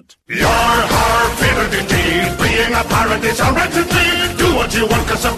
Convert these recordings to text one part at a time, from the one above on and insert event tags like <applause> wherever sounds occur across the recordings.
pirate. You're fitted indeed. Being a pirate is a right. Do what you want cause a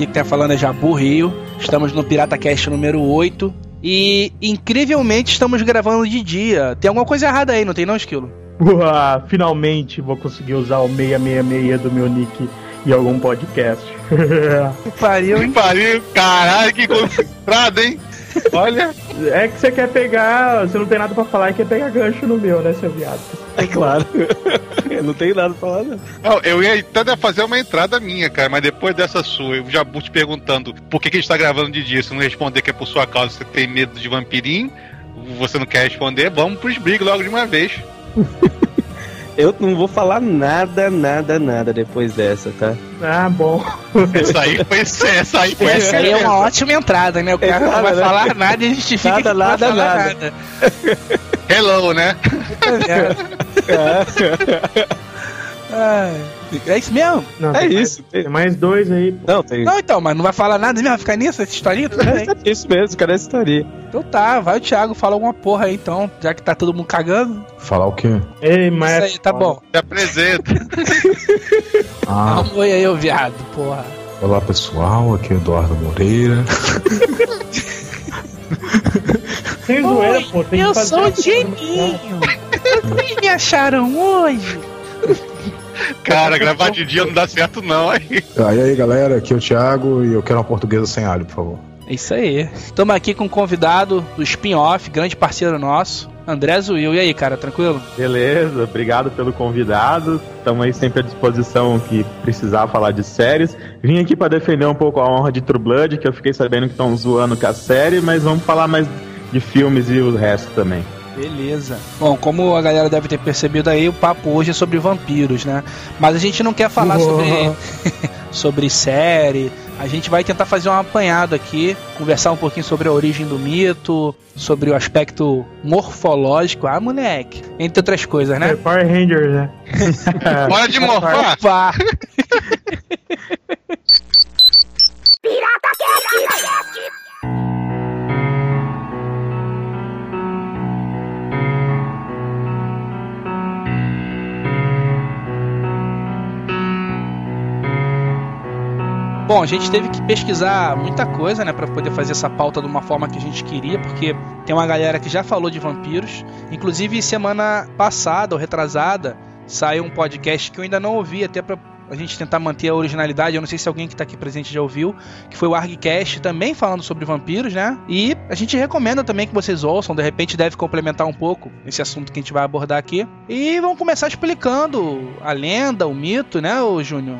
aqui que tá falando é Jabu Rio. Estamos no Pirata Cast número 8. E, incrivelmente, estamos gravando de dia. Tem alguma coisa errada aí, não tem não, Esquilo? Uau, finalmente vou conseguir usar o 666 do meu nick em algum podcast. <laughs> que pariu, hein? Que pariu, caralho, que concentrado, hein? Olha. É que você quer pegar. Você não tem nada pra falar e quer pegar gancho no meu, né, seu viado? É claro. eu <laughs> não tenho nada pra falar, não. não. Eu ia até fazer uma entrada minha, cara, mas depois dessa sua, eu já te perguntando por que, que a gente tá gravando de dia. Se não responder que é por sua causa, você tem medo de vampirim, você não quer responder, vamos pros brigs logo de uma vez. <laughs> Eu não vou falar nada, nada, nada depois dessa, tá? Ah, bom. Essa aí foi, essa aí foi Essa aí é uma ótima entrada, né? O cara não vai falar nada e justifica nada, nada, nada. nada. Hello, né? É <laughs> isso mesmo? Não, é isso. Mais, tem mais dois aí. Não, tem... não, então, mas não vai falar nada mesmo? Vai ficar nisso, essa historinha? Tudo bem. <laughs> É isso mesmo, cara, essa história. Então tá, vai o Thiago, fala alguma porra aí então, já que tá todo mundo cagando. Falar o quê? Ei, mas. Isso aí, tá bom. Se apresenta. <laughs> ah. Dá um oi aí, ô viado, porra. Olá pessoal, aqui é Eduardo Moreira. Sem zoeira, pô, tem eu que fazer sou o Geninho. Vocês me acharam hoje? Cara, gravar de dia não dá certo, não. Aí. aí, aí, galera, aqui é o Thiago e eu quero uma portuguesa sem alho, por favor. É isso aí. Estamos aqui com um convidado do spin-off, grande parceiro nosso, André Zuil. E aí, cara, tranquilo? Beleza, obrigado pelo convidado. Estamos aí sempre à disposição que precisar falar de séries. Vim aqui para defender um pouco a honra de True Blood, que eu fiquei sabendo que estão zoando com a série, mas vamos falar mais de filmes e o resto também. Beleza. Bom, como a galera deve ter percebido aí, o papo hoje é sobre vampiros, né? Mas a gente não quer falar sobre, <laughs> sobre série. A gente vai tentar fazer um apanhado aqui, conversar um pouquinho sobre a origem do mito, sobre o aspecto morfológico. Ah, moleque. Entre outras coisas, né? É Power Rangers, né? <laughs> Bora de morfar! <laughs> Pirata Cast! Bom, a gente teve que pesquisar muita coisa, né, para poder fazer essa pauta de uma forma que a gente queria, porque tem uma galera que já falou de vampiros. Inclusive, semana passada ou retrasada, saiu um podcast que eu ainda não ouvi, até para a gente tentar manter a originalidade. Eu não sei se alguém que está aqui presente já ouviu, que foi o ArgCast também falando sobre vampiros, né? E a gente recomenda também que vocês ouçam, de repente deve complementar um pouco esse assunto que a gente vai abordar aqui. E vamos começar explicando a lenda, o mito, né, o Júnior?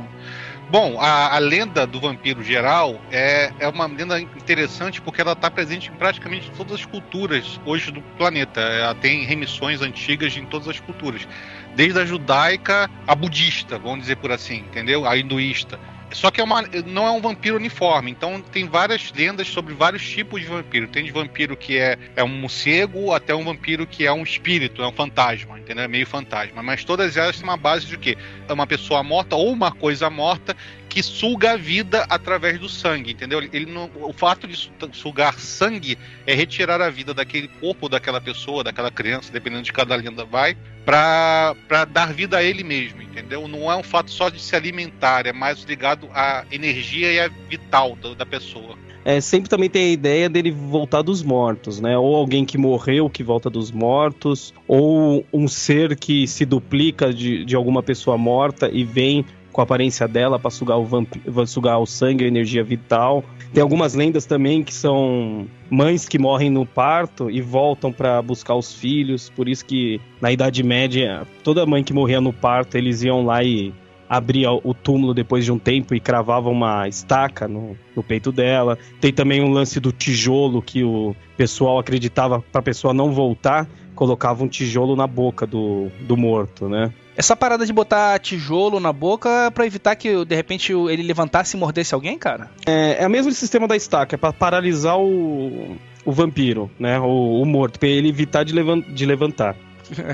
Bom, a, a, lenda do vampiro geral é, é uma lenda interessante porque ela está presente em praticamente todas as culturas hoje do planeta. Ela tem remissões antigas em todas as culturas, desde a judaica a budista, vamos dizer por assim, entendeu? A hinduísta. Só que é uma, não é um vampiro uniforme, então tem várias lendas sobre vários tipos de vampiro. Tem de vampiro que é, é um morcego até um vampiro que é um espírito, é um fantasma, entendeu? É meio fantasma. Mas todas elas têm uma base de quê? É uma pessoa morta ou uma coisa morta que suga a vida através do sangue, entendeu? Ele não, o fato de sugar sangue é retirar a vida daquele corpo daquela pessoa, daquela criança, dependendo de cada lenda vai, para dar vida a ele mesmo, entendeu? Não é um fato só de se alimentar, é mais ligado à energia e à vital da, da pessoa. É, sempre também tem a ideia dele voltar dos mortos, né? Ou alguém que morreu que volta dos mortos, ou um ser que se duplica de, de alguma pessoa morta e vem com a aparência dela para sugar o vampiro, sugar o sangue, a energia vital. Tem algumas lendas também que são mães que morrem no parto e voltam para buscar os filhos, por isso que na Idade Média, toda mãe que morria no parto, eles iam lá e abria o túmulo depois de um tempo e cravava uma estaca no, no, peito dela. Tem também um lance do tijolo que o pessoal acreditava para a pessoa não voltar, colocava um tijolo na boca do, do morto, né? Essa parada de botar tijolo na boca é pra evitar que, de repente, ele levantasse e mordesse alguém, cara? É, é o mesmo sistema da estaca, é pra paralisar o, o vampiro, né? O, o morto, pra ele evitar de, levan- de levantar.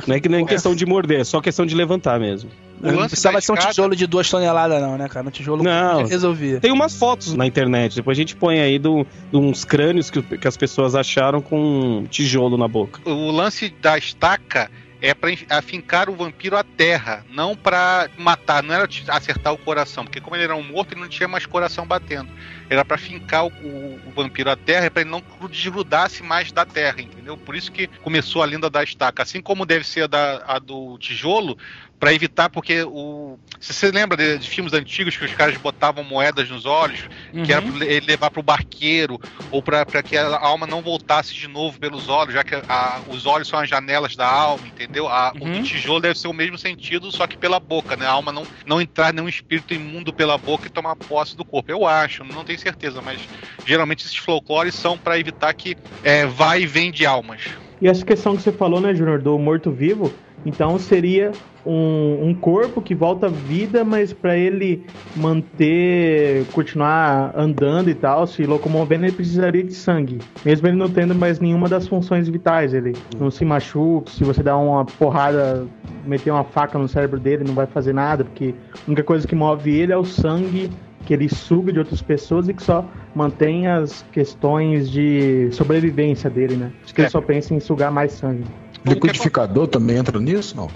Não é que nem questão de morder, é só questão de levantar mesmo. O não precisava ser um tijolo de duas toneladas, não, né, cara? Um tijolo Não. resolvia. Tem umas fotos na internet, depois a gente põe aí do, de uns crânios que, que as pessoas acharam com um tijolo na boca. O lance da estaca é enf- afincar o vampiro à terra, não pra matar, não era te- acertar o coração, porque como ele era um morto, ele não tinha mais coração batendo. Era pra fincar o, o- o vampiro à terra, para ele não desgrudasse mais da terra, entendeu? Por isso que começou a lenda da estaca, assim como deve ser a, da, a do tijolo, Pra evitar, porque o. Se você lembra de, de filmes antigos que os caras botavam moedas nos olhos, que era Uhum. pra ele levar pro barqueiro, ou pra pra que a alma não voltasse de novo pelos olhos, já que a- os olhos são as janelas da alma, entendeu? A- O Uhum. do tijolo deve ser o mesmo sentido, só que pela boca, né? A alma não, não entrar nenhum espírito imundo pela boca e tomar posse do corpo. Eu acho, não tenho certeza, mas geralmente esses folclores são pra evitar que é, vai e vem de almas. E essa questão que você falou, né, Júnior, do morto-vivo, então seria um, um corpo que volta à vida, mas para ele manter, continuar andando e tal, se locomovendo, ele precisaria de sangue. Mesmo ele não tendo mais nenhuma das funções vitais, ele não se machuca, se você dá uma porrada, meter uma faca no cérebro dele, não vai fazer nada, porque a única coisa que move ele é o sangue que ele suga de outras pessoas e que só mantém as questões de sobrevivência dele, né? Acho que É. ele só pensa em sugar mais sangue. Liquidificador também entra nisso, não?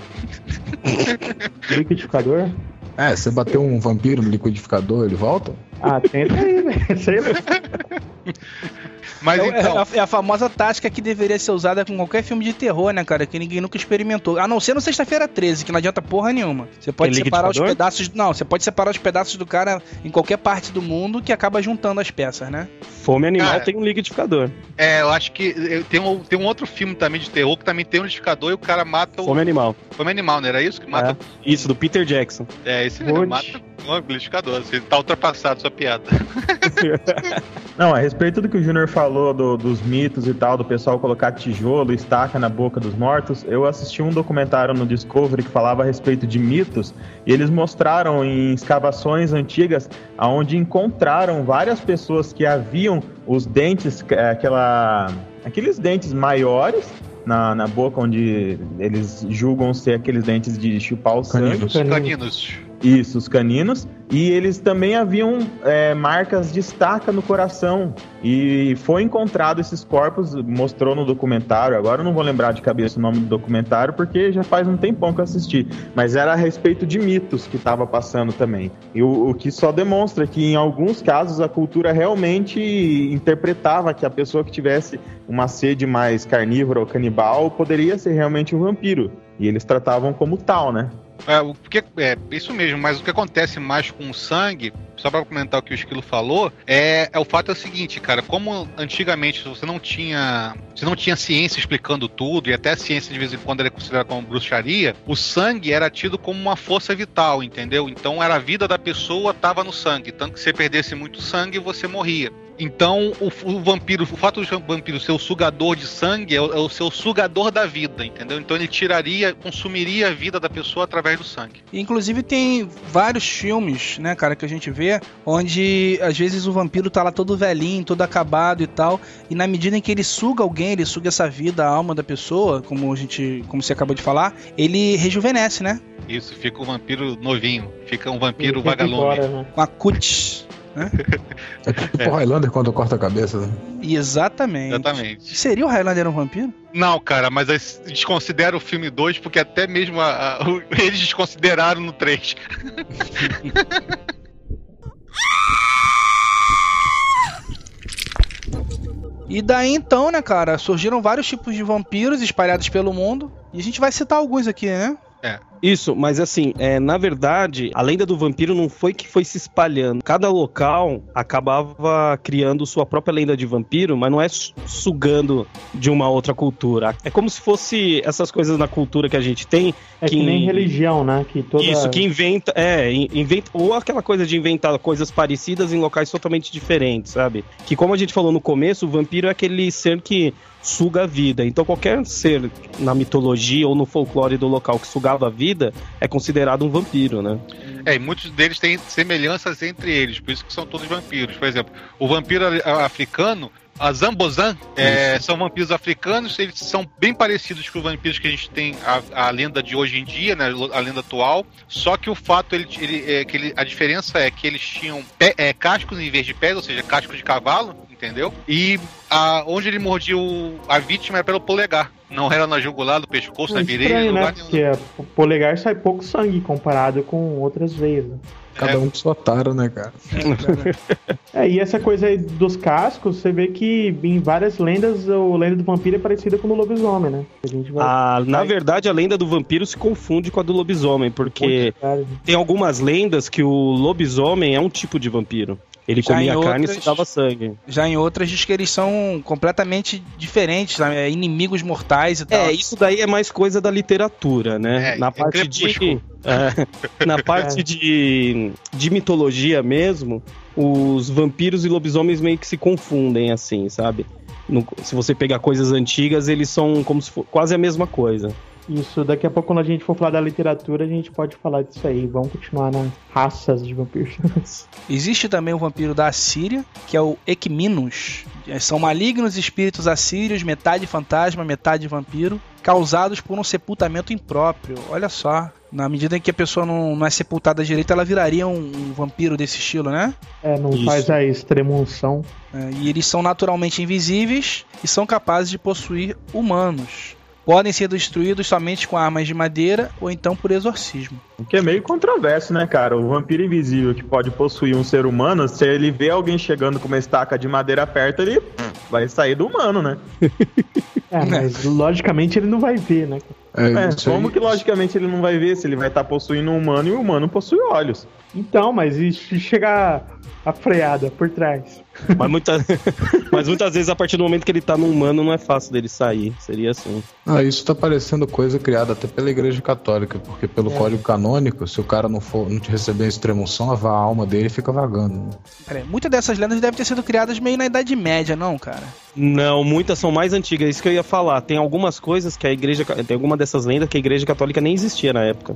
<laughs> Liquidificador? É, você bateu um vampiro no liquidificador, ele volta? Ah, tenta aí, velho. Sei lá. <laughs> Mas É, então. é a, é a famosa tática que deveria ser usada com qualquer filme de terror, né, cara? Que ninguém nunca experimentou. A não ser no Sexta-feira 13, que não adianta porra nenhuma. Você pode Tem separar os pedaços. Não, você pode separar os pedaços do cara em qualquer parte do mundo que acaba juntando as peças, né? Fome animal Cara, tem um liquidificador. É, eu acho que eh, tem um, tem um outro filme também de terror que também tem um liquidificador e o cara mata o. Fome animal. Fome animal, não era isso? Que mata. Isso, do Peter Jackson. É, esse mesmo, Putz. mata o liquidificador. Você tá ultrapassado sua piada. <laughs> Não, a respeito do que o Júnior falou do- dos mitos e tal, do pessoal colocar tijolo, estaca na boca dos mortos, eu assisti um documentário no Discovery que falava a respeito de mitos e eles mostraram em escavações antigas aonde encontraram várias pessoas que haviam os dentes, eh, aquela, aqueles dentes maiores na, na boca onde eles julgam ser aqueles dentes de chupar o sangue. Caninos. Caninos. Isso, os caninos. E eles também haviam é, marcas de estaca no coração. E foi encontrado esses corpos, mostrou no documentário. Agora eu não vou lembrar de cabeça o nome do documentário, porque já faz um tempão que eu assisti. Mas era a respeito de mitos que estava passando também. E o, o que só demonstra que, em alguns casos, a cultura realmente interpretava que a pessoa que tivesse uma sede mais carnívora ou canibal poderia ser realmente um vampiro. E eles tratavam como tal, né? É, o que, é, isso mesmo, mas o que acontece mais com o sangue, só pra comentar o que o Esquilo falou, é, é o fato é o seguinte, cara, como antigamente você não tinha. Você não tinha ciência explicando tudo, e até a ciência de vez em quando era considerada como bruxaria, o sangue era tido como uma força vital, entendeu? Então era a vida da pessoa estava no sangue. Tanto que se perdesse muito sangue, você morria. Então, o, o vampiro, o fato do vampiro ser o sugador de sangue é o, é o seu sugador da vida, entendeu? Então ele tiraria, consumiria a vida da pessoa através do sangue. E, Inclusive tem vários filmes, né, cara, que a gente vê, onde às vezes o vampiro tá lá todo velhinho, todo acabado e tal, e na medida em que ele suga alguém, ele suga essa vida, a alma da pessoa, como a gente, como você acabou de falar, ele rejuvenesce, né? Isso, fica o vampiro novinho, fica um vampiro vagalume. embora, né? Com a cutis. <laughs> É tipo o Highlander quando corta a cabeça. Né? Exatamente. Exatamente. Seria o Highlander um vampiro? Não, cara, mas eles desconsideram o filme 2 porque até mesmo a- a- o- <laughs> eles desconsideraram no 3. E daí então, né, cara, surgiram vários tipos de vampiros espalhados pelo mundo. E a gente vai citar alguns aqui, né? Isso, mas assim, é, na verdade, a lenda do vampiro não foi que foi se espalhando. Cada local acabava criando sua própria lenda de vampiro, mas não é su- sugando de uma outra cultura. É como se fosse essas coisas na cultura que a gente tem. É que, Que- nem religião, né? Que toda... Isso, que inventa. É, in- inventa. Ou aquela coisa de inventar coisas parecidas em locais totalmente diferentes, sabe? Que como a gente falou no começo, o vampiro é aquele ser que suga a vida. Então qualquer ser na mitologia ou no folclore do local que sugava a vida vida, é considerado um vampiro, né? É, e muitos deles têm semelhanças entre eles, por isso que são todos vampiros. Por exemplo, o vampiro africano, a Zambozan, é, são vampiros africanos, eles são bem parecidos com os vampiros que a gente tem a, a lenda de hoje em dia, né, a lenda atual. Só que o fato ele, ele, é, que ele, a diferença é que eles tinham pé, é, cascos em vez de pés, ou seja, cascos de cavalo, entendeu? E a, onde ele mordia o, a vítima era pelo polegar. Não era na jugular, no pescoço, É na virilha, estranho, né? Porque o polegar sai pouco sangue comparado com outras veias. né? Cada um com sua tara, né, cara? <laughs> É, e essa coisa aí dos cascos, você vê que em várias lendas, o lenda do vampiro é parecida com o do lobisomem, né? A gente vai. Ah, na verdade, a lenda do vampiro se confunde com a do lobisomem, porque Cara, tem algumas lendas que o lobisomem é um tipo de vampiro. Ele Já comia carne e outras- dava sangue. Já em outras diz que eles são completamente diferentes, sabe? É, inimigos mortais e tal. É, isso daí é mais coisa da literatura, né? É, na é parte de. crepúsculo. <laughs> é, na parte de, de mitologia mesmo, os vampiros e lobisomens meio que se confundem, assim, sabe? No- se você pegar coisas antigas, eles são como se for quase a mesma coisa. Isso, daqui a pouco, quando a gente for falar da literatura, a gente pode falar disso aí. Vamos continuar nas raças de vampiros. <laughs> Existe também o vampiro da Assíria, que é o Equiminos. É, São malignos espíritos assírios, metade fantasma, metade vampiro, causados por um sepultamento impróprio. Olha só. Na medida em que a pessoa não, não é sepultada direito, ela viraria um, um vampiro desse estilo, né? É, não Isso. faz a extremunção. É, e eles são naturalmente invisíveis e são capazes de possuir humanos. Podem ser destruídos somente com armas de madeira ou então por exorcismo. O que é meio controverso, né, cara? O vampiro invisível que pode possuir um ser humano, se ele vê alguém chegando com uma estaca de madeira perto, ele vai sair do humano, né? <laughs> É, mas logicamente ele não vai ver, né? É, isso como que logicamente ele não vai ver se ele vai estar possuindo um humano e o humano possui olhos? Então, mas e se chegar a freada por trás? Mas, muita- <laughs> mas muitas vezes, a partir do momento que ele tá no humano, não é fácil dele sair. Seria assim. Ah, isso tá parecendo coisa criada até pela Igreja Católica, porque pelo código canônico, se o cara não for não te receber a extremoção, a alma dele fica vagando. né? Peraí, muitas dessas lendas devem ter sido criadas meio na Idade Média, não, cara? Não, muitas são mais antigas. É isso que eu ia falar. Tem algumas coisas que a igreja. Tem alguma dessas lendas que a igreja católica nem existia na época.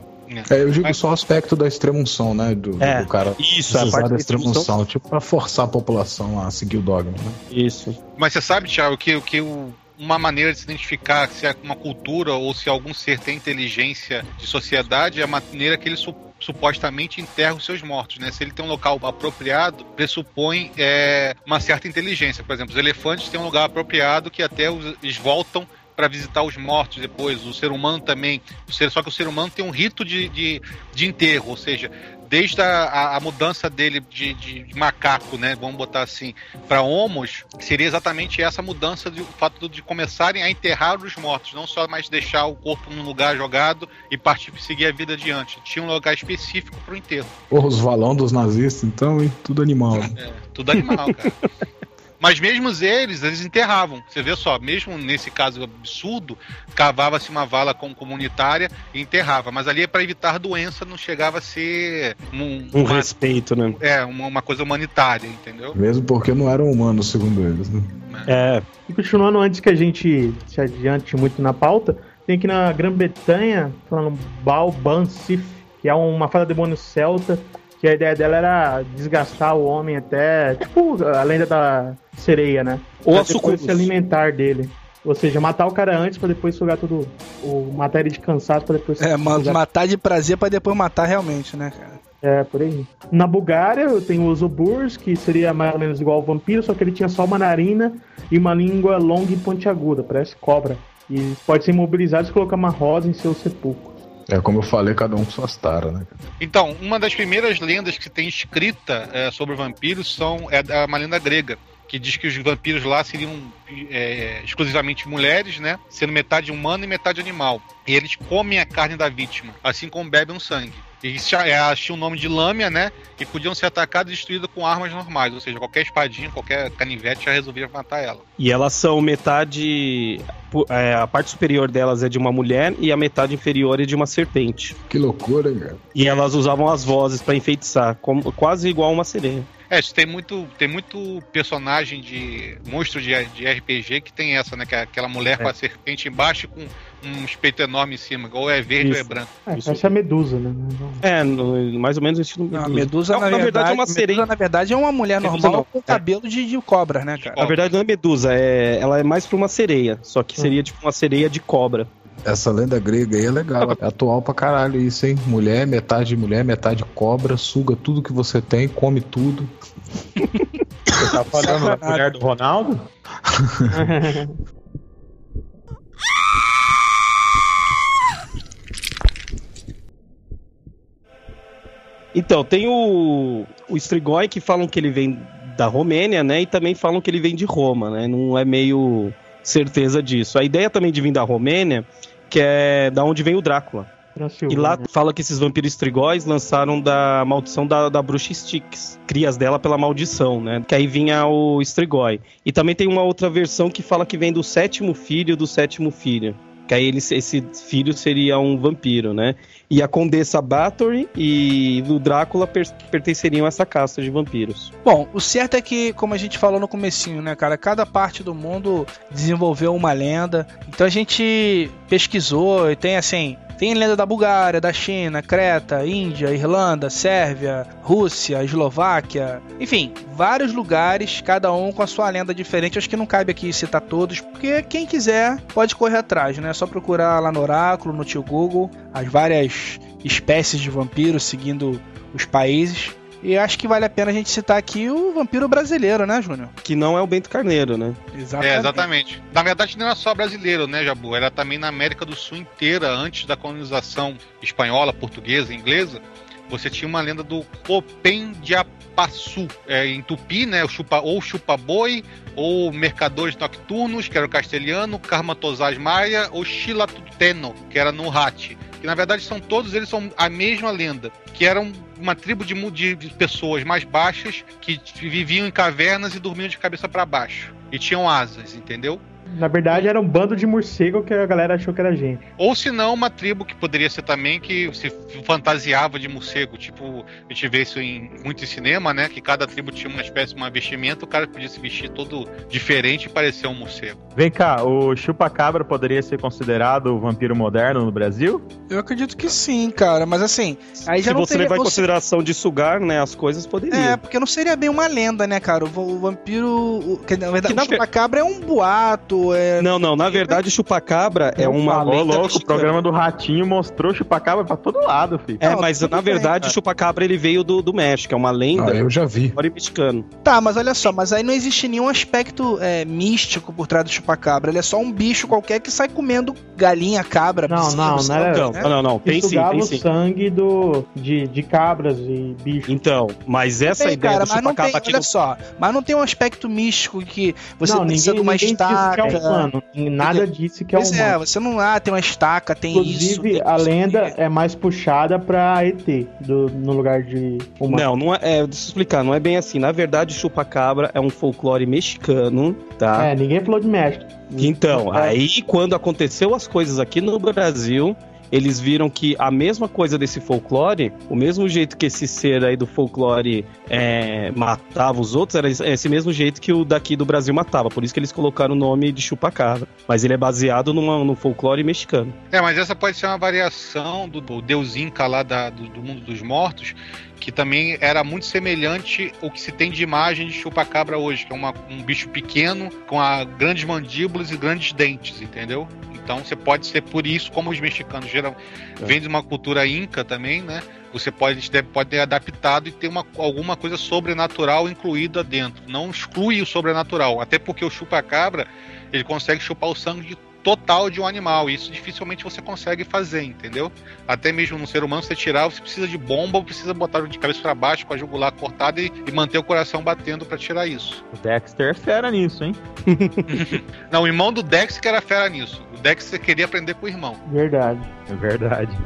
É, eu digo só o aspecto da extremoção, né? Do, É, do cara Isso, a parte da extremoção, tipo, pra forçar a população a seguir o dogma, né? Isso. Mas você sabe, Thiago, que, que o- uma maneira de se identificar se é uma cultura ou se algum ser tem inteligência de sociedade é a maneira que ele su- supostamente enterra os seus mortos, né? Se ele tem um local apropriado, pressupõe é, uma certa inteligência. Por exemplo, os elefantes têm um lugar apropriado que até os- eles voltam para visitar os mortos depois. O ser humano também. O ser, só que o ser humano tem um rito de, de, de enterro, ou seja, desde a, a- a mudança dele de, de- macaco, né? Vamos botar assim, para homos, seria exatamente essa mudança de o fato de começarem a enterrar os mortos, não só mais deixar o corpo num lugar jogado e partir seguir a vida adiante. Tinha um lugar específico para o enterro. Porra, os valão dos nazistas, então, hein? Tudo animal. né? É, tudo animal, cara. <laughs> Mas mesmo eles, eles enterravam. Você vê só, mesmo nesse caso absurdo, cavava-se uma vala com- comunitária e enterrava. Mas ali é para evitar doença, não chegava a ser um, Um uma, respeito, né? é, uma, uma coisa humanitária, entendeu? Mesmo porque não eram humanos, segundo eles, né? É. E continuando antes que a gente se adiante muito na pauta, tem aqui na Grã-Bretanha, falando Balban Sif, que é uma fada demônio celta, que a ideia dela era desgastar o homem até, tipo, a lenda da sereia, né? Ou a depois se alimentar dele. Ou seja, matar o cara antes pra depois sugar tudo. Ou matar ele de cansaço pra depois É, ma- sugar matar de prazer pra depois matar realmente, né, cara? É, por aí. Na Bulgária tem os Oburs, que seria mais ou menos igual ao vampiro, só que ele tinha só uma narina e uma língua longa e pontiaguda, parece cobra. E pode ser imobilizado e colocar uma rosa em seu sepulcro. É como eu falei, cada um com suas taras, né? Então, uma das primeiras lendas que tem escrita é, sobre vampiros são, é uma lenda grega, que diz que os vampiros lá seriam é, exclusivamente mulheres, né? Sendo metade humano e metade animal. E eles comem a carne da vítima, assim como bebem o sangue. E já- é, o nome de lâmina, né? E podiam ser atacados e destruídos com armas normais, ou seja, qualquer espadinha, qualquer canivete já resolvia matar ela. E elas são metade. é, a parte superior delas é de uma mulher e a metade inferior é de uma serpente. Que loucura, hein, cara? E elas usavam as vozes pra enfeitiçar, como, quase igual uma sereia. É, isso tem muito, tem muito personagem de monstro de, de RPG que tem essa, né? Que é aquela mulher com a serpente embaixo com um espeito enorme em cima, ou é verde Isso. ou é branco. É, Isso. essa é a medusa, né? É, no- mais ou menos o estilo Não, a medusa. medusa, Não, na, verdade, é uma medusa, sereia. na verdade, é uma mulher Medusa normal não. com É. cabelo de, de cobra, né, cara? Na verdade não é medusa, é... ela é mais pra uma sereia. Só que seria tipo uma sereia de cobra. Essa lenda grega aí é legal. É atual pra caralho isso, hein? Mulher, metade mulher, metade cobra, suga tudo que você tem, come tudo. Você tá falando da mulher do Ronaldo? <laughs> Então, tem o, o Strigoi que falam que ele vem da Romênia, né? E também falam que ele vem de Roma, né? Não é meio certeza disso. A ideia também de vir da Romênia, que é da onde vem o Drácula. E lá fala que esses vampiros Strigóis lançaram da maldição da, da bruxa Styx, crias dela pela maldição, né? Que aí vinha o Strigoi. E também tem uma outra versão que fala que vem do sétimo filho do sétimo filho. Que aí ele, esse filho seria um vampiro, né? E a Condessa Bathory e o Drácula per- pertenceriam a essa casta de vampiros. Bom, o certo é que, como a gente falou no comecinho, né, cara, cada parte do mundo desenvolveu uma lenda. Então a gente pesquisou e tem assim, tem lenda da Bulgária, da China, Creta, Índia, Irlanda, Sérvia, Rússia, Eslováquia, enfim, vários lugares, cada um com a sua lenda diferente. Acho que não cabe aqui citar todos, porque quem quiser pode correr atrás, né? É só procurar lá no Oráculo, no tio Google, as várias espécies de vampiros seguindo os países. E acho que vale a pena a gente citar aqui o vampiro brasileiro, né, Júnior? Que não é o Bento Carneiro, né? É, exatamente. Na verdade, não era só brasileiro, né, Jabu? Era também na América do Sul inteira, antes da colonização espanhola, portuguesa, inglesa. Você tinha uma lenda do Copendiapaçu, é, em tupi, né? O chupa, ou chupa-boi, ou mercadores nocturnos, que era o castelhano, Karmatosás Maia, ou Xilatuteno, que era no Hati. Que na verdade são todos eles são a mesma lenda, que eram uma tribo de, de pessoas mais baixas que viviam em cavernas e dormiam de cabeça para baixo. E tinham asas, entendeu? Na verdade, era um bando de morcego que a galera achou que era gente. Ou se não, uma tribo que poderia ser também que se fantasiava de morcego. Tipo, a gente vê isso em muito em cinema, né? Que cada tribo tinha uma espécie de uma vestimenta, o cara podia se vestir todo diferente e parecer um morcego. Vem cá, o chupacabra poderia ser considerado o vampiro moderno no Brasil? Eu acredito que sim, cara, mas assim, aí já Se não você seria, levar em consideração de sugar, né, as coisas, poderia. É, porque não seria bem uma lenda, né, cara? O, va- o vampiro. o- que, na verdade, Que na o chupacabra é um boato. É... Não, não, na verdade, chupacabra é uma Ô, lenda louco, o programa do Ratinho mostrou chupacabra pra todo lado, filho. É, Não, mas na verdade o chupacabra ele veio do, do México, é uma lenda Ah, eu já vi. mexicano. Tá, mas olha só, mas aí não existe nenhum aspecto é, místico por trás do chupacabra. Ele é só um bicho qualquer que sai comendo galinha, cabra, Não, bezerro, não, não o Não, né? não, não, não, tem sim, tem o sim. sangue do, de, de cabras e bichos. Então, mas essa Tem, ideia cara, do mas não chupacabra tem, aqui olha só, mas não tem um aspecto místico que você não, precisa ninguém, de uma estaca. É humano. Nada disse que é Pois humano. é, você não ah, tem uma estaca, tem isso. Inclusive, a lenda é mais puxada pra ET, do, no lugar de humano. Não, não é, é, deixa eu explicar, não é bem assim. Na verdade, chupacabra é um folclore mexicano, tá? É, ninguém falou de México. Então, É. aí quando aconteceu as coisas aqui no Brasil, eles viram que a mesma coisa desse folclore, o mesmo jeito que esse ser aí do folclore é, matava os outros, era esse mesmo jeito que o daqui do Brasil matava. Por isso que eles colocaram o nome de chupacabra. Mas ele é baseado numa, no folclore mexicano. É, mas essa pode ser uma variação do, do deus Inca lá da- do, do mundo dos mortos, que também era muito semelhante ao que se tem de imagem de chupacabra hoje, que é uma- um bicho pequeno com a, grandes mandíbulas e grandes dentes, entendeu? Então você pode ser por isso, como os mexicanos geral vêm de uma cultura inca também, né? Você pode, deve- pode ter adaptado e ter uma, alguma coisa sobrenatural incluída dentro. Não exclui o sobrenatural, até porque o chupacabra ele consegue chupar o sangue de total de um animal. E isso dificilmente você consegue fazer, entendeu? Até mesmo no ser humano, você tirar, você precisa de bomba ou precisa botar de cabeça para baixo com a jugular cortada e, e manter o coração batendo para tirar isso. O Dexter é fera nisso, hein? <laughs> Não, o irmão do Dex que era fera nisso. O Dex queria aprender com o irmão. Verdade. É verdade.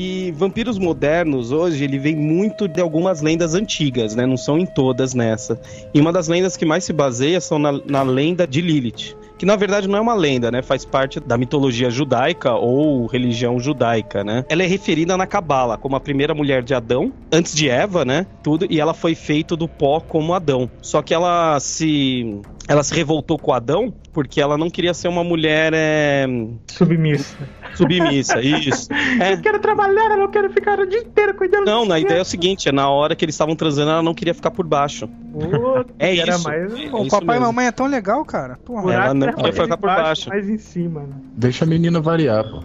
E vampiros modernos hoje, ele vem muito de algumas lendas antigas, né? Não são em todas nessa. E uma das lendas que mais se baseia são na, na lenda de Lilith. que na verdade não é uma lenda, né? Faz parte da mitologia judaica ou religião judaica, né? Ela é referida na Cabala como a primeira mulher de Adão, antes de Eva, né? Tudo, e ela foi feita do pó como Adão. Só que ela se ela se revoltou com Adão porque ela não queria ser uma mulher é, Submissa. submissa, <laughs> isso. É. Eu quero trabalhar, eu não quero ficar o dia inteiro cuidando Não, na ideia é o seguinte, é na hora que eles estavam transando, ela não queria ficar por baixo. Pô, É era isso. mais É isso papai e mamãe é tão legal, cara. Porra. Ela não era queria ficar por baixo. Mais em cima, né? Deixa a menina variar, pô.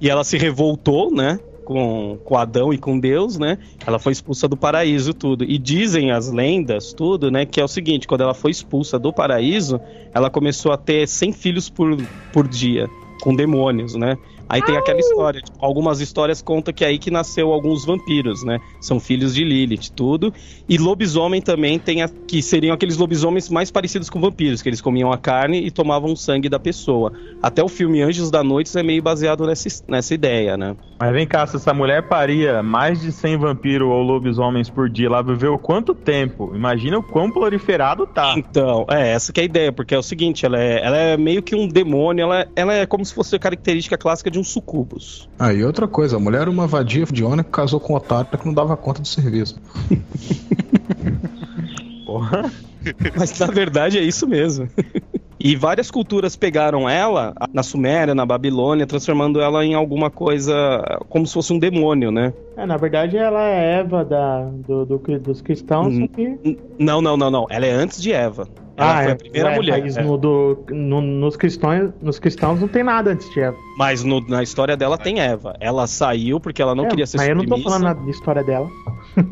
E ela se revoltou, né? Com, com Adão e com Deus, né? Ela foi expulsa do paraíso, tudo. E dizem as lendas, tudo, né? Que é o seguinte: quando ela foi expulsa do paraíso, ela começou a ter 100 filhos por, por dia, com demônios, né? Aí tem aquela história, tipo, algumas histórias contam que é aí que nasceu alguns vampiros, né? São filhos de Lilith, tudo. E lobisomem também tem a, que seriam aqueles lobisomens mais parecidos com vampiros, que eles comiam a carne e tomavam o sangue da pessoa. Até o filme Anjos da Noite é meio baseado nessa, nessa ideia, né? Mas vem cá, se essa mulher paria mais de 100 vampiros ou lobisomens por dia, ela viveu quanto tempo? Imagina o quão proliferado tá. Então, é, essa que é a ideia, porque é o seguinte, ela é, ela é meio que um demônio, ela, ela é como se fosse a característica clássica de um sucubus. Ah, e outra coisa, a mulher era uma vadia de Ona que casou com um otário que não dava conta do serviço. <laughs> Porra. Mas na verdade é isso mesmo. E várias culturas pegaram ela, na Suméria, na Babilônia, transformando ela em alguma coisa como se fosse um demônio, né? É, na verdade, ela é Eva da, do, do- dos cristãos, Hum. só que. N- Não, não, não, não. Ela é antes de Eva. Ela foi é, a primeira ué, mulher. Mas é. no, do, no- nos, cristãos, nos cristãos não tem nada antes de Eva. Mas no- na história dela tem Eva. Ela saiu porque ela não É, queria ser mas eu não tô submissa. falando de história dela.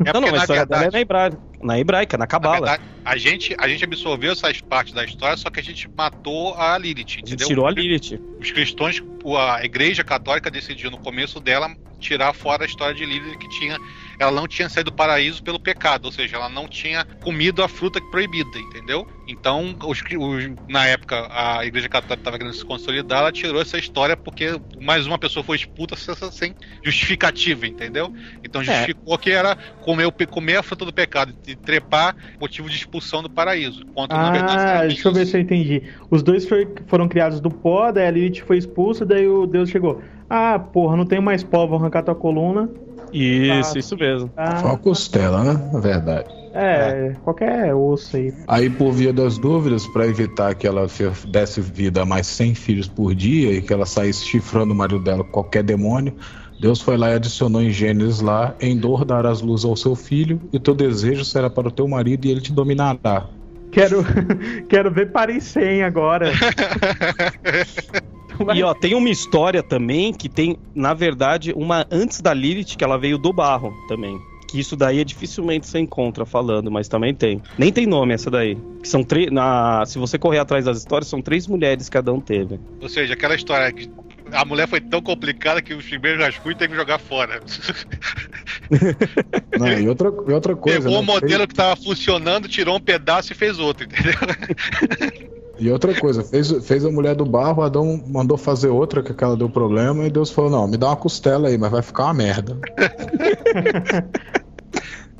É Não, não, a na história dela é verdade, na hebraica, na hebraica, na na cabala. verdade, a gente, a gente absorveu essas partes da história, só que a gente matou a Lilith, A gente tirou a Lilith. Os cristãos, a igreja católica decidiu no começo dela tirar fora a história de Lilith que tinha, ela não tinha saído do paraíso pelo pecado, ou seja, ela não tinha comido a fruta proibida, entendeu? Então, os, os- na época a igreja católica estava querendo se consolidar, ela tirou essa história porque mais uma pessoa foi expulsa sem- justificativa, entendeu? Então justificou que era comer, comer a fruta do pecado e trepar motivo de expulsão do paraíso. Verdade, Ah, era deixa eu ver se eu entendi. Os dois foram criados do pó, daí a Lilith foi expulsa, daí o Deus chegou. Ah, porra, não tenho mais pó, vou arrancar tua coluna. Isso, isso mesmo. Foi Ah, uma costela, né? Na verdade. é, qualquer osso aí. Aí, por via das dúvidas, pra evitar que ela desse vida a mais 100 filhos por dia e que ela saísse chifrando o marido dela com qualquer demônio, Deus foi lá e adicionou em Gênesis lá: em dor darás luz ao seu filho, e teu desejo será para o teu marido, e ele te dominará. Quero, <laughs> quero ver Paris 100 agora. <laughs> <laughs> E ó, tem uma história também que tem, na verdade, uma antes da Lilith, que ela veio do barro também. Que isso daí é dificilmente você encontra falando, mas também tem. Nem tem nome essa daí. Que são três. Na... Se você correr atrás das histórias, são três mulheres que cada um teve. Ou seja, aquela história que a mulher foi tão complicada que os primeiros rascunhos teve que jogar fora. <laughs> Não, e, outra, e outra coisa. Pegou né? o modelo que tava funcionando, tirou um pedaço e fez outro, entendeu? <laughs> E outra coisa, fez, fez a mulher do barro, Adão mandou fazer outra, que aquela deu problema, e Deus falou: não, me dá uma costela aí, mas vai ficar uma merda. <laughs>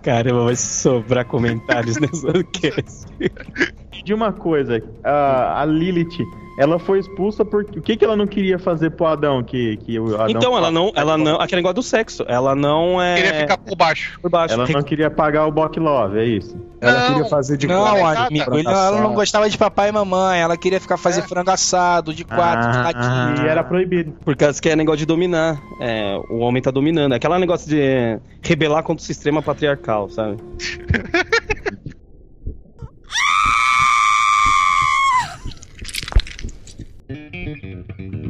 Caramba, vai sobrar comentários nessa <laughs> cast. De uma coisa, a, a Lilith, ela foi expulsa porque o que, que ela não queria fazer pro Adão que, que o Adão Então, ela não, ela não. Aquele negócio do sexo. Ela não é. Queria ficar por baixo. por baixo. Ela não queria pagar o Bock Love, é isso. Ela Não, queria fazer de Não, quatro, amigo, ele- ela não gostava de papai e mamãe, ela queria ficar fazer É. frango assado, de quatro, de Ah. latinha. E era proibido. Por causa que é negócio de dominar. É, o homem tá dominando. É aquele negócio de rebelar contra o sistema patriarcal, sabe? <laughs>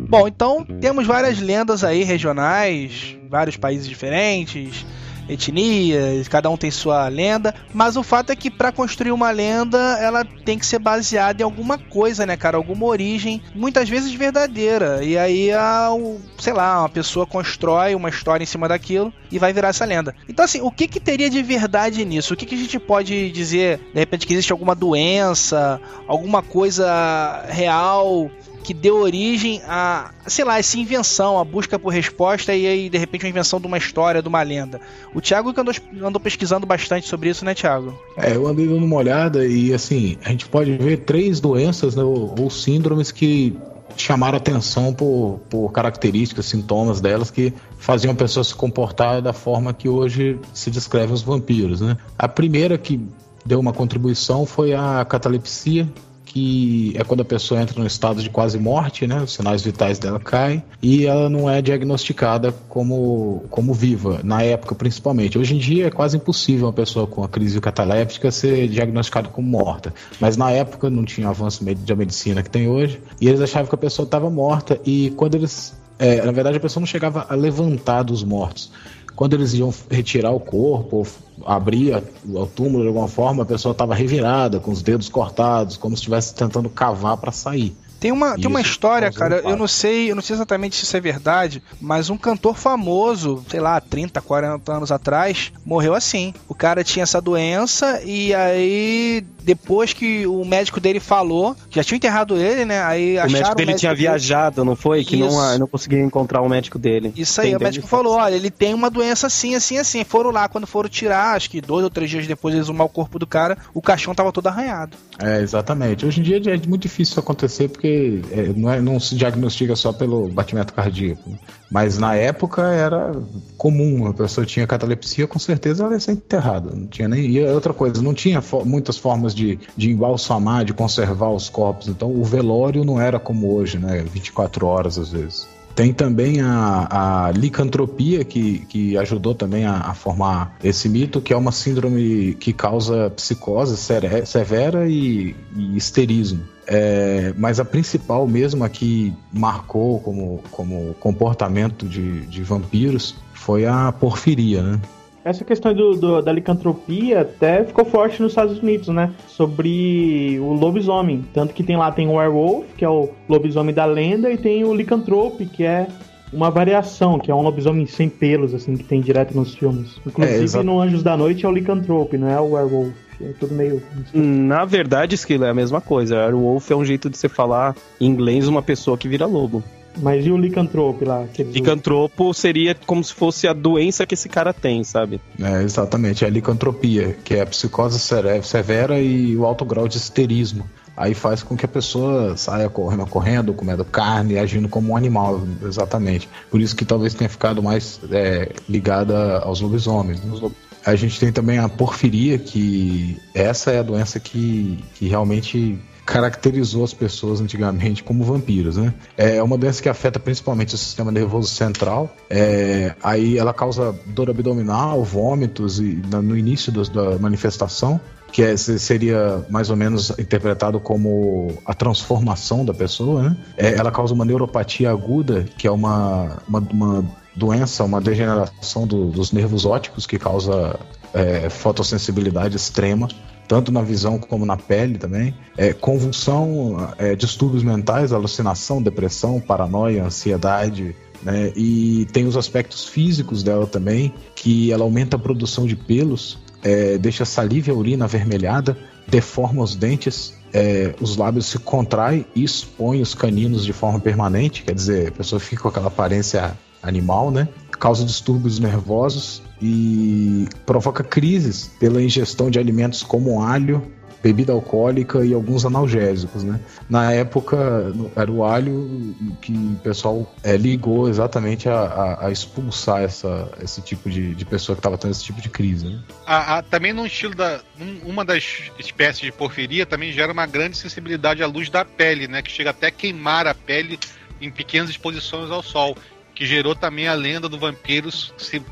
Bom, então temos várias lendas aí regionais, vários países diferentes, etnias, cada um tem sua lenda, mas o fato é que para construir uma lenda, ela tem que ser baseada em alguma coisa, né, cara, alguma origem, muitas vezes verdadeira. E aí a, o, sei lá, uma pessoa constrói uma história em cima daquilo e vai virar essa lenda. Então assim, o que que teria de verdade nisso? O que que a gente pode dizer, de repente que existe alguma doença, alguma coisa real que deu origem a, sei lá, essa invenção, a busca por resposta e aí, de repente, uma invenção de uma história, de uma lenda. O Thiago andou, andou pesquisando bastante sobre isso, né, Thiago? É, eu andei dando uma olhada e, assim, a gente pode ver três doenças né, ou, ou síndromes que chamaram atenção por, por características, sintomas delas que faziam a pessoa se comportar da forma que hoje se descreve os vampiros, né? A primeira que deu uma contribuição foi a catalepsia, que é quando a pessoa entra no estado de quase morte, né? Os sinais vitais dela caem e ela não é diagnosticada como, como viva, na época principalmente. Hoje em dia é quase impossível uma pessoa com a crise cataléptica ser diagnosticada como morta, mas na época não tinha avanço da medicina que tem hoje e eles achavam que a pessoa estava morta e quando eles. É, na verdade, a pessoa não chegava a levantar dos mortos quando eles iam retirar o corpo, abrir o túmulo de alguma forma, a pessoa estava revirada, com os dedos cortados, como se estivesse tentando cavar para sair. Tem uma, tem uma história, cara, eu não sei, eu não sei exatamente se isso é verdade, mas um cantor famoso, sei lá, 30, 40 anos atrás, morreu assim. O cara tinha essa doença e aí depois que o médico dele falou, já tinha enterrado ele, né? Aí o médico dele o médico tinha dele... viajado, não foi? Que não, não conseguia encontrar o médico dele. Isso aí, o médico falou: olha, ele tem uma doença assim, assim, assim. Foram lá, quando foram tirar, acho que dois ou três dias depois eles exumar o corpo do cara, o caixão tava todo arranhado. É, exatamente. Hoje em dia é muito difícil isso acontecer porque é, não, é, não se diagnostica só pelo batimento cardíaco. Mas na época era comum, a pessoa tinha catalepsia, com certeza ela ia ser enterrada. Não tinha nem. E outra coisa, não tinha fo muitas formas de, de embalsamar, de conservar os corpos. Então o velório não era como hoje, né? 24 horas às vezes. Tem também a, a licantropia, que, que ajudou também a, a, formar esse mito, que é uma síndrome que causa psicose severa e, e histerismo. É, mas a principal mesmo, a que marcou como, como comportamento de, de vampiros, foi a porfiria, né? Essa questão do, do, da licantropia até ficou forte nos Estados Unidos, né? Sobre o lobisomem. Tanto que tem lá tem o werewolf, que é o lobisomem da lenda, e tem o licantrope, que é uma variação, que é um lobisomem sem pelos, assim, que tem direto nos filmes. Inclusive é, no Anjos da Noite é o licantrope, não é o werewolf. É tudo meio. Na verdade, Esquilo, é a mesma coisa. Werewolf é um jeito de você falar em inglês uma pessoa que vira lobo. Mas e o licantropo lá? Licantropo seria como se fosse a doença que esse cara tem, sabe? É, exatamente, é a licantropia, que é a psicose severa e o alto grau de histerismo. Aí faz com que a pessoa saia correndo, correndo, comendo carne, agindo como um animal, exatamente. Por isso que talvez tenha ficado mais é, ligada aos lobisomens. Né? A gente tem também a porfiria, que essa é a doença que, que realmente caracterizou as pessoas antigamente como vampiros, né? É uma doença que afeta principalmente o sistema nervoso central. É, aí ela causa dor abdominal, vômitos e no início do, da manifestação que é, seria mais ou menos interpretado como a transformação da pessoa, né? É, ela causa uma neuropatia aguda, que é uma, uma, uma doença, uma degeneração do, dos nervos ópticos que causa é, fotossensibilidade extrema tanto na visão como na pele também. É, convulsão, é, distúrbios mentais, alucinação, depressão, paranoia, ansiedade. Né? E tem os aspectos físicos dela também, que ela aumenta a produção de pelos, é, deixa a saliva e a urina avermelhada, deforma os dentes, é, os lábios se contraem e expõe os caninos de forma permanente, quer dizer, a pessoa fica com aquela aparência animal, né? Causa distúrbios nervosos e provoca crises pela ingestão de alimentos como alho, bebida alcoólica e alguns analgésicos, né? Na época era o alho que o pessoal é, ligou exatamente a, a, a, expulsar essa, esse tipo de, de pessoa que estava tendo esse tipo de crise. Né? A, também no estilo da uma das espécies de porfiria também gera uma grande sensibilidade à luz da pele, né? Que chega até a queimar a pele em pequenas exposições ao sol que gerou também a lenda do vampiro se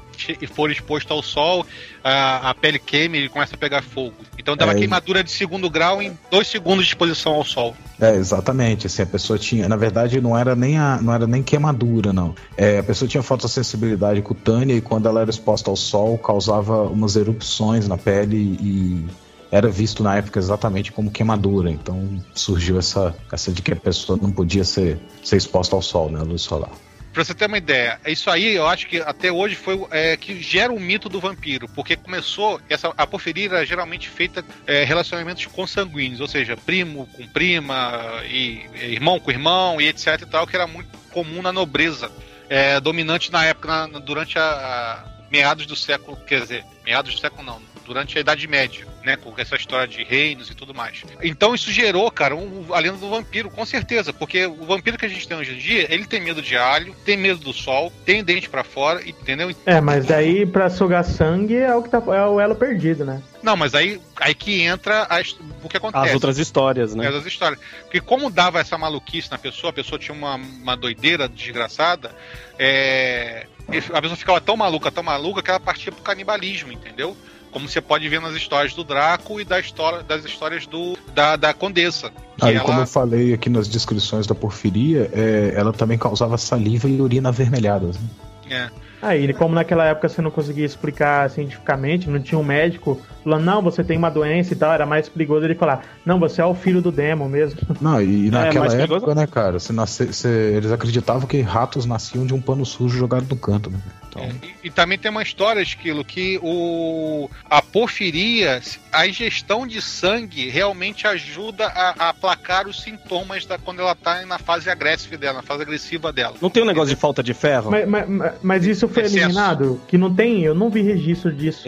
for exposto ao sol, a, a pele queima e começa a pegar fogo. Então uma é, queimadura de segundo grau em dois segundos de exposição ao sol. É, exatamente. Assim, a pessoa tinha. Na verdade, não era nem, a, não era nem queimadura, não. É, a pessoa tinha fotossensibilidade cutânea e quando ela era exposta ao sol, causava umas erupções na pele e era visto na época exatamente como queimadura. Então surgiu essa, essa de que a pessoa não podia ser, ser exposta ao sol, né, a luz solar. Pra você ter uma ideia, isso aí eu acho que até hoje foi é, que gera o mito do vampiro, porque começou, essa, a porfiria era geralmente feita é, relacionamentos consanguíneos, ou seja, primo com prima, e, irmão com irmão, e etc e tal, que era muito comum na nobreza, é, dominante na época, na, durante a, a meados do século, quer dizer, meados do século não, durante a Idade Média, né? Com essa história de reinos e tudo mais. Então isso gerou, cara, um, a lenda do vampiro, com certeza, porque o vampiro que a gente tem hoje em dia, ele tem medo de alho, tem medo do sol, tem dente para fora, entendeu? É, mas daí pra sugar sangue é o que tá, é o elo perdido, né? Não, mas aí, aí que entra as, o que acontece. As outras histórias, né? As histórias. Porque como dava essa maluquice na pessoa, a pessoa tinha uma, uma doideira desgraçada, é, a pessoa ficava tão maluca, tão maluca, que ela partia pro canibalismo, entendeu? Como você pode ver nas histórias do Draco e da história, das histórias do, da, da Condessa. Aí, ela... como eu falei aqui nas descrições da porfiria, é, ela também causava saliva e urina avermelhadas. Né? É. Aí, como naquela época você não conseguia explicar cientificamente, não tinha um médico falando, não, você tem uma doença e tal, era mais perigoso ele falar, não, você é o filho do demo mesmo. <laughs> Não, e naquela é, época, perigoso... né, cara, se nasce, se, eles acreditavam que ratos nasciam de um pano sujo jogado no canto, né? Então... É, e, e, também tem uma história, Esquilo, que o, a porfiria, a ingestão de sangue realmente ajuda a, a aplacar os sintomas da, quando ela tá na fase agressiva dela, na fase agressiva dela. Não tem um negócio de falta de ferro? Mas, mas, mas isso foi Excesso. eliminado? Que não tem, eu não vi registro disso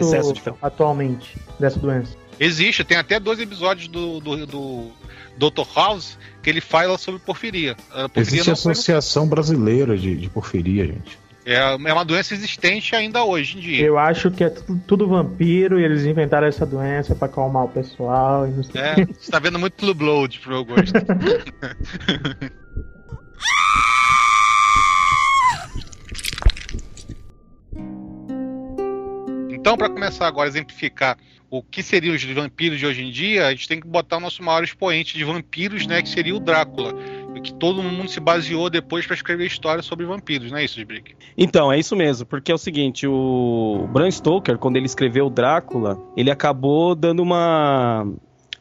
atualmente, dessa doença. Existe, tem até dois episódios do, do, do Dr. House que ele fala sobre porfiria. Porfiria Existe a Associação foi... Brasileira de, de Porfiria, gente. É, é uma doença existente ainda hoje em dia. Eu acho que é tudo, tudo vampiro e eles inventaram essa doença para acalmar o pessoal e não sei É, você tá vendo muito Blue Blood pro meu gosto. <laughs> então, para começar agora a exemplificar o que seriam os vampiros de hoje em dia, a gente tem que botar o nosso maior expoente de vampiros, né, que seria o Drácula que todo mundo se baseou depois para escrever histórias sobre vampiros, não é isso, Brick? Então, é isso mesmo, porque é o seguinte, o Bram Stoker, quando ele escreveu Drácula, ele acabou dando uma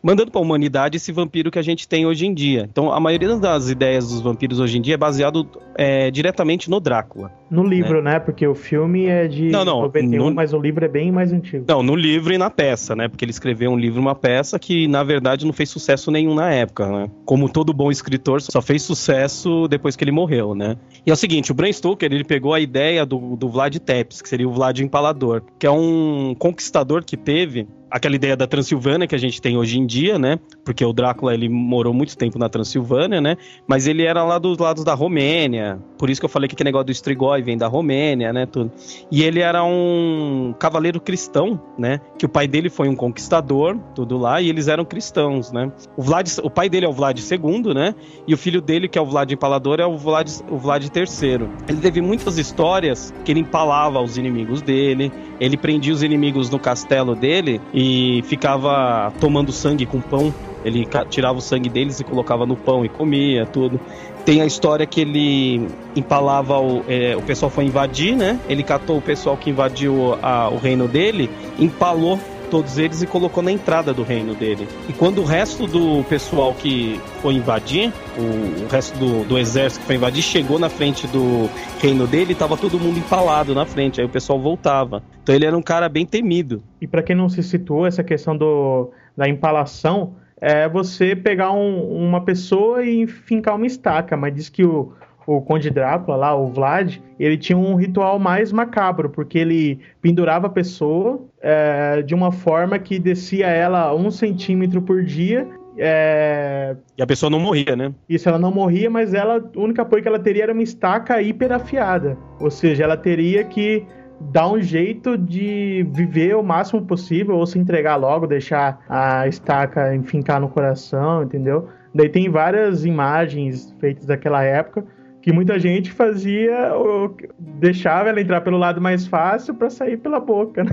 mandando para a humanidade esse vampiro que a gente tem hoje em dia. Então, a maioria das ideias dos vampiros hoje em dia é baseado é, diretamente no Drácula. No livro, né? né? Porque o filme é de não, não, 91, no... mas o livro é bem mais antigo. Não, no livro e na peça, né? Porque ele escreveu um livro e uma peça que, na verdade, não fez sucesso nenhum na época, né? Como todo bom escritor, só fez sucesso depois que ele morreu, né? E é o seguinte, o Bram Stoker, ele pegou a ideia do, do Vlad Tepes, que seria o Vlad Empalador, que é um conquistador que teve aquela ideia da Transilvânia que a gente tem hoje em dia, né? Porque o Drácula ele morou muito tempo na Transilvânia, né? Mas ele era lá dos lados da Romênia. Por isso que eu falei que aquele negócio do Strigoi vem da Romênia, né? Tudo. E ele era um cavaleiro cristão, né? Que o pai dele foi um conquistador, tudo lá, e eles eram cristãos, né? O, Vlad, o pai dele é o Vlad II, né? E o filho dele, que é o Vlad Empalador, é o Vlad, o Vlad III. Ele teve muitas histórias que ele empalava os inimigos dele, ele prendia os inimigos no castelo dele e ficava tomando sangue com pão. Ele tirava o sangue deles e colocava no pão e comia, tudo. Tem a história que ele empalava o, é, o pessoal foi invadir, né? Ele catou o pessoal que invadiu a, o reino dele, empalou todos eles e colocou na entrada do reino dele. E quando o resto do pessoal que foi invadir, o, o resto do, do, exército que foi invadir, chegou na frente do reino dele, tava todo mundo empalado na frente, aí o pessoal voltava. Então ele era um cara bem temido. E para quem não se situou, essa questão do, da empalação é você pegar um, uma pessoa e fincar uma estaca, mas diz que o, o Conde Drácula lá, o Vlad, ele tinha um ritual mais macabro, porque ele pendurava a pessoa é, de uma forma que descia ela um centímetro por dia é... E a pessoa não morria, né? Isso, ela não morria, mas ela, o único apoio que ela teria era uma estaca hiperafiada. Ou seja, ela teria que dar um jeito de viver o máximo possível ou se entregar logo, deixar a estaca enfincar no coração, entendeu? Daí tem várias imagens feitas daquela época que muita gente fazia, deixava ela entrar pelo lado mais fácil para sair pela boca, né?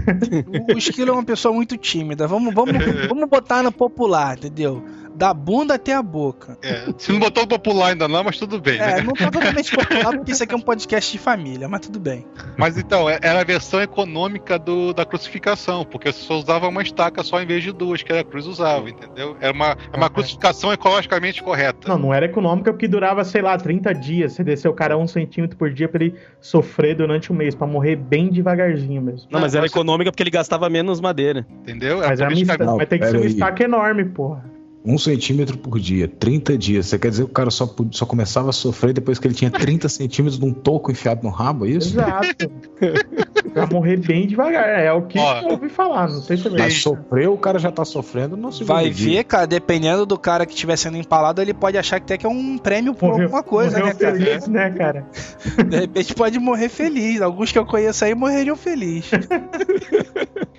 O Esquilo é uma pessoa muito tímida. Vamos, vamos, <laughs> vamos botar no popular, entendeu? Da bunda até a boca. É, se não botou popular ainda não, mas tudo bem. É, né? não tá totalmente popular porque isso aqui é um podcast de família, mas tudo bem. Mas então, é- era a versão econômica do, da crucificação, porque você só usava uma estaca só em vez de duas, que era a cruz usava, entendeu? Era uma, é uma crucificação ecologicamente correta. Não, não era econômica porque durava, sei lá, 30 dias. Você desceu o cara um centímetro por dia pra ele sofrer durante um mês, pra morrer bem devagarzinho mesmo. Não, mas era você- ecolômica porque ele gastava menos madeira. Entendeu? Mas, é por uma isso que a- esta- Não, mas tem que ser uma estaca enorme, porra. Um centímetro por dia, 30 dias. Você quer dizer que o cara só, só começava a sofrer depois que ele tinha 30 centímetros de um toco enfiado no rabo, é isso? Exato. <laughs> pra morrer bem devagar. É o que Ó. eu ouvi falar, não sei se é sofreu, o cara já tá sofrendo no segundo Vai dia. ver, cara, dependendo do cara que estiver sendo empalado, ele pode achar que até que é um prêmio por Morreu- alguma coisa, né, cara? feliz, né, cara? <laughs> De repente pode morrer feliz. Alguns que eu conheço aí morreriam felizes. <laughs>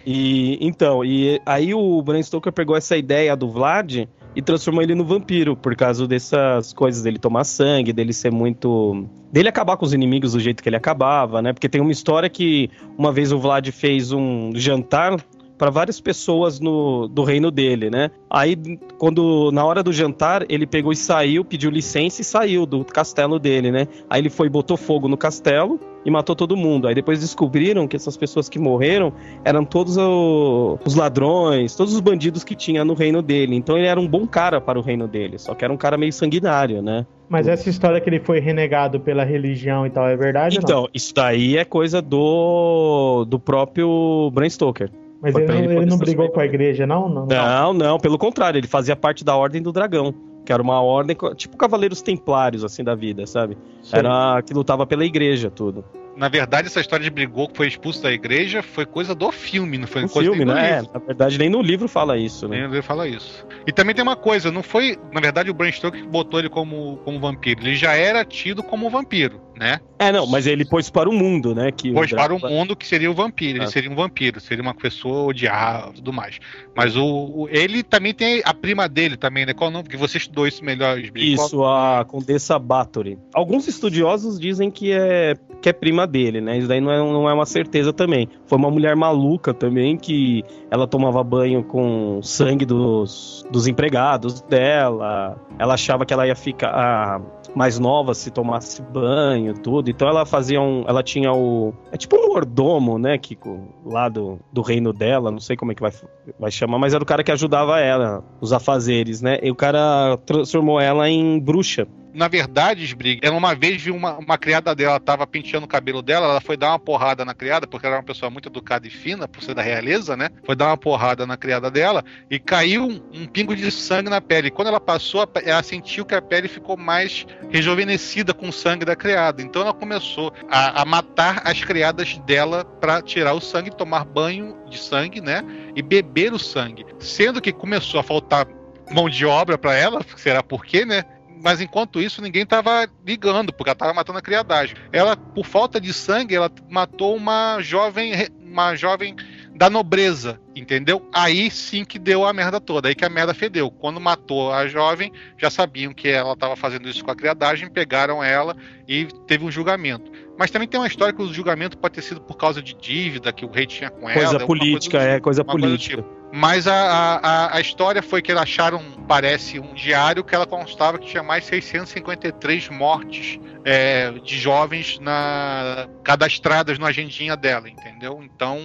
E então, e aí o Bram Stoker pegou essa ideia do Vlad e transformou ele no vampiro, por causa dessas coisas dele tomar sangue, dele ser muito. dele acabar com os inimigos do jeito que ele acabava, né? Porque tem uma história que uma vez o Vlad fez um jantar para várias pessoas no, do reino dele, né? Aí, quando na hora do jantar, ele pegou e saiu, pediu licença e saiu do castelo dele, né? Aí ele foi, botou fogo no castelo e matou todo mundo. Aí depois descobriram que essas pessoas que morreram eram todos o- os ladrões, todos os bandidos que tinha no reino dele. Então ele era um bom cara para o reino dele, só que era um cara meio sanguinário, né? Mas essa história que ele foi renegado pela religião e tal, é verdade ou não? Então, isso daí é coisa do do próprio Bram Stoker. Mas ele, ele ele não brigou com a igreja, não? Não. Não, não, pelo contrário, ele fazia parte da Ordem do Dragão, que era uma ordem tipo Cavaleiros Templários assim da vida, sabe? Sei. Era que lutava pela igreja, tudo. Na verdade, essa história de brigou que foi expulso da igreja foi coisa do filme, não foi No coisa filme, nem do né? É, livro. na verdade, nem no livro fala isso, né? Nem ele fala isso. E também tem uma coisa, não foi, na verdade, o Bram Stoker que botou ele como, como vampiro. Ele já era tido como vampiro, né? É, não, mas ele pôs para o mundo, né? Que Pois para o mundo que seria o vampiro. Ele Ah. seria um vampiro, seria uma pessoa odiável e tudo mais. Mas o, o- ele também tem a prima dele também, né? Qual o nome? Porque você estudou isso melhor. Qual- Isso, a Condessa Bathory. Alguns estudiosos dizem que é, que é prima dele, né? Isso daí não é, não é uma certeza também. Foi uma mulher maluca também que ela tomava banho com sangue dos, dos empregados dela. Ela achava que ela ia ficar ah, mais nova se tomasse banho, tudo. Então ela fazia um. Ela tinha o. É tipo um mordomo, né? Co- lá do, do reino dela, não sei como é que vai, vai chamar, mas era o cara que ajudava ela, os afazeres, né? E o cara transformou ela em bruxa. Na verdade, Sbrig, ela uma vez viu uma, uma criada dela, tava penteando o cabelo dela, ela foi dar uma porrada na criada, porque ela era uma pessoa muito educada e fina, por ser da realeza, né? Foi dar uma porrada na criada dela e caiu um, um pingo de sangue na pele. Quando ela passou, ela sentiu que a pele ficou mais rejuvenescida com o sangue da criada. Então ela começou a, a matar as criadas dela para tirar o sangue, tomar banho de sangue, né? E beber o sangue. Sendo que começou a faltar mão de obra para ela, será por quê, né? Mas enquanto isso, ninguém estava ligando, porque ela estava matando a criadagem. Ela, por falta de sangue, ela matou uma jovem, uma jovem da nobreza, entendeu? Aí sim que deu a merda toda, aí que a merda fedeu. Quando matou a jovem, já sabiam que ela estava fazendo isso com a criadagem, pegaram ela e teve um julgamento. Mas também tem uma história que o julgamento pode ter sido por causa de dívida que o rei tinha com ela. Coisa alguma coisa política, é, tipo, coisa coisa política. tipo. Mas a, a, a- a história foi que eles acharam, parece, um diário que ela constava que tinha mais 653 mortes é, de jovens na, cadastradas na agendinha dela, entendeu? Então,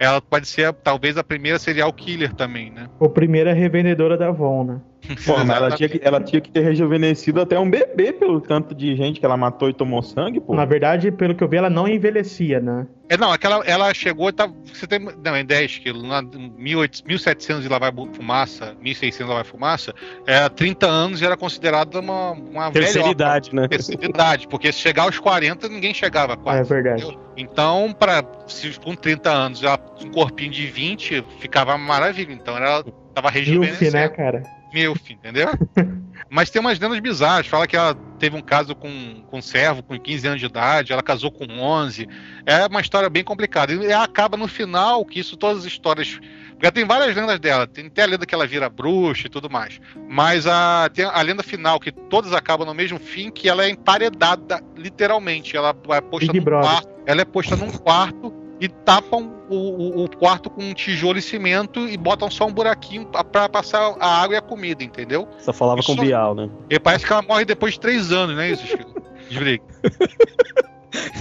ela pode ser, talvez, a primeira serial killer também, né? O primeiro é revendedora da Avon, né? Pô, mas ela tinha, que, ela tinha que ter rejuvenescido até um bebê pelo tanto de gente que ela matou e tomou sangue, pô. Na verdade, pelo que eu vi, ela não envelhecia, né? É, não, aquela, ela chegou e tá, você tem, não, em 10 quilos, na 1800, 1700 de lavar bu- fumaça, 1600 de lavar fumaça, é, 30 anos era considerada uma, uma Terceira velhota. idade, né? Terceira idade, porque se chegar aos 40, ninguém chegava 4. É verdade. entendeu? Então, para se com 30 anos, ela, um corpinho de 20, ficava maravilha. Então, ela tava Milf, rejuvenescendo. né, cara? Milf, entendeu? <laughs> Mas tem umas lendas bizarras. Fala que ela teve um caso com, com um servo com 15 anos de idade, ela casou com 11. É uma história bem complicada. E ela acaba no final, que isso todas as histórias. Porque tem várias lendas dela. Tem até a lenda que ela vira bruxa e tudo mais. Mas a, tem a lenda final, que todas acabam no mesmo fim, que ela é emparedada, literalmente. Ela é posta Big num quarto. Ela é posta num quarto e tapam o, o- o quarto com um tijolo e cimento e botam só um buraquinho pra- pra passar a água e a comida, entendeu? Só falava com Isso- Bial, né? E parece que ela morre depois de três anos, não é isso, Chico? <laughs> Desbrigue.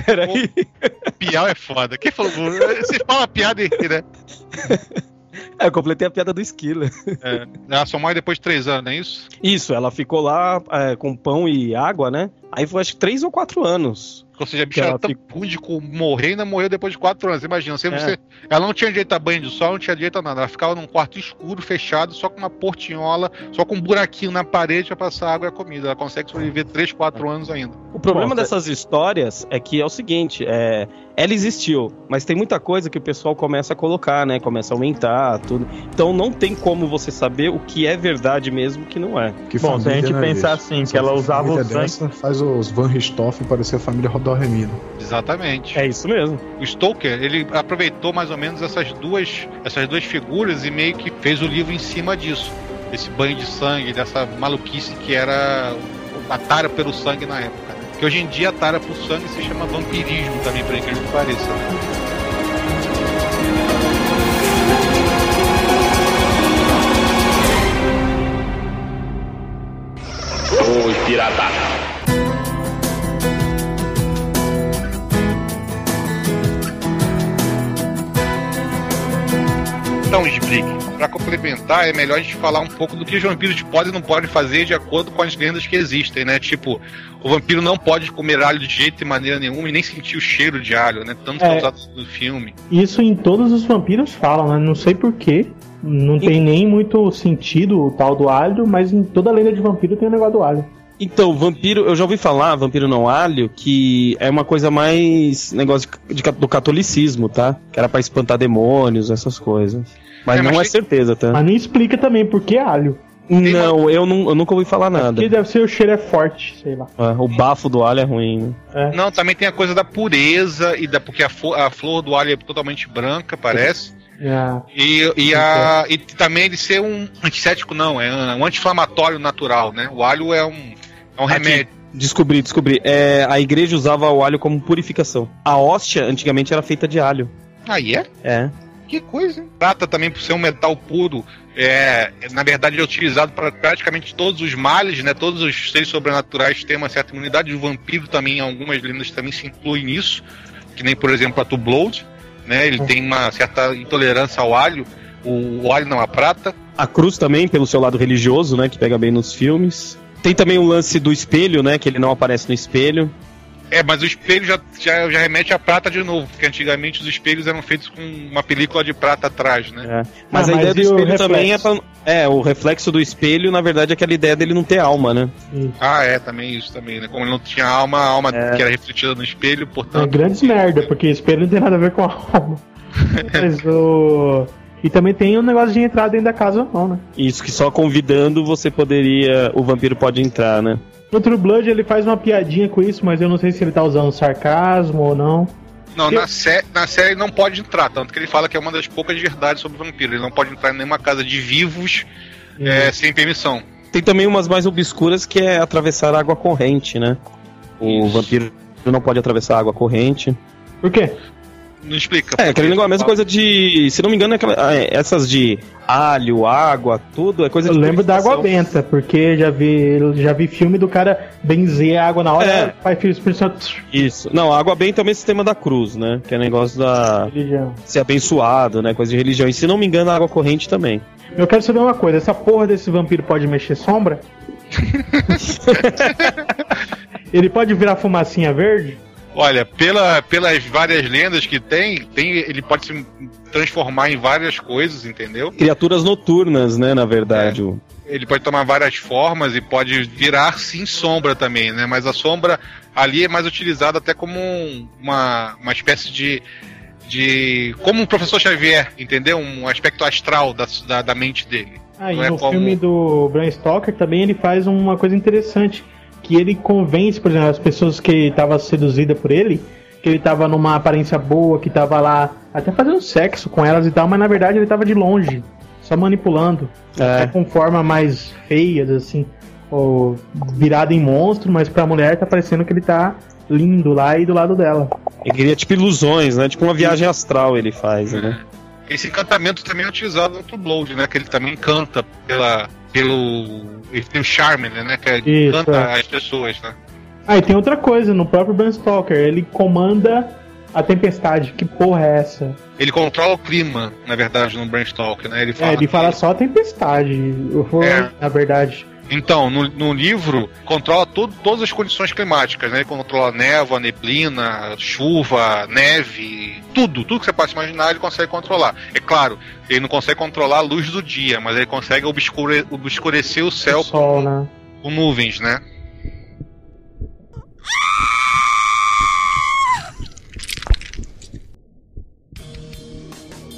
Peraí. Piau é foda. Quem falou? Você fala piada aí, né? É, eu completei a piada do Skiller. É, ela só morre depois de três anos, não é isso? Isso, ela ficou lá é, com pão e água, né? Aí foi acho que três ou quatro anos. Ou seja, a bicha era tão fica- ruim de morrer e ainda morreu depois de quatro anos. Imagina, você, É. você- ela não tinha direito a banho de sol, não tinha direito a nada. Ela ficava num quarto escuro, fechado, só com uma portinhola, só com um buraquinho na parede pra passar água e a comida. Ela consegue sobreviver três, quatro anos ainda. O problema Bom, dessas histórias é que é o seguinte, é, ela existiu, mas tem muita coisa que o pessoal começa a colocar, né? Começa a aumentar, tudo. Então não tem como você saber o que é verdade mesmo e o que não é. Que Bom, se a gente né, pensar assim, que ela usava o sangue- Faz os Van Richthofen parecer a família Rodorremino. Exatamente. É isso mesmo. O Stoker, ele aproveitou mais ou menos essas duas, essas duas figuras e meio que fez o livro em cima disso. Desse banho de sangue, dessa maluquice que era a tara pelo sangue na época. Que hoje em dia tara por sangue se chama vampirismo também, por incrível que pareça. né? Os piratas. Então, Sbrick, para complementar, é melhor a gente falar um pouco do que os vampiros podem e não podem fazer de acordo com as lendas que existem, né? Tipo, o vampiro não pode comer alho de jeito e maneira nenhuma e nem sentir o cheiro de alho, né? Tanto que é usado no filme. Isso em todos os vampiros falam, né? Não sei porquê. Não tem nem muito sentido o tal do alho, mas em toda lenda de vampiro tem o negócio do alho. Então, vampiro, eu já ouvi falar, vampiro não alho, que é uma coisa mais negócio de, de- do catolicismo, tá? Que era pra espantar demônios, essas coisas. Mas É, não mas é tem- certeza, tá? Mas não explica também por que alho. Não, eu, não, eu nunca ouvi falar nada. Porque deve ser o cheiro é forte, sei lá. É, o bafo do alho é ruim, né? Não, também tem a coisa da pureza e da porque a, fo- a flor do alho é totalmente branca, parece. Ah, E, e, a, e também ele ser um antissético, não, é um anti-inflamatório natural, né? O alho é um, é um Aqui. remédio. Descobri, descobri. É, a igreja usava o alho como purificação. A hóstia antigamente era feita de alho. Aí é? É. Que coisa, hein? Prata também, por ser um metal puro, é, na verdade é utilizado para praticamente todos os males, né? Todos os seres sobrenaturais têm uma certa imunidade. O vampiro também, algumas lendas também se incluem nisso, que nem, por exemplo, a Tubload, né? Ele tem uma certa intolerância ao alho. O, o alho não, a prata. A cruz também, pelo seu lado religioso, né? Que pega bem nos filmes. Tem também o lance do espelho, né? Que ele não aparece no espelho. É, mas o espelho já, já, já remete à prata de novo, porque antigamente os espelhos eram feitos com uma película de prata atrás, né? É. Mas Ah, a mas ideia do o espelho também é reflexo? pra, É, o reflexo do espelho, na verdade, é aquela ideia dele não ter alma, né? Ah, é, também isso também, né? Como ele não tinha alma, a alma É. que era refletida no espelho, é portanto. grandes merda, porque espelho não tem nada a ver com a alma. <laughs> Mas o. E também tem o negócio de entrar dentro da casa ou não, né? Isso que só convidando você poderia. O vampiro pode entrar, né? No True Blood ele faz uma piadinha com isso, mas eu não sei se ele tá usando sarcasmo ou não. Não, na, sé na série ele não pode entrar, tanto que ele fala que é uma das poucas verdades sobre o vampiro. Ele não pode entrar em nenhuma casa de vivos é, sem permissão. Tem também umas mais obscuras que é atravessar água corrente, né? O Isso. vampiro não pode atravessar água corrente. Por quê? Não explica. É, aquele negócio, a mesma coisa de. Se não me engano, é aquela, é, essas de alho, água, tudo, é coisa Eu de. lembro da água benta, porque já vi, já vi filme do cara benzer a água na hora, É. faz filho Espírito Santo. Isso. Não, a água também é sistema da cruz, né? Que é negócio da. religião. ser abençoado, né? Coisa de religião. E se não me engano, a água corrente também. Eu quero saber uma coisa, essa porra desse vampiro pode mexer sombra? <laughs> ele pode virar fumacinha verde? Olha, pela, pelas várias lendas que tem, tem, ele pode se transformar em várias coisas, entendeu? Criaturas noturnas, né? Na verdade. o- Ele pode tomar várias formas e pode virar sim sombra também, né? Mas a sombra ali é mais utilizada até como um- uma, uma espécie de, de. como um professor Xavier, entendeu? Um aspecto astral da, da, da mente dele. Ah, e é no como- filme do Bram Stoker também ele faz uma coisa interessante, que ele convence, por exemplo, as pessoas que estavam seduzidas por ele, que ele tava numa aparência boa, que tava lá até fazendo sexo com elas e tal, mas na verdade ele tava de longe, só manipulando. É. com forma mais feias, assim, ou virado em monstro, mas pra mulher tá parecendo que ele tá lindo lá e do lado dela. Ele cria tipo ilusões, né? Tipo uma viagem astral ele faz, né? Esse encantamento também é utilizado no Blood, né? Que ele também encanta pela, pelo. Ele tem o charme, né? Que é- Isso, encanta é. as pessoas, né? Ah, e tem outra coisa, no próprio Bram Stoker, ele comanda a tempestade. Que porra é essa? Ele controla o clima, na verdade, no Brainstalk, né? Ele fala, é, ele fala só a tempestade, É. na verdade. Então, no, no livro, controla todo- todas as condições climáticas, né? Ele controla névoa, neblina, chuva, neve, tudo, tudo que você possa imaginar, ele consegue controlar. É claro, ele não consegue controlar a luz do dia, mas ele consegue obscure- obscurecer o céu o sol, com, né? com nuvens, né?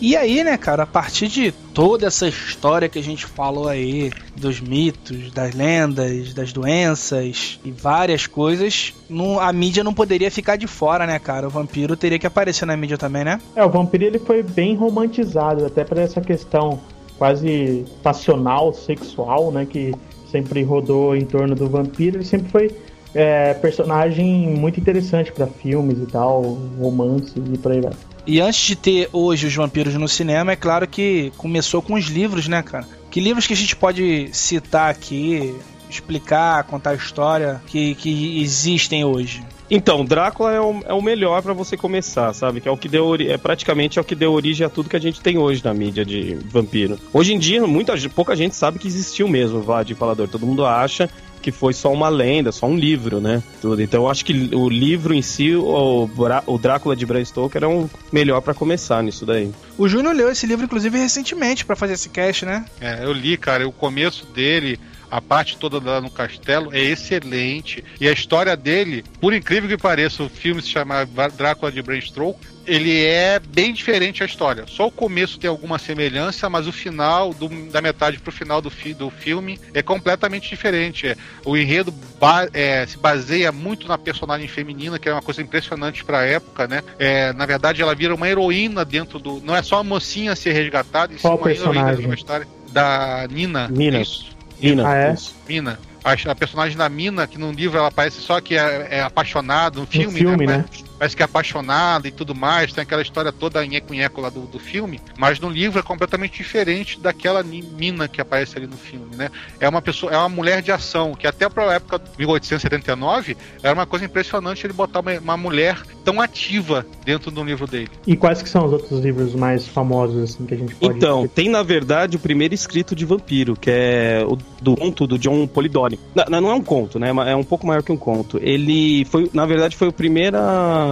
E aí, né, cara, a partir de toda essa história que a gente falou aí, dos mitos, das lendas, das doenças e várias coisas, não- a mídia não poderia ficar de fora, né, cara? O vampiro teria que aparecer na mídia também, né? É, o vampiro ele foi bem romantizado, até por essa questão quase passional, sexual, né, que sempre rodou em torno do vampiro. Ele sempre foi é, personagem muito interessante pra filmes e tal, romance e por aí vai. E antes de ter hoje os vampiros no cinema, é claro que começou com os livros, né, cara? Que livros que a gente pode citar aqui, explicar, contar a história que, que existem hoje? Então, Drácula é o, é o melhor pra você começar, sabe? Que é o que deu é praticamente é o que deu origem a tudo que a gente tem hoje na mídia de vampiro. Hoje em dia, muita, pouca gente sabe que existiu mesmo o Vlad Impalador. Todo mundo acha que foi só uma lenda, só um livro, né? Tudo. Então, eu acho que o livro em si, o, o Drácula de Bram Stoker é um melhor pra começar nisso daí. O Júnior leu esse livro, inclusive, recentemente pra fazer esse cast, né? É, eu li, cara, o começo dele, a parte toda lá no castelo é excelente. E a história dele, por incrível que pareça, o filme se chama Drácula de Bram Stoker, ele é bem diferente a história. Só o começo tem alguma semelhança, mas o final, do- da metade pro final do, fi- do filme, é completamente diferente. É, o enredo ba- é, se baseia muito na personagem feminina, que é uma coisa impressionante pra época, né? É, na verdade, ela vira uma heroína dentro do. Não é só a mocinha a ser resgatada, e sim uma heroína personagem? de uma história da Nina. Nina. Isso. Lina, Ah, é? Mina. A, a personagem da Mina, que no livro ela parece só que é, é apaixonada, no filme, filme, né? Parece, parece que é apaixonada e tudo mais, tem aquela história toda nheco-nheco lá do, do filme, mas no livro é completamente diferente daquela Mina que aparece ali no filme, né? É uma pessoa, é uma mulher de ação, que até pra época de 1879 era uma coisa impressionante ele botar uma, uma mulher tão ativa dentro do livro dele. E quais que são os outros livros mais famosos assim que a gente pode Então, tem na verdade o primeiro escrito de vampiro, que é o do conto do John Polidori. Não, não é um conto, né? É um pouco maior que um conto. Ele foi, na verdade, foi a primeira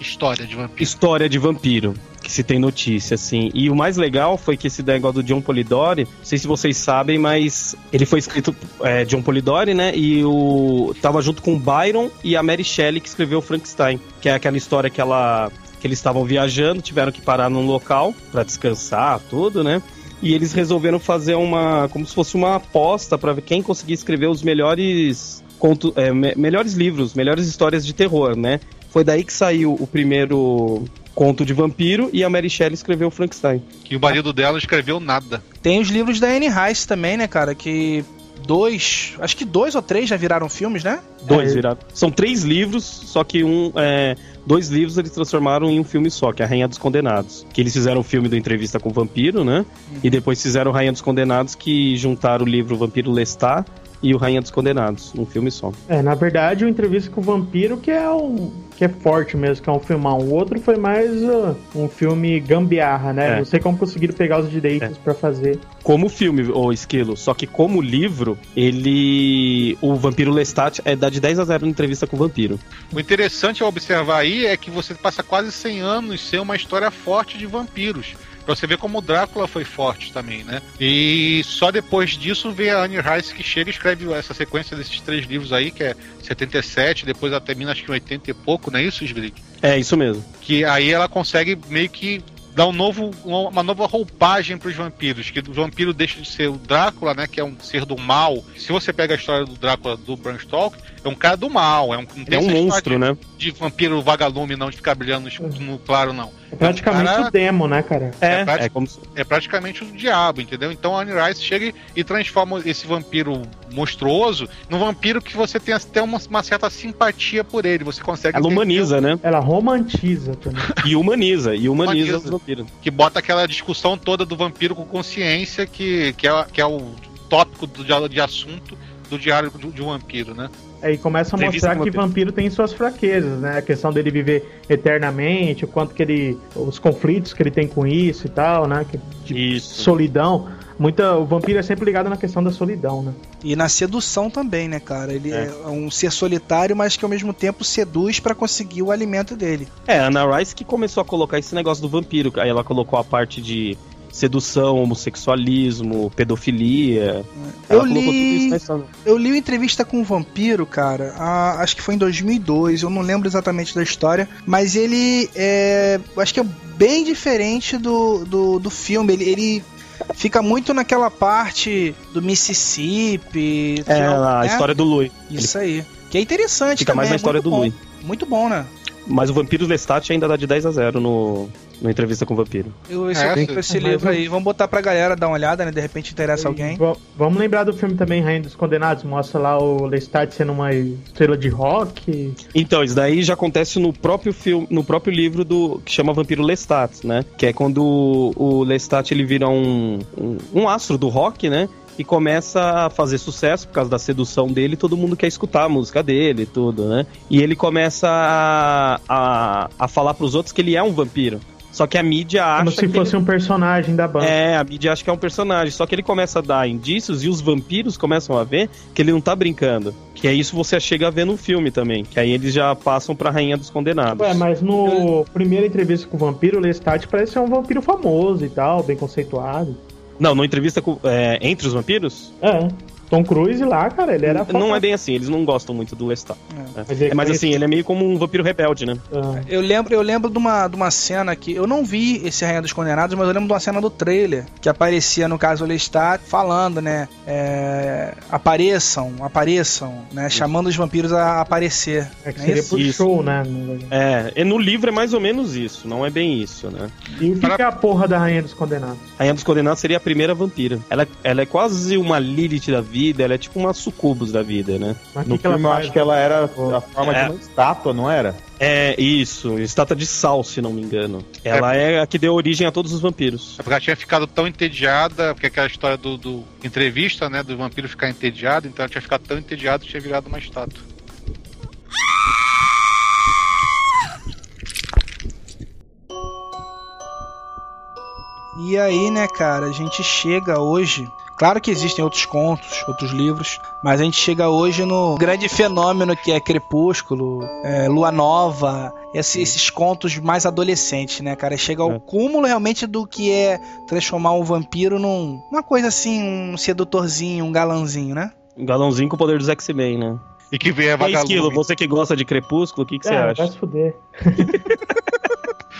História de vampiro. história de vampiro que se tem notícia, assim. E o mais legal foi que esse negócio do John Polidori, não sei se vocês sabem, mas ele foi escrito é, John Polidori, né? E o tava junto com Byron e a Mary Shelley que escreveu Frankenstein, que é aquela história que ela que eles estavam viajando, tiveram que parar num local pra descansar, tudo, né? E eles resolveram fazer uma como se fosse uma aposta pra ver quem conseguia escrever os melhores conto, é, me- melhores livros, melhores histórias de terror, né? Foi daí que saiu o primeiro conto de vampiro e a Mary Shelley escreveu Frankenstein. Que o marido dela escreveu nada. Tem os livros da Anne Rice também, né, cara? Que dois, acho que dois ou três já viraram filmes, né? Dois É. viraram. São três livros, só que um. é, dois livros eles transformaram em um filme só, que é a Rainha dos Condenados. Que eles fizeram o filme do Entrevista com o Vampiro, né? E depois fizeram Rainha dos Condenados, que juntaram o livro Vampiro Lestat e o Rainha dos Condenados, um filme só. É, na verdade, o Entrevista com o Vampiro que é um que é forte mesmo, que é um filmão. O outro foi mais uh, um filme gambiarra, né? É. Não sei como conseguiram pegar os direitos pra fazer. Como filme, o Esquilo, só que como livro, ele. O Vampiro Lestat é dá de 10 a 0 na entrevista com o Vampiro. O interessante a observar aí é que você passa quase 100 anos sem uma história forte de vampiros. Pra você ver como o Drácula foi forte também, né? E só depois disso vê a Anne Rice que chega e escreve essa sequência desses três livros aí, que é 77, depois ela termina acho que em 80 e pouco, não é isso, Slig? É, isso mesmo. Que aí ela consegue meio que dar um novo, uma nova roupagem para os vampiros, que o vampiro deixa de ser o Drácula, né, que é um ser do mal. Se você pega a história do Drácula do Bram Stoker, é um cara do mal, é um, não tem É um monstro, de, né? de vampiro vagalume não, de ficar brilhando no, escuro, no claro não. É praticamente Cara- o demo, né, cara? É, É prático. é como se- É praticamente o diabo, entendeu? Então a Anne Rice chega e transforma esse vampiro monstruoso num vampiro que você tem até uma, uma certa simpatia por ele. Você consegue. ela humaniza, né? Ela romantiza também. <laughs> E humaniza, e humaniza Humaniza. os vampiros. que bota aquela discussão toda do vampiro com consciência, que, que, é, que é o tópico do, de, de assunto do diário de, de um vampiro, né? Aí começa a Entrevista mostrar que vampiro. vampiro tem suas fraquezas, né? A questão dele viver eternamente, o quanto que ele. os conflitos que ele tem com isso e tal, né? Que, solidão. Muita, o vampiro é sempre ligado na questão da solidão, né? E na sedução também, né, cara? Ele é, É. um ser solitário, mas que ao mesmo tempo seduz pra conseguir o alimento dele. É, a Anna Rice que começou a colocar esse negócio do vampiro. Aí ela colocou a parte de sedução, homossexualismo, pedofilia. Eu Ela li-. Eu li uma entrevista com um vampiro, cara, a- acho que foi em 2002, eu não lembro exatamente da história, mas ele é. eu Acho que é bem diferente do, do, do filme. Ele, ele fica muito naquela parte do Mississippi. É, a né? história do Louis. Isso aí. Que é interessante Fica também. mais na é história do bom. Louis. Muito bom, né? Mas o Vampiro Lestat ainda dá de 10 a 0 no, no Entrevista com o Vampiro. Eu, esse, É, esse sim. livro aí, vamos botar pra galera dar uma olhada, né? De repente interessa alguém. Va- vamos lembrar do filme também, Rainha dos Condenados. Mostra lá o Lestat sendo uma estrela de rock. Então, isso daí já acontece no próprio filme, no próprio livro do que chama Vampiro Lestat, né? Que é quando o, o Lestat ele vira um, um, um astro do rock, né? E começa a fazer sucesso por causa da sedução dele, todo mundo quer escutar a música dele e tudo, né? E ele começa a, a, a falar pros outros que ele é um vampiro. Só que a mídia acha Como se que fosse ele... um personagem da banda. É, a mídia acha que é um personagem. Só que ele começa a dar indícios e os vampiros começam a ver que ele não tá brincando. Que é isso você chega a ver no filme também. Que aí eles já passam pra Rainha dos Condenados. Ué, mas no primeira entrevista com o vampiro, o Lestat parece ser um vampiro famoso e tal, bem conceituado. Não, na entrevista com, é, entre os vampiros, É. Tom Cruise lá, cara, ele era não é bem assim. Eles não gostam muito do Lestat. Mas É, mas conhece- assim, ele é meio como um vampiro rebelde, né? Ah, Eu lembro, eu lembro de uma, de uma cena que. Eu não vi esse Rainha dos Condenados, mas eu lembro de uma cena do trailer que aparecia, no caso, o Lestat falando, né? é, apareçam, apareçam, né? Chamando os vampiros a aparecer. é que é seria isso? por Isso. show, né? É, e no livro é mais ou menos isso, não é bem isso, né? E o que, que é a porra da Rainha dos Condenados? A Rainha dos Condenados seria a primeira vampira. Ela, ela é quase uma Lilith da vida, ela é tipo uma sucubus da vida, né? Mas No que, que ela filme eu faz? acho que ela era a forma É. de uma estátua, não era? É, isso, estátua de sal, se não me engano. Ela é a que deu origem a todos os vampiros. É porque ela tinha ficado tão entediada, porque aquela história do, do entrevista, né, do vampiro ficar entediado, então ela tinha ficado tão entediada que tinha virado uma estátua. E aí, né, cara, a gente chega hoje. Claro que existem outros contos, outros livros, mas a gente chega hoje no grande fenômeno que é Crepúsculo, é, Lua Nova, esse- esses contos mais adolescentes, né, cara? Chega ao É. cúmulo realmente do que é transformar um vampiro num uma coisa assim, um sedutorzinho, um galanzinho, né? Um galãozinho com o poder dos X-Men, né? E que vem a E aí, Esquilo, vagalume. você que gosta de Crepúsculo, o que, que você É, acha? vai se fuder. <laughs>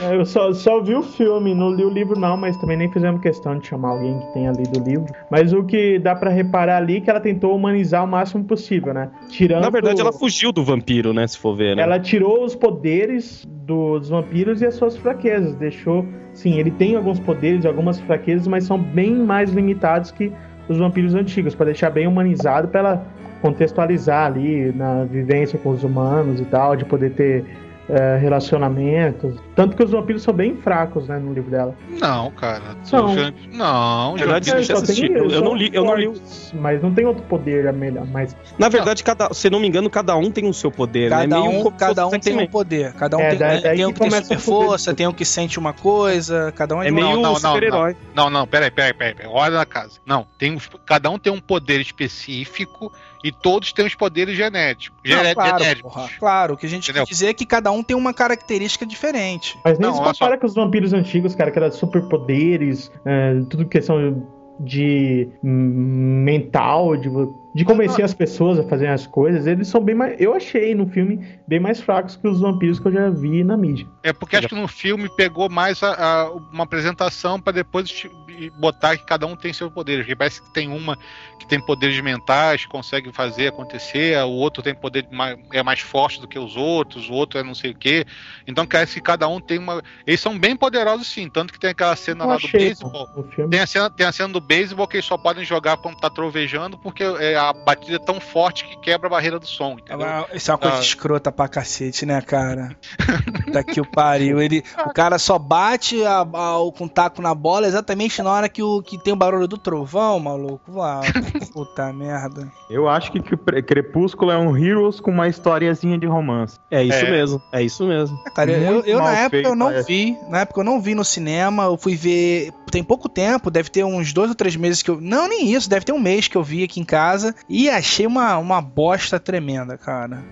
É, Eu só, só vi o filme, não li o livro não, mas também nem fizemos questão de chamar alguém que tenha lido o livro. Mas o que dá pra reparar ali é que ela tentou humanizar o máximo possível, né? Tirando Na verdade, ela fugiu do vampiro, né? Se for ver, né? Ela tirou os poderes dos vampiros e as suas fraquezas. Deixou. Sim, ele tem alguns poderes e algumas fraquezas, mas são bem mais limitados que os vampiros antigos, Pra deixar bem humanizado, pra ela contextualizar ali na vivência com os humanos e tal, de poder ter eh, relacionamentos. Tanto que os vampiros são bem fracos, né, no livro dela. Não, cara. São. Não, Na verdade, eu só tem- assistir. Eu- eu não li- eu não li Mas não tem outro poder melhor. Mas Na verdade, cada, se não me engano, cada um tem o seu poder, né? Cada Meio um, se cada um tem um poder. Cada um É, tem, daí- daí tem um que que tem começa super força, tem um que sente uma coisa, cada um é, É meio não, não, super-herói. Não, não, peraí, peraí, peraí. peraí. Olha na casa. Não, tem cada um tem um poder específico e todos têm os poderes genéticos. Não, Gené- claro, genéticos. porra. Claro, o que a gente Entendeu? quer dizer é que cada um tem uma característica diferente. Mas nem Não, se compara com os vampiros antigos, cara, que era superpoderes, é, tudo questão de mental, de, de convencer as pessoas a fazerem as coisas. Eles são bem mais. Eu achei no filme bem mais fracos que os vampiros que eu já vi na mídia. É porque acho que no filme pegou mais a- a- uma apresentação pra depois e botar que cada um tem seus poderes. Porque parece que tem uma que tem poderes mentais, consegue fazer acontecer, o outro tem poder mais, é mais forte do que os outros, o outro é não sei o quê. Então parece que cada um tem uma. Eles são bem poderosos sim, tanto que tem aquela cena Eu lá achei, do beisebol. Tem a, cena, tem a cena do beisebol que eles só podem jogar quando tá trovejando, porque é, a batida é tão forte que quebra a barreira do som, entendeu? Ah, Isso é uma coisa Ah. escrota pra cacete, né, cara? <laughs> Daqui o pariu. Ele, o cara só bate a, a- o com taco na bola exatamente na hora que, o, que tem o barulho do trovão, maluco. Ah, <laughs> puta merda. Eu acho que Cre- Crepúsculo é um Heroes com uma historiazinha de romance. É isso É. mesmo, é isso mesmo. Cara, eu, eu na época feito, eu não parece. vi. Na época eu não vi no cinema. Eu fui ver. Tem pouco tempo, deve ter uns dois ou três meses que eu. Não, nem isso, deve ter um mês que eu vi aqui em casa. E achei uma, uma bosta tremenda, cara.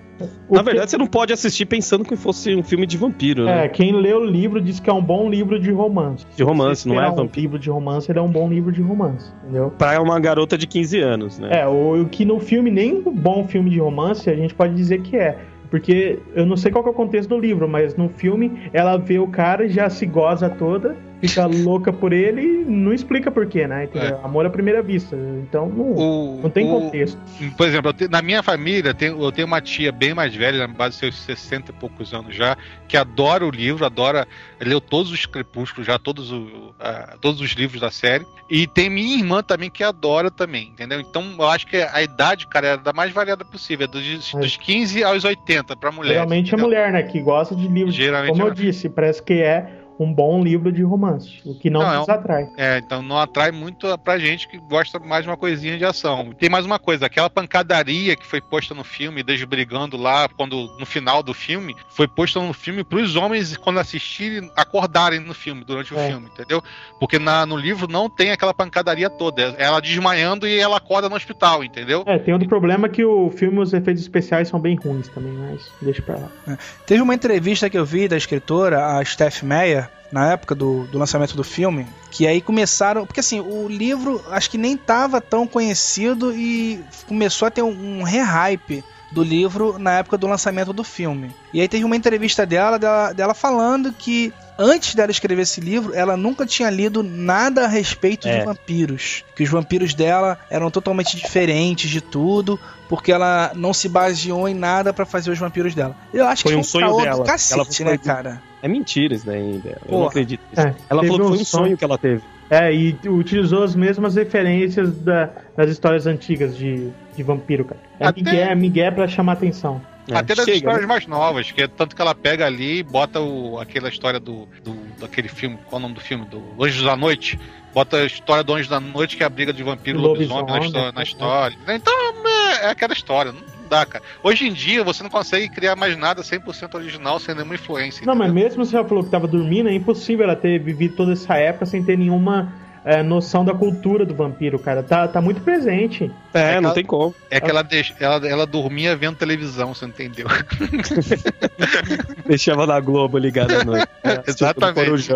O Na que- verdade, você não pode assistir pensando que fosse um filme de vampiro, né? É, quem lê o livro diz que é um bom livro de romance. De romance, não é um vampiro. livro de romance, ele é um bom livro de romance, entendeu? Pra uma garota de 15 anos, né? É, o, que no filme, nem um bom filme de romance, a gente pode dizer que é. Porque eu não sei qual que é o contexto do livro, mas no filme ela vê o cara e já se goza toda, fica louca por ele e não explica por quê, né? Entendeu? Amor à primeira vista. Então não, O- não tem o- contexto. Por exemplo, na minha família, eu tenho uma tia bem mais velha, na base dos seus 60 e poucos anos já, que adora o livro, adora, leu todos os crepúsculos já, todos, o- todos os livros da série. E tem minha irmã também que adora também, entendeu? Então eu acho que a idade, cara, é da mais variada possível, é dos, É. dos 15 aos 80 pra mulher. Geralmente é entendeu? mulher, né? Que gosta de livros. Geralmente Como é- eu disse, parece que é um bom livro de romance. O que não, Não, é nos um- atrai. É, então não atrai muito pra gente que gosta mais de uma coisinha de ação. Tem mais uma coisa, aquela pancadaria que foi posta no filme, desde brigando lá, quando no final do filme, foi posta no filme pros homens, quando assistirem, acordarem no filme, durante o É. filme, entendeu? Porque na, no livro não tem aquela pancadaria toda. É Ela desmaiando e ela acorda no hospital, entendeu? É, tem outro problema que o filme, os efeitos especiais são bem ruins também, mas deixa pra lá. Teve uma entrevista que eu vi da escritora, a Steph Meyer, na época do, do lançamento do filme, que aí começaram. Porque assim, o livro acho que nem tava tão conhecido e começou a ter um, um re-hype do livro na época do lançamento do filme. E aí teve uma entrevista dela, dela, dela falando que antes dela escrever esse livro, ela nunca tinha lido nada a respeito É. de vampiros. Que os vampiros dela eram totalmente diferentes de tudo, porque ela não se baseou em nada pra fazer os vampiros dela. Eu acho Foi que um foi sonho dela. cacete, Ela né, cara? É mentira isso daí ainda. Eu Porra. não acredito. É, Ela falou que foi um um sonho que ela teve. É, e utilizou as mesmas referências da- das histórias antigas de, de vampiro, cara. É Até- Miguel, Miguel pra chamar atenção. É, Até das chega, histórias né? mais novas, que é tanto que ela pega ali e bota o, aquela história do, do daquele filme, qual é o nome do filme? Do Anjos da Noite. Bota a história do Anjo da Noite, que é a briga de vampiro e lobisomem na, Lobisomem, histó- na né? história. Então é, é aquela história, não dá, cara. Hoje em dia você não consegue criar mais nada 100% original sem nenhuma influência. Não, mas entendeu? mesmo se ela falou que tava dormindo, é impossível ela ter vivido toda essa época sem ter nenhuma é, noção da cultura do vampiro, cara. Tá, tá muito presente. É, É não que tem como. É que ela, deix- ela, ela dormia vendo televisão, você entendeu? <laughs> Deixava na Globo ligada à noite. <laughs> É, Exatamente.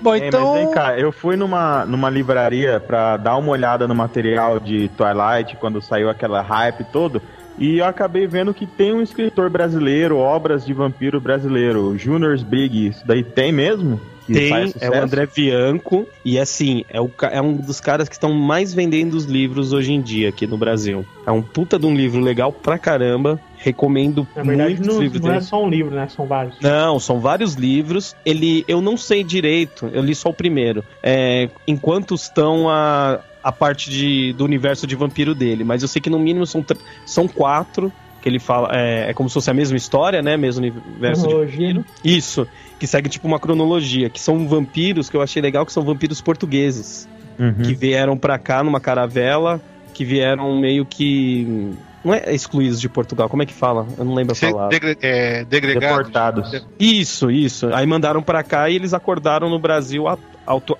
Bom, É, então. mas vem cá, eu fui numa, numa livraria pra dar uma olhada no material de Twilight quando saiu aquela hype todo. E eu acabei vendo que tem um escritor brasileiro, obras de vampiro brasileiro, Junior Briggs. Isso daí tem mesmo? Que Tem, é o? André Bianco, e assim, é, o, é um dos caras que estão mais vendendo os livros hoje em dia aqui no Brasil. É um puta de um livro legal pra caramba. Recomendo Na verdade, muitos não, livros não é dele. só um livro, né? São vários. Não, são vários livros. Ele, eu não sei direito, eu li só o primeiro. É, enquanto estão a, a parte de, do universo de vampiro dele, mas eu sei que no mínimo são, são quatro. Que ele fala, é, é como se fosse a mesma história, né? Mesmo universo de Cronologia. vampiro. Isso, que segue tipo uma cronologia, que são vampiros que eu achei legal, que são vampiros portugueses, Uhum. que vieram pra cá numa caravela, que vieram meio que não é excluídos de Portugal, como é que fala? Eu não lembro a palavra. degre- é, degregados. Deportados. Isso, isso. Aí mandaram pra cá e eles acordaram no Brasil a- atu-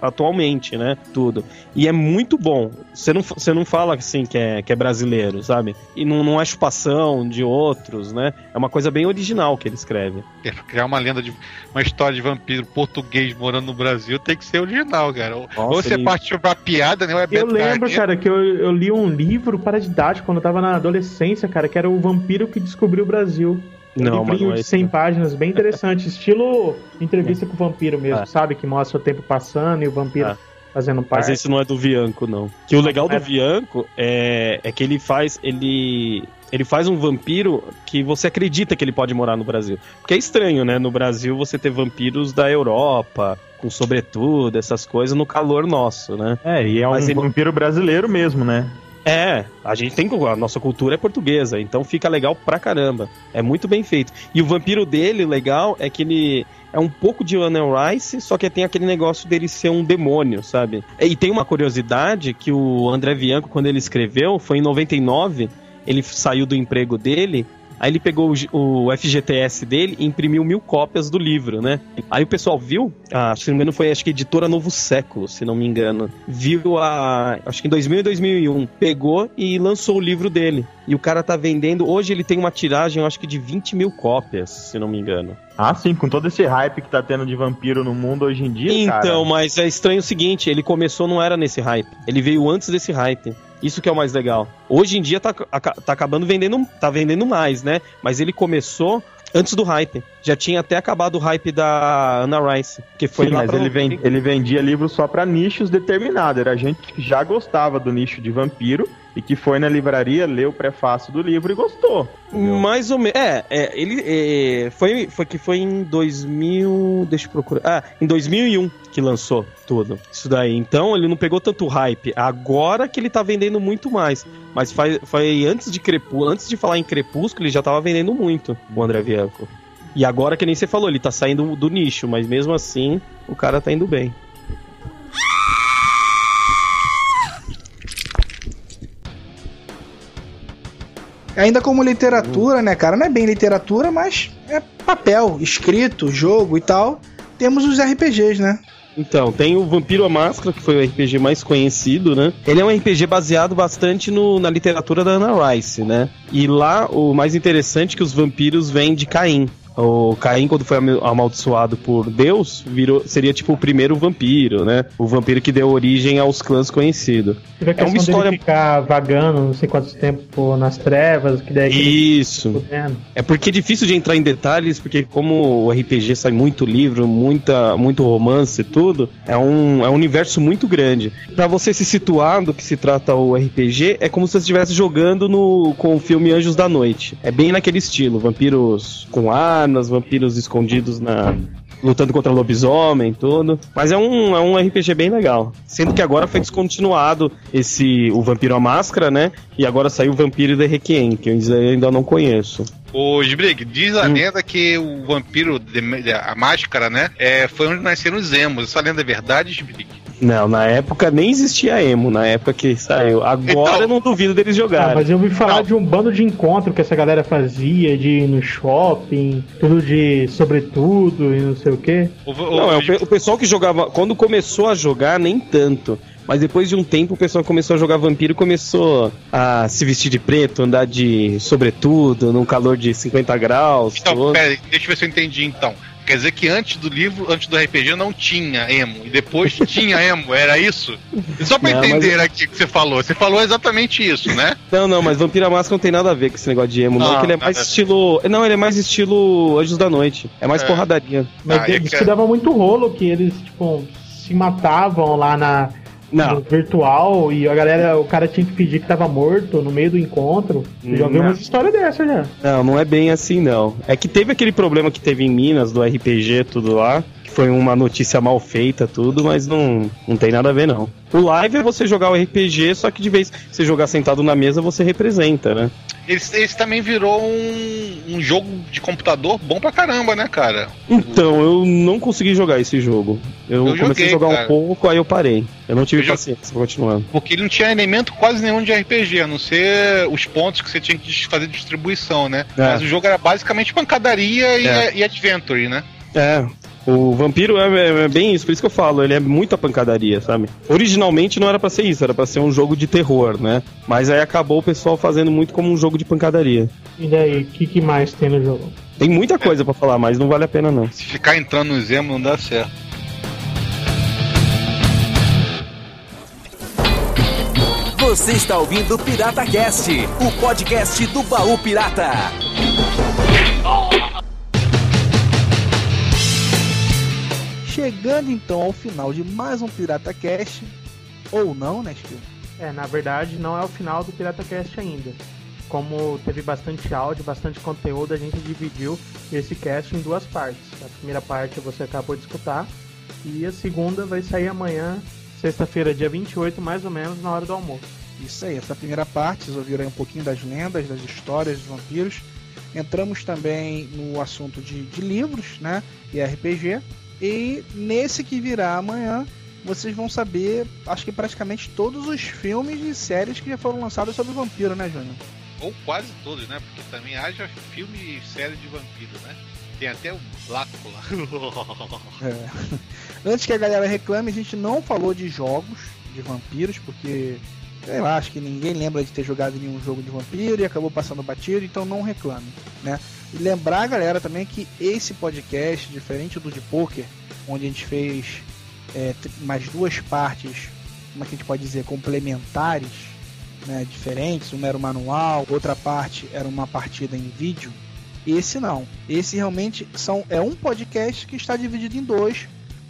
atualmente, né? Tudo. E é muito bom. Você não, você não fala assim que é, que é brasileiro, sabe? E não, não é chupação de outros, né? É uma coisa bem original que ele escreve. É, criar uma lenda de uma história de vampiro português morando no Brasil tem que ser original, cara. Ou, ou você ele- partiu pra piada, né? Ou é Eu lembro, cara, que eu, eu li um livro para didático quando eu tava na adolescência, cara, que era o vampiro que descobriu o Brasil. Um Não, livrinho mano, é de esse 100 não. páginas, bem interessante. <laughs> Estilo entrevista com o vampiro mesmo, É. sabe? Que mostra o tempo passando e o vampiro É. fazendo parte. Mas esse não é do Vianco, não. Que o legal é. do Vianco é, é que ele faz. Ele. Ele faz um vampiro que você acredita que ele pode morar no Brasil. Porque é estranho, né? No Brasil você ter vampiros da Europa, com sobretudo, essas coisas, no calor nosso, né? É, e é um Mas ele- vampiro brasileiro mesmo, né? É, a gente tem. A nossa cultura é portuguesa, então fica legal pra caramba. É muito bem feito. E o vampiro dele, legal, é que ele é um pouco de Anne Rice, só que tem aquele negócio dele ser um demônio, sabe? E tem uma curiosidade que o André Bianco, quando ele escreveu, foi em 99, ele saiu do emprego dele. Aí ele pegou o FGTS dele e imprimiu mil cópias do livro, né? Aí o pessoal viu, ah, se não me engano foi acho que editora Novo Século, se não me engano. Viu a. Acho que em 2000 e 2001. Pegou e lançou o livro dele. E o cara tá vendendo. Hoje ele tem uma tiragem, acho que de 20 mil cópias, se não me engano. Ah, sim, com todo esse hype que tá tendo de vampiro no mundo hoje em dia, Então, cara. mas é estranho o seguinte: ele começou, não era nesse hype. Ele veio antes desse hype. Isso que é o mais legal. Hoje em dia tá, tá acabando vendendo, tá vendendo mais, né? Mas ele começou antes do hype. Já tinha até acabado o hype da Anna Rice. Que foi Sim, lá mas ele, ven- ele vendia livro só pra nichos determinados. Era gente que já gostava do nicho de vampiro e que foi na livraria, leu o prefácio do livro e gostou. entendeu? Mais ou menos. É, é, ele é, foi, foi que foi em 2000. Deixa eu procurar. Ah, em 2001 que lançou tudo. Isso daí. Então ele não pegou tanto hype. Agora que ele tá vendendo muito mais. Mas foi, foi antes de Crepúsculo, antes de falar em Crepúsculo, ele já tava vendendo muito, o André Bianco. E agora que nem você falou, ele tá saindo do nicho, mas mesmo assim, o cara tá indo bem. Ainda como literatura, né, cara? Não é bem literatura, mas é papel, escrito, jogo e tal. Temos os RPGs, né? Então, tem o Vampiro à Máscara, que foi o RPG mais conhecido, né? Ele é um RPG baseado bastante no- na literatura da Anna Rice, né? E lá, o mais interessante é que os vampiros vêm de Caim. O Caim, quando foi amaldiçoado por Deus, virou, seria tipo o primeiro vampiro, né? O vampiro que deu origem aos clãs conhecidos. É uma história- ficar vagando não sei quanto tempo nas trevas, que daí que Isso. É porque é difícil de entrar em detalhes, porque como o RPG sai muito livro, muita, muito romance e tudo, é um, é um universo muito grande. Pra você se situar do que se trata o RPG, é como se você estivesse jogando no, com o filme Anjos da Noite. É bem naquele estilo, vampiros com armas, vampiros escondidos na lutando contra lobisomem, tudo. Mas é um, é um RPG bem legal. Sendo que agora foi descontinuado esse o Vampiro à Máscara, né? E agora saiu o Vampiro de Requiem, que eu ainda não conheço. Ô, Sbrig, diz Hum. a lenda que o vampiro, de- a máscara, né? É, foi onde nasceram os emos. Essa lenda é verdade, Sbrig? Não, na época nem existia emo, na época que saiu. Agora Então- eu não duvido deles Ah, jogarem. mas eu ouvi falar Não. de um bando de encontro que essa galera fazia, de ir no shopping, tudo de sobretudo e não sei o quê. O, o- Não, é o, o pessoal que jogava. Quando começou a jogar, nem tanto. Mas depois de um tempo o pessoal começou a jogar vampiro e começou a se vestir de preto, andar de sobretudo, num calor de 50 graus. Então, todo. pera, aí, deixa eu ver se eu entendi então. Quer dizer que antes do livro, antes do RPG, não tinha emo. E depois tinha <laughs> emo, era isso? E só pra Não, entender aqui o que você falou. Você falou exatamente isso, né? Não, não, mas Vampira Máscara não tem nada a ver com esse negócio de emo, não. Não, que ele é mais estilo. Não, ele é mais estilo Anjos da Noite. É mais É. porradaria. Mas Ah, é eles que- que dava muito rolo que eles, tipo, se matavam lá na Não. no virtual e a galera, o cara tinha que fingir que tava morto no meio do encontro. Eu já ouvi Não. umas histórias dessas já. Não, não é bem assim, não. É que teve aquele problema que teve em Minas, do RPG, tudo lá, foi uma notícia mal feita, tudo, mas não, não tem nada a ver, não. O live é você jogar o RPG, só que de vez que você jogar sentado na mesa, você representa, né? Esse, esse também virou um, um jogo de computador bom pra caramba, né, cara? Então, eu não consegui jogar esse jogo. Eu, Eu comecei joguei, a jogar cara. um pouco, aí eu parei. Eu não tive Eu paciência pra continuar. Porque ele não tinha elemento quase nenhum de RPG, a não ser os pontos que você tinha que fazer distribuição, né? É. Mas o jogo era basicamente pancadaria e, É. e adventure, né? É. O vampiro é, é- é bem isso, por isso que eu falo, ele é muita pancadaria, sabe? Originalmente não era pra ser isso, era pra ser um jogo de terror, né? Mas aí acabou o pessoal fazendo muito como um jogo de pancadaria. E daí, o que, que mais tem no jogo? Tem muita coisa pra falar, mas não vale a pena não. Se ficar entrando no Zemo não dá certo. Você está ouvindo o Pirata Cast, o podcast do baú pirata. Chegando então ao final de mais um Pirata Cast, ou não, né, Steve? É, na verdade não é o final do Pirata Cast ainda. Como teve bastante áudio, bastante conteúdo, a gente dividiu esse cast em duas partes. A primeira parte você acabou de escutar e a segunda vai sair amanhã, sexta-feira, dia 28, mais ou menos, na hora do almoço. Isso aí, essa primeira parte, vocês ouviram aí um pouquinho das lendas, das histórias dos vampiros. Entramos também no assunto de, de livros, né? E RPG. E nesse que virá amanhã, vocês vão saber, acho que praticamente todos os filmes e séries que já foram lançados sobre vampiro, né, Júnior? Ou quase todos, né? Porque também haja filme e série de vampiro, né? Tem até o Blácula. <laughs> É. Antes que a galera reclame, a gente não falou de jogos de vampiros, porque sei lá, acho que ninguém lembra de ter jogado nenhum jogo de vampiro e acabou passando batido, então não reclame, né? E lembrar a galera também que esse podcast, diferente do de poker, onde a gente fez é, mais duas partes, como é que a gente pode dizer, complementares, né, diferentes, uma era o manual, outra parte era uma partida em vídeo. Esse não. Esse realmente são é um podcast que está dividido em dois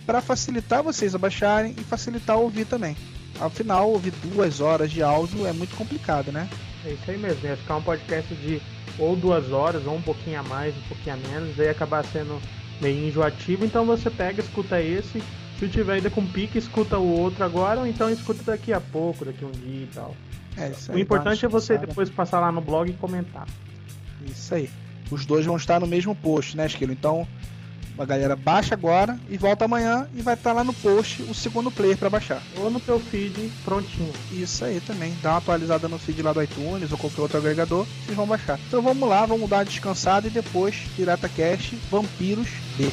para facilitar vocês a baixarem e facilitar ouvir também. Afinal, ouvir duas horas de áudio é muito complicado, né? É isso aí mesmo, ia ficar um podcast de ou duas horas, ou um pouquinho a mais, um pouquinho a menos, daí acabar sendo meio enjoativo, então você pega, escuta esse, se tiver ainda com pique, escuta o outro agora, ou então escuta daqui a pouco, daqui a um dia e tal. É, isso O aí, importante dá é você depois passar lá no blog e comentar. Isso aí. Os dois vão estar no mesmo post, né, Esquilo? Então, a galera baixa agora e volta amanhã e vai estar lá no post o segundo player para baixar. Ou no teu feed prontinho. Isso aí também. Dá uma atualizada no feed lá do iTunes ou qualquer outro agregador, vocês vão baixar. Então vamos lá, vamos dar uma descansada e depois Pirata Cast Vampiros B.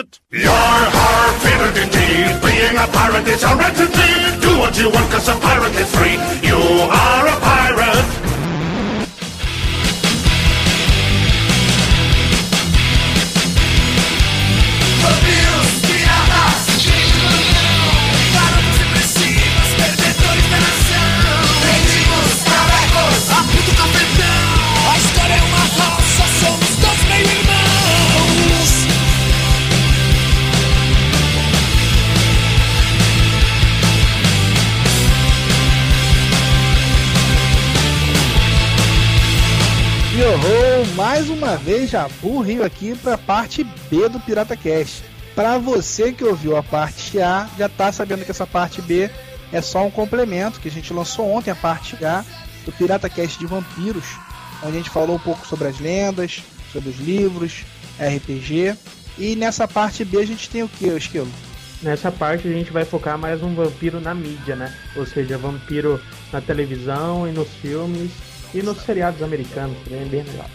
pirate. You're fitted indeed. Being a pirate is a right indeed. Do what you want, cause a pirate is free. Uma vez Jabu Rio aqui para a parte B do Pirata Cast. Para você que ouviu a parte A, já tá sabendo que essa parte B é só um complemento que a gente lançou ontem a parte A do Pirata Cast de Vampiros, onde a gente falou um pouco sobre as lendas, sobre os livros, RPG. E nessa parte B a gente tem o que, Esquilo? Nessa parte a gente vai focar mais um vampiro na mídia, né? Ou seja, vampiro na televisão e nos filmes e nos seriados americanos, que é bem legal.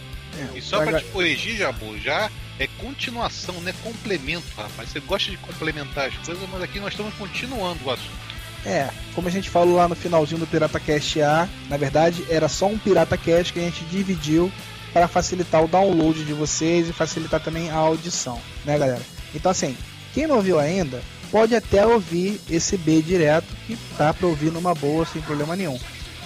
E só pra te corrigir, Jabu, já é continuação, não é complemento, rapaz. Você gosta de complementar as coisas, mas aqui nós estamos continuando o assunto. É, como a gente falou lá no finalzinho do Pirata Cast A, na verdade era só um Pirata Cast que a gente dividiu para facilitar o download de vocês e facilitar também a audição, né, galera? Então assim, quem não ouviu ainda, pode até ouvir esse B direto que dá para ouvir numa boa sem problema nenhum.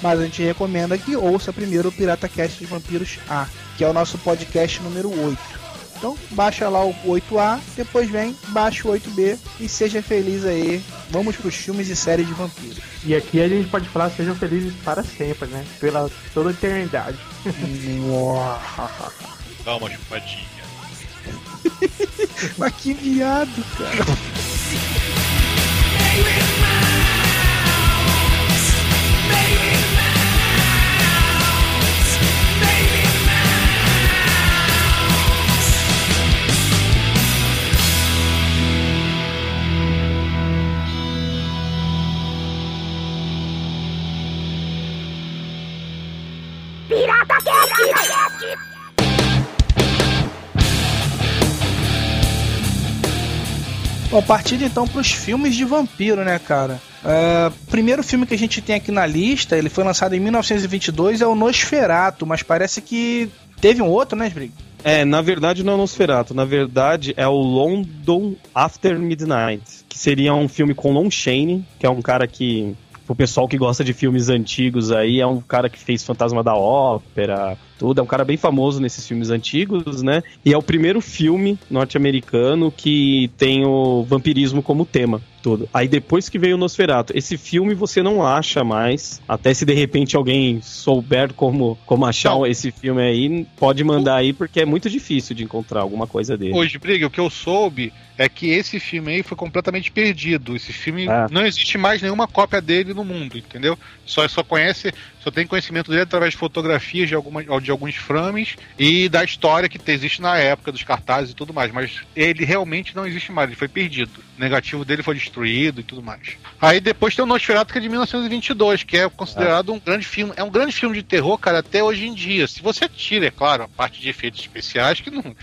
Mas a gente recomenda que ouça primeiro o Pirata Cast de Vampiros A, que é o nosso podcast número 8. Então baixa lá o 8A, depois vem, baixa o 8B e seja feliz aí. Vamos pros filmes e séries de vampiros. E aqui a gente pode falar sejam felizes para sempre, né? Pela toda a eternidade. <laughs> Dá uma chupadinha. <laughs> Mas que viado, cara. Bom, partindo então pros filmes de vampiro, né, cara? É, primeiro filme que a gente tem aqui na lista, ele foi lançado em 1922, é o Nosferato, mas parece que teve um outro, né, Sbrig? É, na verdade não é o Nosferatu, na verdade é o London After Midnight, que seria um filme com Lon Chaney, que é um cara que, o pessoal que gosta de filmes antigos aí, é um cara que fez Fantasma da Ópera, tudo, é um cara bem famoso nesses filmes antigos, né? E é o primeiro filme norte-americano que tem o vampirismo como tema. Tudo. Aí depois que veio o Nosferatu, esse filme você não acha mais. Até se de repente alguém souber como, como achar Não. esse filme aí, pode mandar aí, porque é muito difícil de encontrar alguma coisa dele. Hoje, Briga, o que eu soube é que esse filme aí foi completamente perdido. Esse filme Ah. não existe mais nenhuma cópia dele no mundo, entendeu? Só só conhece, só tem conhecimento dele através de fotografias de, alguma, de alguns frames e da história que existe na época dos cartazes e tudo mais. Mas ele realmente não existe mais, ele foi perdido. O negativo dele foi destruído e tudo mais. Aí depois tem o Nosferatu que é de 1922, que é considerado um grande filme. É um grande filme de terror, cara, até hoje em dia. Se você tira, é claro, a parte de efeitos especiais que não Nem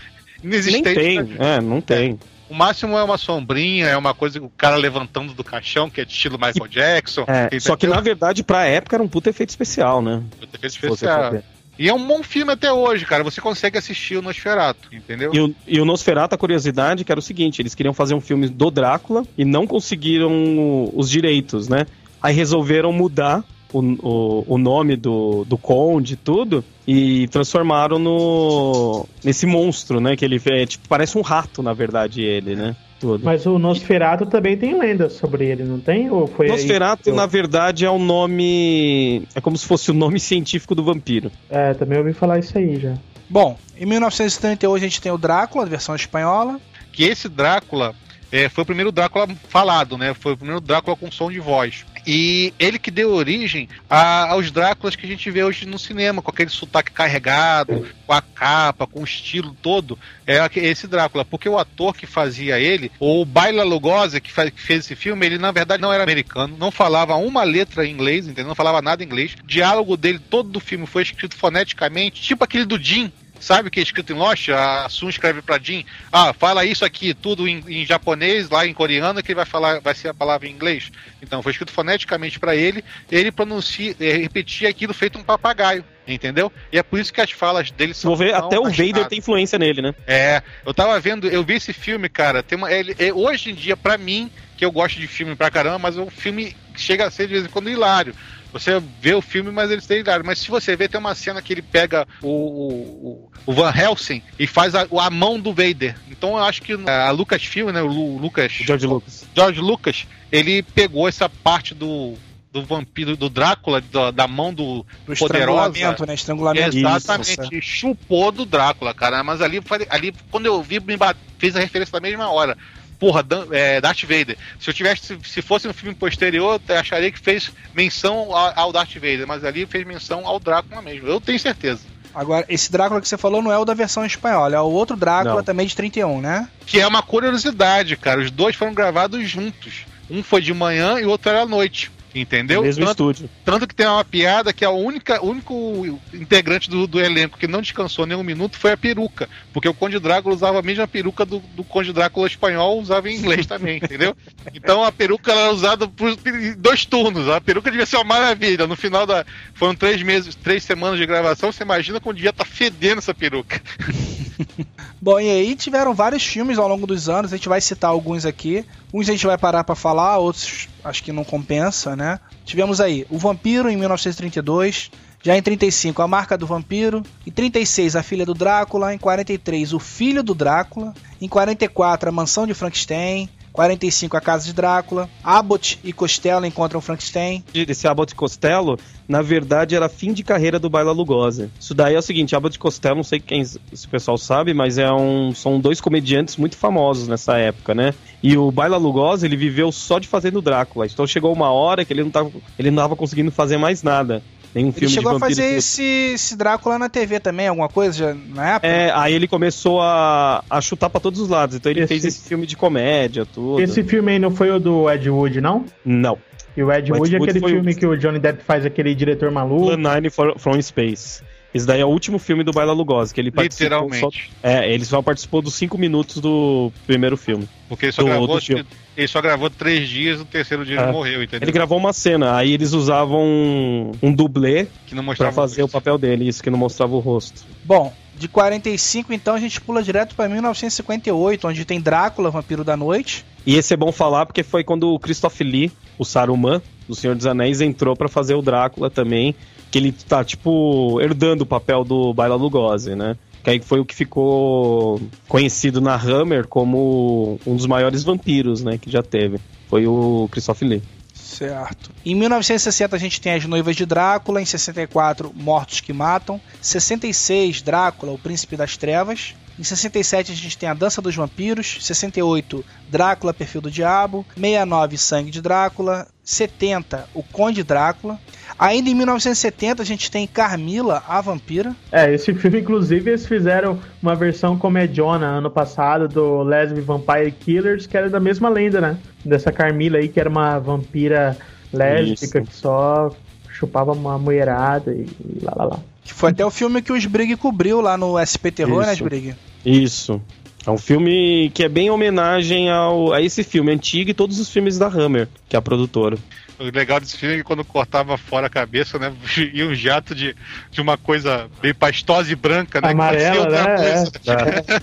inexistente. tem, né? é, não tem. O máximo é uma sombrinha, é uma coisa, o cara levantando do caixão, que é de estilo Michael Jackson. É, só que na verdade, pra época, era um puta efeito especial, né? Efeito Se você especial. E é um bom filme até hoje, cara. Você consegue assistir o Nosferatu, entendeu? E o, e o Nosferatu, a curiosidade, que era o seguinte, eles queriam fazer um filme do Drácula e não conseguiram os direitos, né? Aí resolveram mudar o, o, o nome do, do Conde e tudo e transformaram no nesse monstro, né? Que ele é, tipo, parece um rato, na verdade, ele, né? Tudo. Mas o Nosferatu também tem lendas sobre ele, não tem? Ou foi aí- Nosferatu, na verdade, é o nome. É como se fosse o nome científico do vampiro. É, também ouvi falar isso aí já. Bom, em 1938 a gente tem o Drácula, a versão espanhola. Que esse Drácula é, foi o primeiro Drácula falado, né? Foi o primeiro Drácula com som de voz. E ele que deu origem a- aos Dráculas que a gente vê hoje no cinema, com aquele sotaque carregado, com a capa, com o estilo todo. É esse Drácula. Porque o ator que fazia ele, o Baila Lugosi, que, fa- que fez esse filme, ele na verdade não era americano, não falava uma letra em inglês, entendeu? Não falava nada em inglês. O diálogo dele, todo do filme, foi escrito foneticamente, tipo aquele do Jim. Sabe o que é escrito em Lost? A Sun escreve pra Jin, ah, fala isso aqui tudo em, em japonês, lá em coreano, que ele vai falar, vai ser a palavra em inglês. Então foi escrito foneticamente pra ele, ele pronuncia, eh, repetia aquilo feito um papagaio, entendeu? E é por isso que as falas dele são for ver, até o Vader tem influência nele, né? É, eu tava vendo, eu vi esse filme, cara, tem uma, ele, é, hoje em dia, pra mim, que eu gosto de filme pra caramba, mas o filme chega a ser de vez em quando hilário. Você vê o filme, mas ele tem hilário. Mas se você ver, tem uma cena que ele pega o, o, o Van Helsing e faz a, a mão do Vader. Então eu acho que a Lucasfilm, né, o Lu- Lucas... George Lucas. George Lucas, ele pegou essa parte do, do vampiro, do Drácula, da, da mão do Do poderosa. estrangulamento, né? Estrangulamento. Exatamente, chupou do Drácula, cara. Mas ali, ali quando eu vi, me bate, fez a referência na mesma hora. Porra, Dan- é, Darth Vader. Se eu tivesse, se, se fosse um filme posterior, eu acharia que fez menção ao, ao Darth Vader, mas ali fez menção ao Drácula mesmo. Eu tenho certeza. Agora, esse Drácula que você falou não é o da versão espanhola, é o outro Drácula Não. também de 31, né? Que é uma curiosidade, cara. Os dois foram gravados juntos. Um foi de manhã e o outro era à noite. Entendeu? Mesmo Tanto- estúdio. Tanto que tem uma piada que a única, o único integrante do, do elenco que não descansou nem um minuto foi a peruca. Porque o Conde Drácula usava a mesma peruca do, do Conde Drácula espanhol, usava em inglês também, <laughs> entendeu? Então a peruca era usada por dois turnos. A peruca devia ser uma maravilha. No final da. Foram três meses, três semanas de gravação. Você imagina como devia estar fedendo essa peruca. <laughs> <laughs> Bom, e aí tiveram vários filmes ao longo dos anos, a gente vai citar alguns aqui. Uns a gente vai parar pra falar, outros acho que não compensa, né? Tivemos aí O Vampiro em 1932, já em 35 A Marca do Vampiro, em 36 A Filha do Drácula, em 43 O Filho do Drácula, em 44 A Mansão de Frankenstein, 45 A Casa de Drácula, Abbott e Costello encontram Frankenstein. Esse Abbott Costello, na verdade, era fim de carreira do Baila Lugosi. Isso daí é o seguinte, Abbott Costello, não sei quem se o pessoal sabe, mas é um, são dois comediantes muito famosos nessa época, né? E o Baila Lugosi, ele viveu só de fazendo Drácula. Então chegou uma hora que ele não tava, ele não tava conseguindo fazer mais nada. Nenhum Ele filme chegou de a fazer que- esse, esse Drácula na TV também, alguma coisa já, na época? É, aí ele começou a, a chutar pra todos os lados. Então ele Esse- fez esse filme de comédia, tudo. Esse filme aí não foi o do Ed Wood, não? Não. E o Ed O Ed Wood é Wood aquele foi o- filme que o Johnny Depp faz aquele diretor maluco. Plan 9 for- from Space. Esse daí é o último filme do Baila Lugosi, que ele participou. Literalmente. Só, é, ele só participou dos cinco minutos do primeiro filme. Porque ele só, Do- gravou, filme. ele só gravou três dias, no terceiro dia É. ele morreu, entendeu? Ele gravou uma cena, aí eles usavam um, um dublê que não pra mostrava fazer o rosto. papel dele, isso que não mostrava o rosto. Bom, de 45 então a gente pula direto pra 1958, onde tem Drácula, Vampiro da Noite. E esse é bom falar porque foi quando o Christoph Lee, o Saruman, do Senhor dos Anéis, entrou pra fazer o Drácula também, que ele tá, tipo, herdando o papel do Baila Lugosi, né? Que aí foi o que ficou conhecido na Hammer como um dos maiores vampiros, né, que já teve. Foi o Christoph Lee. Certo. Em 1960 a gente tem As Noivas de Drácula, em 64 Mortos que Matam, 66 Drácula, o Príncipe das Trevas, em 67 a gente tem A Dança dos Vampiros, 68 Drácula, Perfil do Diabo, 69 Sangue de Drácula, 70 O Conde Drácula. Ainda em 1970 a gente tem Carmila, a Vampira. É, esse filme, inclusive, eles fizeram uma versão comediona ano passado do Lesbian Vampire Killers, que era da mesma lenda, né? Dessa Carmila aí, que era uma vampira lésbica Isso. que só chupava uma mulherada e, e lá lá lá. Que foi até o filme que o Sbrig cobriu lá no SP Terror, né, Isso. Sbrig? Isso. É um filme que é bem homenagem ao, a esse filme antigo e todos os filmes da Hammer, que é a produtora. O legal desse filme é que quando cortava fora a cabeça, né? <laughs> Ia um jato de, de uma coisa bem pastosa e branca, né? que parecia Amarela, outra né? coisa.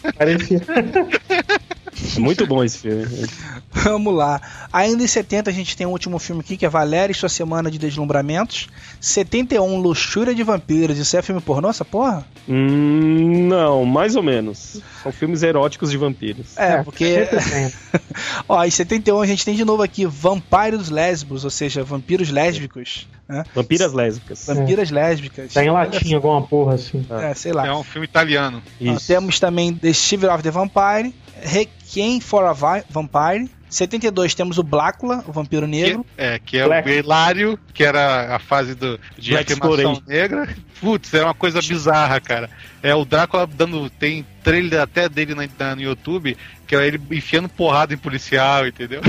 É, <laughs> parecia. É muito bom esse filme. <laughs> Vamos lá. Ainda em 70 a gente tem o último filme aqui, que é Valéria e sua Semana de Deslumbramentos. 71, Luxúria de Vampiros. Isso é filme pornô, essa porra? Hum, não, mais ou menos. São filmes eróticos de vampiros. É, porque... sempre tem. <laughs> Ó, em 71 a gente tem de novo aqui Vampiros Lésbicos, ou seja, vampiros lésbicos. Né? Vampiras lésbicas. Vampiras lésbicas. Tá em latim, alguma porra assim. É, sei lá. É um filme italiano. Isso. temos também The Shiver of the Vampire, Requiem for a Vi- Vampire. 72 temos o Blácula, o Vampiro Que, Negro. é, que é Black. o Hilário, que era a fase do, de Black afirmação negra. Putz, é uma coisa bizarra, cara. É o Drácula dando. Tem trailer até dele na, na- no YouTube, que é ele enfiando porrada em policial, entendeu?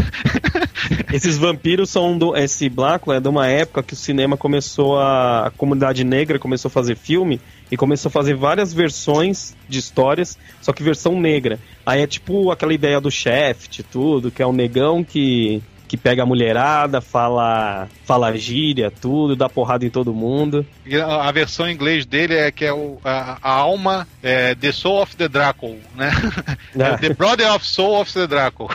<laughs> Esses vampiros são do. Esse Blácula é de uma época que o cinema começou a. A comunidade negra começou a fazer filme e começou a fazer várias versões de histórias, só que versão negra. Aí é tipo aquela ideia do Shaft, tudo, que é um negão que. Que pega a mulherada, fala, fala gíria, tudo, dá porrada em todo mundo. E a, a versão em inglês dele é que é o, a, a alma, é, The Soul of the Draco, né? <laughs> É, the Brother of Soul of the Draco.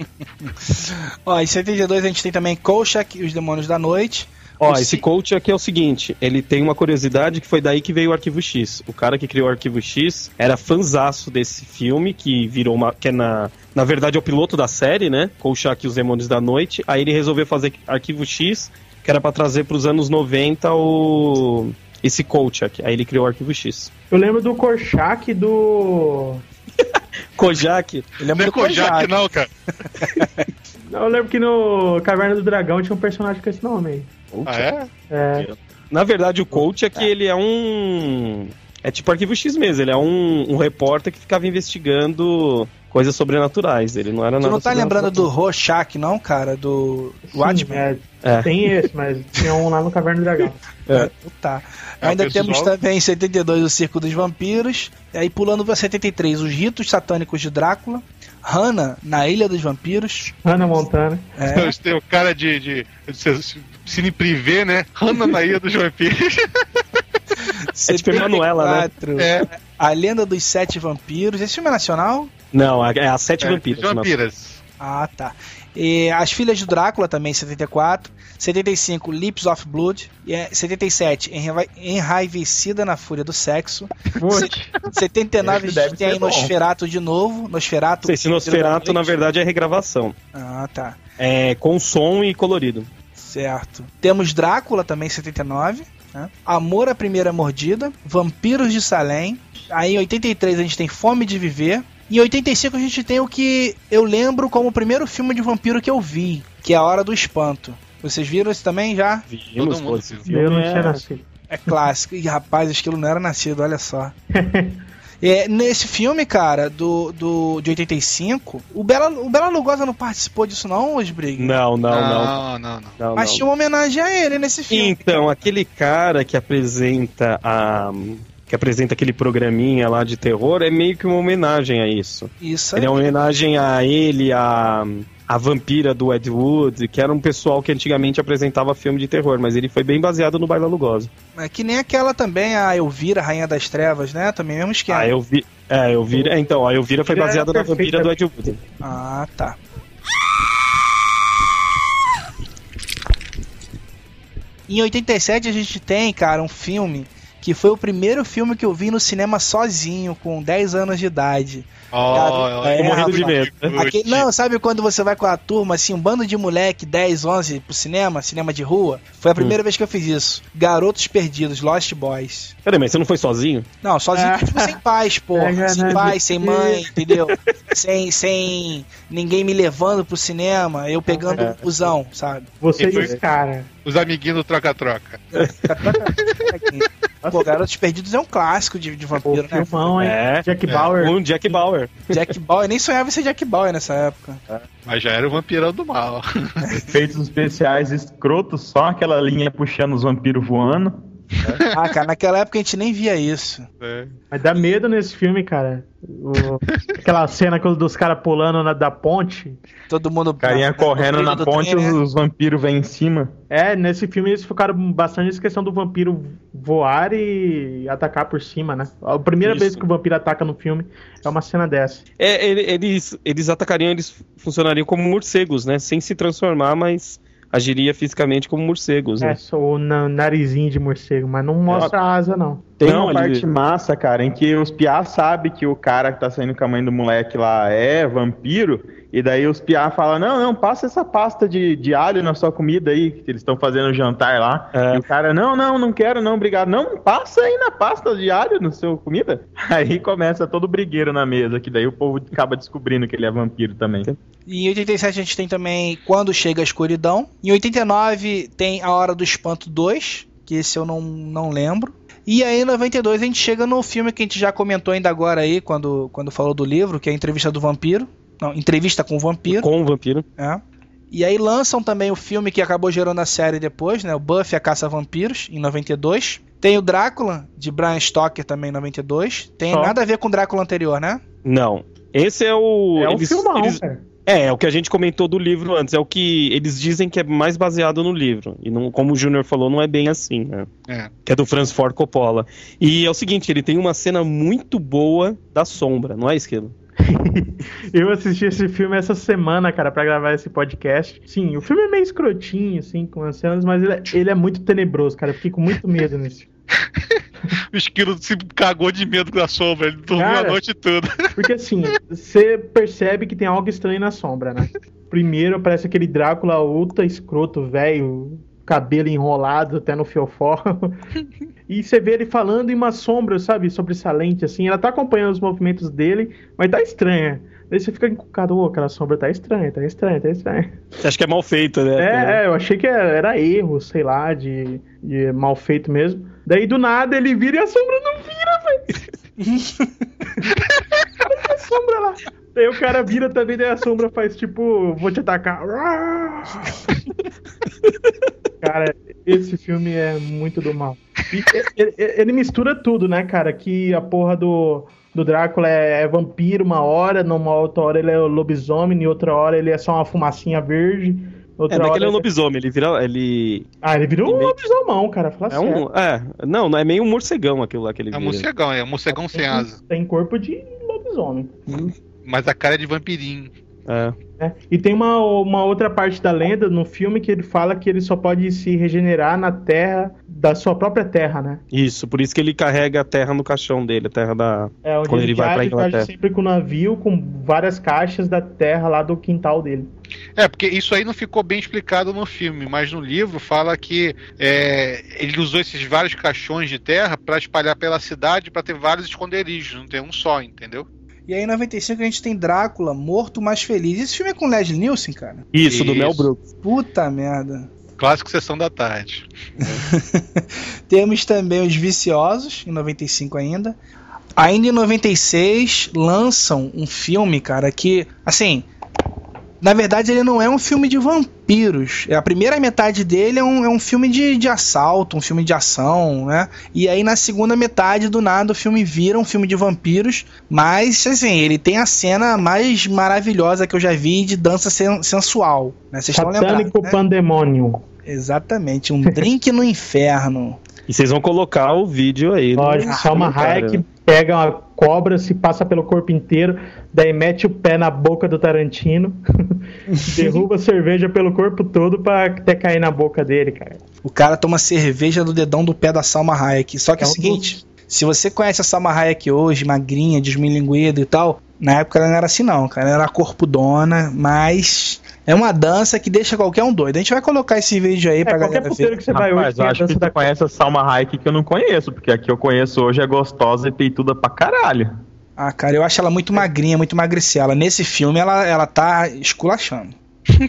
<laughs> Ó, em 72 a gente tem também Kolchak e os Demônios da Noite. Ó, O esse coach aqui é o seguinte, ele tem uma curiosidade que foi daí que veio o Arquivo X. O cara que criou o Arquivo X era fanzaço desse filme, que virou uma... que é na... Na verdade é o piloto da série, né? Kolchak e os Demônios da Noite. Aí ele resolveu fazer Arquivo X, que era pra trazer pros anos 90 o... Esse Kolchak. Aí ele criou o Arquivo X. Eu lembro do Korchak do. <laughs> Kojak, Eu Não lembro é do Kojak, Kojak. não, cara. <laughs> Eu lembro que no Caverna do Dragão tinha um personagem com esse nome aí. Ah, é? É, Na verdade, o coach é que ele é um. É tipo arquivo X mesmo, ele é um, um repórter que ficava investigando coisas sobrenaturais. Ele não era Tu nada não tá lembrando do. Rorschach, não, cara? Do Watchmen? é, É. Tem esse, mas tinha um lá no Caverna do Dragão. É. Tá. É, Ainda temos também em 72 o Circo dos Vampiros. E aí pulando pra 73, os Ritos Satânicos de Drácula. Hannah, na Ilha dos Vampiros. Hannah Montana. É. <laughs> Tem o cara de, de, de cine privê, né? Hanna na Ilha dos Vampiros. <laughs> É tipo Emanuela, né? 74, É, A Lenda dos Sete Vampiros. Esse filme é nacional? Não, é a Sete é, Vampiras. de Vampiras. Ah, tá. E As Filhas de Drácula também, 74. 75, Lips of Blood. E é 77, Enra- Enraivecida na Fúria do Sexo. Muito. 79, a Esse gente tem. Nosferato de novo. Nosferato. Não sei se Nosferato, na verdade, é regravação. Ah, tá. É com som e colorido. Certo. Temos Drácula também, 79. Né? Amor à Primeira Mordida. Vampiros de Salem. Aí em 83 a gente tem Fome de Viver. E em 85 a gente tem o que eu lembro como o primeiro filme de vampiro que eu vi, que é A Hora do Espanto. Vocês viram esse também já? Vimos, mundo pô, esse viu. filme Eu não é- tinha nascido. É clássico. E rapaz, aquilo não era nascido, olha só. <laughs> É, nesse filme, cara, do, do, de 85, o Bela, o Bela Lugosa não participou disso não, Osbrig? Não, não, não. não, não. não. não, Mas tinha uma homenagem a ele nesse filme. Então, aquele cara que apresenta a. que apresenta aquele programinha lá de terror é meio que uma homenagem a isso. Isso aí. Ele é uma homenagem a ele, a. A vampira do Ed Wood, que era um pessoal que antigamente apresentava filme de terror, mas ele foi bem baseado no Baila Lugosa. É que nem aquela também, a Elvira, Rainha das Trevas, né? Também mesmo esquema. Ah, eu vi. É, eu vi. É, então, a Elvira foi Elvira baseada na vampira do Ed Wood. Ah, tá. Em 87 a gente tem, cara, um filme que foi o primeiro filme que eu vi no cinema sozinho, com 10 anos de idade. Oh, É, morrendo de medo. Aquele- não, sabe quando você vai com a turma, assim, um bando de moleque, 10, 11, pro cinema, cinema de rua? Foi a primeira vez que eu fiz isso. Garotos Perdidos, Lost Boys. Peraí, mas você não foi sozinho? Não, sozinho, Ah. tipo, sem pais, porra. É, sem pai, sem mãe, <laughs> entendeu? sem, sem ninguém me levando pro cinema, eu pegando É. o busão, sabe? Você E foi- os cara. Os amiguinhos do troca-troca. <laughs> Pô, Garotos Perdidos é um clássico de, de Pô, vampiro, né? filmão, hein? É. Jack Bauer. Um Jack Bauer. Jack Bauer, eu nem sonhava em ser Jack Bauer nessa época. Mas já era o vampirão do mal. Efeitos especiais escrotos, só aquela linha puxando os vampiros voando. <laughs> Ah, cara, naquela época a gente nem via isso. É. Mas dá medo nesse filme, cara. O- aquela cena com- dos caras pulando na, da ponte. Todo mundo. Carinha na- correndo na ponte, trem, né? os vampiros vêm em cima. É, nesse filme eles focaram bastante nessa questão do vampiro voar e atacar por cima, né? A primeira Isso. vez que o vampiro ataca no filme é uma cena dessa. É, ele- eles, eles atacariam, eles funcionariam como morcegos, né? Sem se transformar, mas agiria fisicamente como morcegos, É, né? só o na- narizinho de morcego, mas não mostra a asa, não. Tem Não, uma ele- parte massa, cara, em que os piá sabem que o cara que tá saindo com a mãe do moleque lá é vampiro, e daí os piá falam, não, não, passa essa pasta de, de alho na sua comida aí, que eles estão fazendo jantar lá. É. E o cara, não, não, não quero, não, obrigado. Não, passa aí na pasta de alho na sua comida. <laughs> Aí começa todo brigueiro na mesa, que daí o povo acaba descobrindo que ele é vampiro também. Em 87 a gente tem também Quando Chega a Escuridão. Em 89 tem A Hora do Espanto 2, que esse eu não, não lembro. E aí em 92 a gente chega no filme que a gente já comentou ainda agora aí, quando, quando falou do livro, que é a Entrevista do Vampiro. Não, Entrevista com o Vampiro. Com o vampiro. É. E aí lançam também o filme que acabou gerando a série depois, né? O Buffy a Caça a Vampiros, em 92. Tem o Drácula, de Bram Stoker, também em 92. Tem Só. nada a ver com o Drácula anterior, né? Não. Esse é o. É um eles- filmão, eles- cara. É, é o que a gente comentou do livro antes. É o que eles dizem que é mais baseado no livro. E não, como o Júnior falou, não é bem assim, né? É. Que é do Francis Ford Coppola. E é o seguinte, ele tem uma cena muito boa da sombra, não é, Esquilo? <laughs> Eu assisti esse filme essa semana, cara, pra gravar esse podcast. Sim, o filme é meio escrotinho, assim, com as cenas, mas ele é, ele é muito tenebroso, cara. Eu fiquei com muito medo nesse filme. <laughs> O esquilo se cagou de medo com a sombra. Ele dormiu Cara. a noite toda. <laughs> Porque assim, você percebe que tem algo estranho na sombra, né? Primeiro aparece aquele Drácula ultra escroto, velho, cabelo enrolado até no fiofó. <laughs> e você vê ele falando em uma sombra, sabe, sobressalente, assim. Ela tá acompanhando os movimentos dele, mas tá estranha. Daí você fica encucado, ô, aquela sombra tá estranha, tá estranha, tá estranha. Você acha que é mal feito, né? É, é, eu achei que era, era erro, sei lá, de, de mal feito mesmo. Daí do nada ele vira e a sombra não vira, velho. a sombra lá. Daí o cara vira também, daí a sombra faz tipo, vou te atacar. Cara, esse filme é muito do mal. E ele, ele mistura tudo, né, cara? Que a porra do, do Drácula é, é vampiro uma hora, numa outra hora ele é lobisomem, em outra hora ele é só uma fumacinha verde. É, Outra não é que hora ele é um lobisomem, ele vira. Ele. Ah, ele virou um Ele- lobisomão, cara. Fala É um. É, não, não é meio um morcegão aquilo lá que ele É um morcegão, é um morcegão sem asa. Tem corpo de lobisomem. Mas a cara é de vampirinho. É. né? E tem uma, uma outra parte da lenda no filme que ele fala que ele só pode se regenerar na terra da sua própria terra, né? Isso, por isso que ele carrega a terra no caixão dele, a terra da. É onde Quando ele, ele vai pra Inglaterra. sempre com o navio, com várias caixas da terra lá do quintal dele. É, porque isso aí não ficou bem explicado no filme, mas no livro fala que é, ele usou esses vários caixões de terra pra espalhar pela cidade pra ter vários esconderijos, não ter um só, entendeu? E aí em 95 a gente tem Drácula, Morto Mais Feliz. Esse filme é com Leslie Nielsen, cara? Isso, do Isso. Mel Brooks. Puta merda. Clássico Sessão da Tarde. <laughs> Temos também Os Viciosos, em 95 ainda. Ainda em 96, lançam um filme, cara, que, assim. Na verdade, ele não é um filme de vampiros. A primeira metade dele é um, é um filme de, de assalto, um filme de ação, né? E aí, na segunda metade, do nada, o filme vira um filme de vampiros. Mas, assim, ele tem a cena mais maravilhosa que eu já vi de dança sen- sensual. Né? Vocês estão lembrados, Satânico né? Pandemônio. Exatamente, um drink no inferno. E vocês vão colocar o vídeo aí. Lógico, Salma cara. Hayek pega uma cobra, se passa pelo corpo inteiro, daí mete o pé na boca do Tarantino, <laughs> derruba a cerveja pelo corpo todo pra até cair na boca dele, cara. O cara toma cerveja do dedão do pé da Salma Hayek. Só que é, É o um seguinte, se você conhece a Salma Hayek hoje, magrinha, desmilinguida e tal, na época ela não era assim não, cara. Ela era corpudona, mas é uma dança que deixa qualquer um doido. A gente vai colocar esse vídeo aí É, pra qualquer galera ver. que você vai hoje Rapaz, tem eu acho que você da conhece a Salma Hayek que eu não conheço, porque a que eu conheço hoje é gostosa e peituda pra caralho. Ah, cara, eu acho ela muito magrinha, muito magricela. Nesse filme ela, ela tá esculachando. <laughs>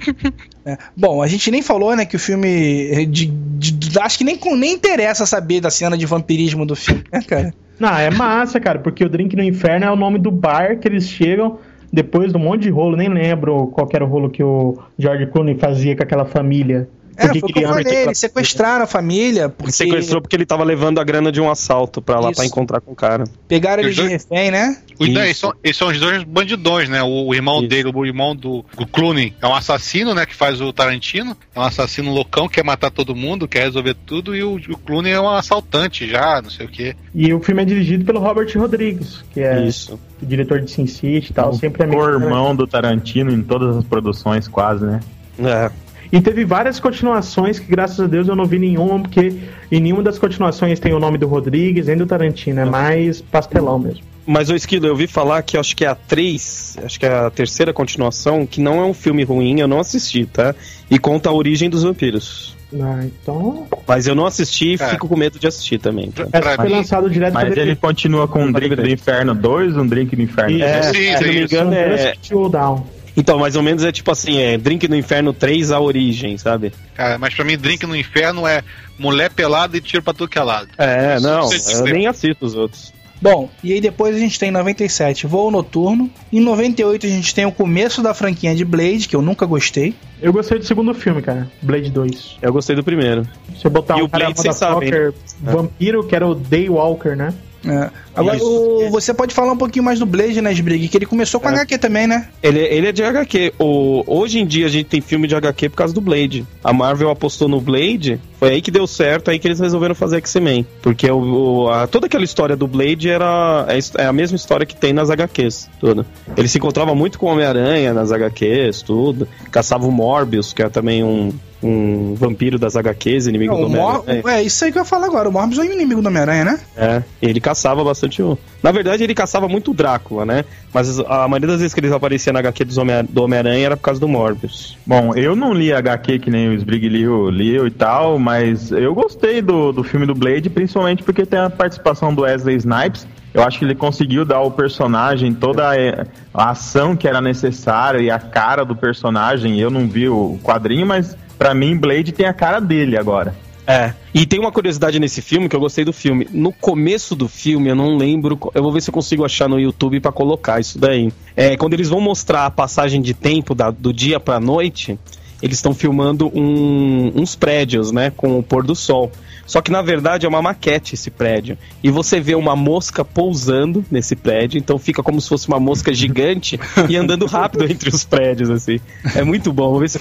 É. Bom, a gente nem falou, né, que o filme. De, de- de- acho que nem, nem interessa saber da cena de vampirismo do filme, né, cara? Não, é massa, cara, porque o Drink no Inferno é o nome do bar que eles chegam depois de um monte de rolo. Nem lembro qual era o rolo que o George Clooney fazia com aquela família. É, Porque foi o que eu queria- falei, eles sequestraram a família, porque Ele sequestrou porque ele tava levando a grana de um assalto pra lá pra encontrar com o cara. pegaram ele de dois- refém, né? Os Isso. dois são, eles são os dois bandidões, né? O, o irmão Isso. dele, o irmão do, do Clooney, é um assassino, né? Que faz o Tarantino. É um assassino loucão, quer matar todo mundo, quer resolver tudo. E o, o Clooney é um assaltante já, não sei o quê. E o filme é dirigido pelo Robert Rodrigues, que é Isso. o diretor de Sin City e tal. Sempre é O irmão do Tarantino em todas as produções, quase, né? É. E teve várias continuações que, graças a Deus, eu não vi nenhuma, porque em nenhuma das continuações tem o nome do Rodrigues nem do Tarantino. É mais pastelão mesmo. Mas, ô Esquilo, eu ouvi falar que acho que é a 3, acho que é a terceira continuação, que não é um filme ruim, eu não assisti, tá? E conta a origem dos vampiros. Ah, então. Mas eu não assisti e É. fico com medo de assistir também. Tá? Pra foi mim- lançado direto Mas ele continua com um Drink do Inferno 2, um Drink do Inferno Isso. 3. É, Sim, se não me engano, é, Down. Então, mais ou menos é tipo assim, é Drink no Inferno 3, a origem, sabe? Cara, mas pra mim, Drink no Inferno é mulher pelada e tiro pra tudo que é lado. É, Isso não, não eu nem assisto os outros. Bom, e aí depois a gente tem em 97 Voo Noturno. Em 98 a gente tem o começo da franquia de Blade, que eu nunca gostei. Eu gostei do segundo filme, cara. Blade 2. Eu gostei do primeiro. Você botar E um o cara Blade, vocês sabem, motherfucker vampiro, que era o Daywalker, né? É. Agora, o- você pode falar um pouquinho mais do Blade, né, Sbrig? Que ele começou com É. HQ também, né? Ele, ele é de HQ. O, hoje em dia a gente tem filme de HQ por causa do Blade. A Marvel apostou no Blade, foi aí que deu certo, aí que eles resolveram fazer X-Men. Porque o, o- a- toda aquela história do Blade era é, é a mesma história que tem nas HQs, tudo. Ele se encontrava muito com o Homem-Aranha nas HQs, tudo. Caçava o Morbius, que é também um, um vampiro das HQs, inimigo Não, do Homem-Aranha. é isso aí que eu falar agora. O Morbius é o inimigo do Homem-Aranha, né? É, ele caçava bastante o. Na verdade, ele caçava muito o Drácula, né? Mas a maioria das vezes que ele aparecia na HQ dos Homem- do Homem-Aranha era por causa do Morbius. Bom, eu não li HQ que nem o Sbrig liu, liu e tal, mas eu gostei do, do filme do Blade, principalmente porque tem a participação do Wesley Snipes. Eu acho que ele conseguiu dar ao personagem toda a, a ação que era necessária e a cara do personagem. Eu não vi o quadrinho, mas pra mim Blade tem a cara dele agora. É. E tem uma curiosidade nesse filme que eu gostei do filme. No começo do filme, eu não lembro. Eu vou ver se eu consigo achar no YouTube pra colocar isso daí. É, quando eles vão mostrar a passagem de tempo da- do dia pra noite, eles estão filmando um- uns prédios, né? Com o pôr do sol. Só que na verdade é uma maquete esse prédio. E você vê uma mosca pousando nesse prédio, então fica como se fosse uma mosca gigante e andando rápido entre os prédios, assim. É muito bom. Vou ver se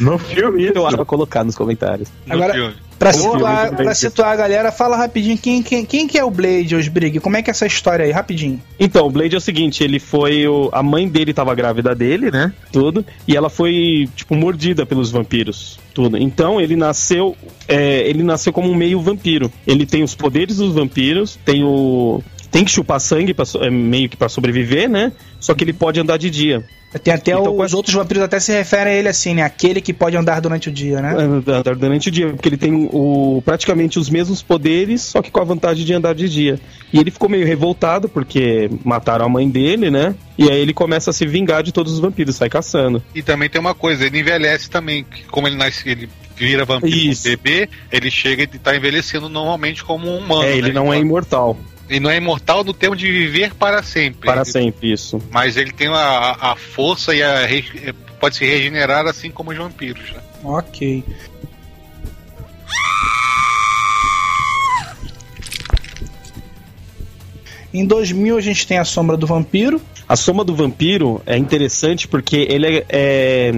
No filme, eu isso. acho pra colocar nos comentários. No Agora- filme. Pra situar, pra situar a galera, fala rapidinho quem, quem, quem que é o Blade, Osbrig? Como é que é essa história aí? Rapidinho. Então, o Blade é o seguinte, ele foi. O, a mãe dele tava grávida dele, né? Tudo. E ela foi, tipo, mordida pelos vampiros. Tudo. Então ele nasceu. é, ele nasceu como um meio vampiro. Ele tem os poderes dos vampiros, tem o. Tem que chupar sangue pra, é, meio que pra sobreviver, né? Só que ele pode andar de dia. Tem até Então, os outros vampiros até se referem a ele assim, né? Aquele que pode andar durante o dia, né? Andar durante o dia, porque ele tem o, praticamente os mesmos poderes, só que com a vantagem de andar de dia. E ele ficou meio revoltado porque mataram a mãe dele, né? E aí ele começa a se vingar de todos os vampiros, sai caçando. E também tem uma coisa, ele envelhece também. que Como ele nasce, ele vira vampiro Isso. bebê, ele chega e tá envelhecendo normalmente como um humano. é, ele né? não é imortal. Ele não é imortal no termo de viver para sempre. Para sempre, isso. Mas ele tem a, a força e a re- pode se regenerar assim como os vampiros. Né? Ok. Em 2000 a gente tem a Sombra do Vampiro. A Soma do Vampiro é interessante porque ele é, é-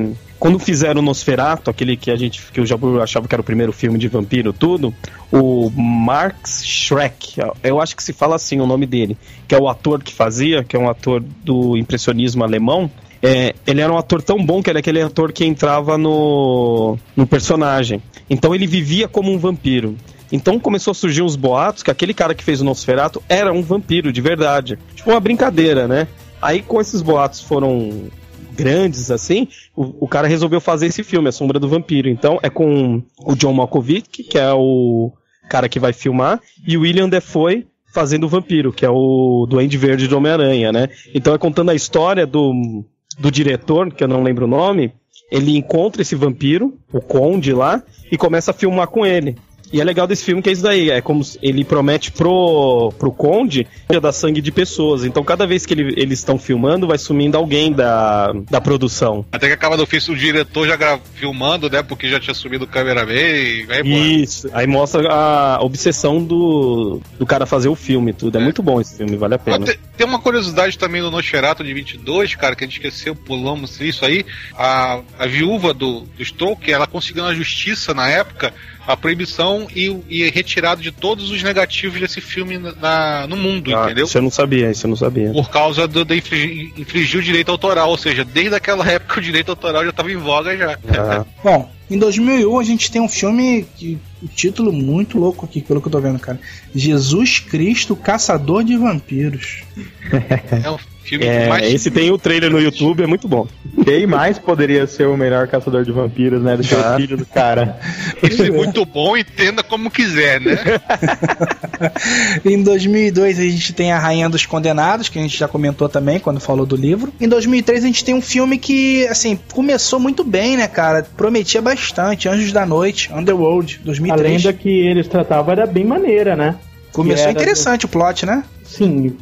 Quando fizeram o Nosferatu, aquele que a gente que o Jabu achava que era o primeiro filme de vampiro, tudo, o Max Schreck, eu acho que se fala assim o nome dele, que é o ator que fazia, que é um ator do impressionismo alemão. é, ele era um ator tão bom que era aquele ator que entrava no, no personagem. Então ele vivia como um vampiro. Então começou a surgir uns boatos que aquele cara que fez o Nosferatu era um vampiro de verdade. Tipo uma brincadeira, né? Aí, com esses boatos foram grandes assim, o, o cara resolveu fazer esse filme, A Sombra do Vampiro. Então, é com o John Malkovich, que é o cara que vai filmar, e o William Defoe fazendo o vampiro, que é o Duende Verde de Homem-Aranha, né? Então, é contando a história do, do diretor, que eu não lembro o nome, ele encontra esse vampiro, o Conde lá, e começa a filmar com ele. E é legal desse filme que é isso daí, é como ele promete pro, pro Conde dar sangue de pessoas. Então cada vez que ele- eles estão filmando, vai sumindo alguém da, da produção. Até que acaba do ofício o diretor já gra- filmando, né? Porque já tinha subido o cameraman e vai embora. Isso. Aí mostra a obsessão do, do cara fazer o filme tudo. É, muito bom esse filme, vale a pena. tem, tem uma curiosidade também do Nosferatu de 22, cara, que a gente esqueceu, pulamos isso aí. A, a viúva do, do Stoker, ela conseguiu na justiça na época a proibição e, e retirada de todos os negativos desse filme na- no mundo, Ah, entendeu? Isso eu não sabia, isso eu não sabia. Por causa do, de infringir, infringir o direito autoral, ou seja, desde aquela época o direito autoral já estava em voga já. Ah, <laughs> Bom, em 2001 a gente tem um filme que o título muito louco aqui, pelo que eu tô vendo, cara. Jesus Cristo, Caçador de Vampiros. É um filme é, mais esse tem o trailer no YouTube, é muito bom. Quem mais poderia ser o melhor caçador de vampiros, né? Do que Ah. o filho do cara. <laughs> Isso é muito bom, entenda como quiser, né? <laughs> Em 2002 a gente tem A Rainha dos Condenados, que a gente já comentou também quando falou do livro. Em 2003 a gente tem um filme que, assim, começou muito bem, né, cara? Prometia bastante. Anjos da Noite, Underworld, A 2003. lenda que eles tratavam era bem maneira, né? Começou interessante o plot, né? Sim,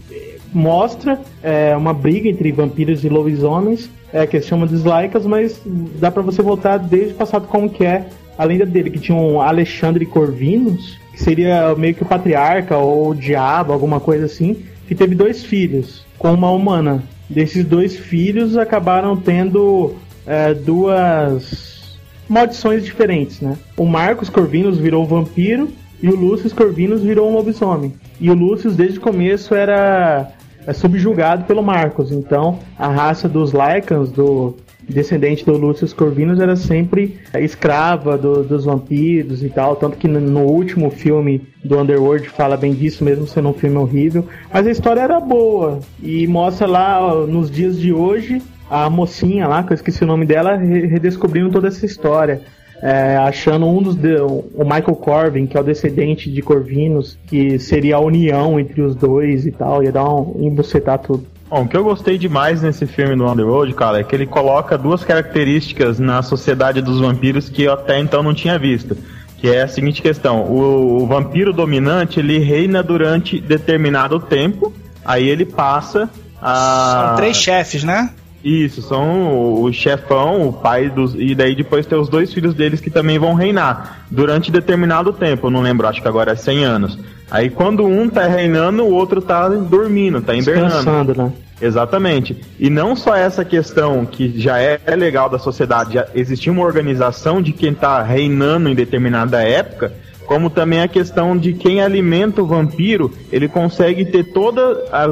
mostra é, uma briga entre vampiros e lobisomens, é, que eles chamam de Slaicas, mas dá pra você voltar desde o passado como que é a lenda dele, que tinha um Alexandre Corvinus, que seria meio que o patriarca ou o diabo, alguma coisa assim, que teve dois filhos com uma humana. Desses dois filhos acabaram tendo é, duas maldições diferentes, né? O Marcos Corvinus virou vampiro e o Lúcio Corvinus virou um lobisomem. E o Lúcio desde o começo era é, subjugado pelo Marcos. Então a raça dos Lycans, do descendente do Lúcio Corvinus, era sempre escrava do- dos vampiros e tal. Tanto que no, último filme do Underworld fala bem disso, mesmo sendo um filme horrível. Mas a história era boa e mostra lá nos dias de hoje a mocinha lá, que eu esqueci o nome dela, re- redescobrindo toda essa história. É, achando um dos. de- o Michael Corvin, que é o descendente de Corvinos, que seria a união entre os dois e tal, ia dar um. embucetar tudo. Bom, o que eu gostei demais nesse filme do Underworld, cara, é que ele coloca duas características na sociedade dos vampiros que eu até então não tinha visto. Que é a seguinte questão: o, o vampiro dominante ele reina durante determinado tempo, aí ele passa a. São três chefes, né? Isso, são o, chefão, o pai dos. E daí depois tem os dois filhos deles que também vão reinar durante determinado tempo, eu não lembro, acho que agora é 100 anos. Aí quando um tá reinando, o outro tá dormindo, tá hibernando. Descansando, né? Exatamente. E não só essa questão que já é legal da sociedade, já existir uma organização de quem tá reinando em determinada época, como também a questão de quem alimenta o vampiro, ele consegue ter todo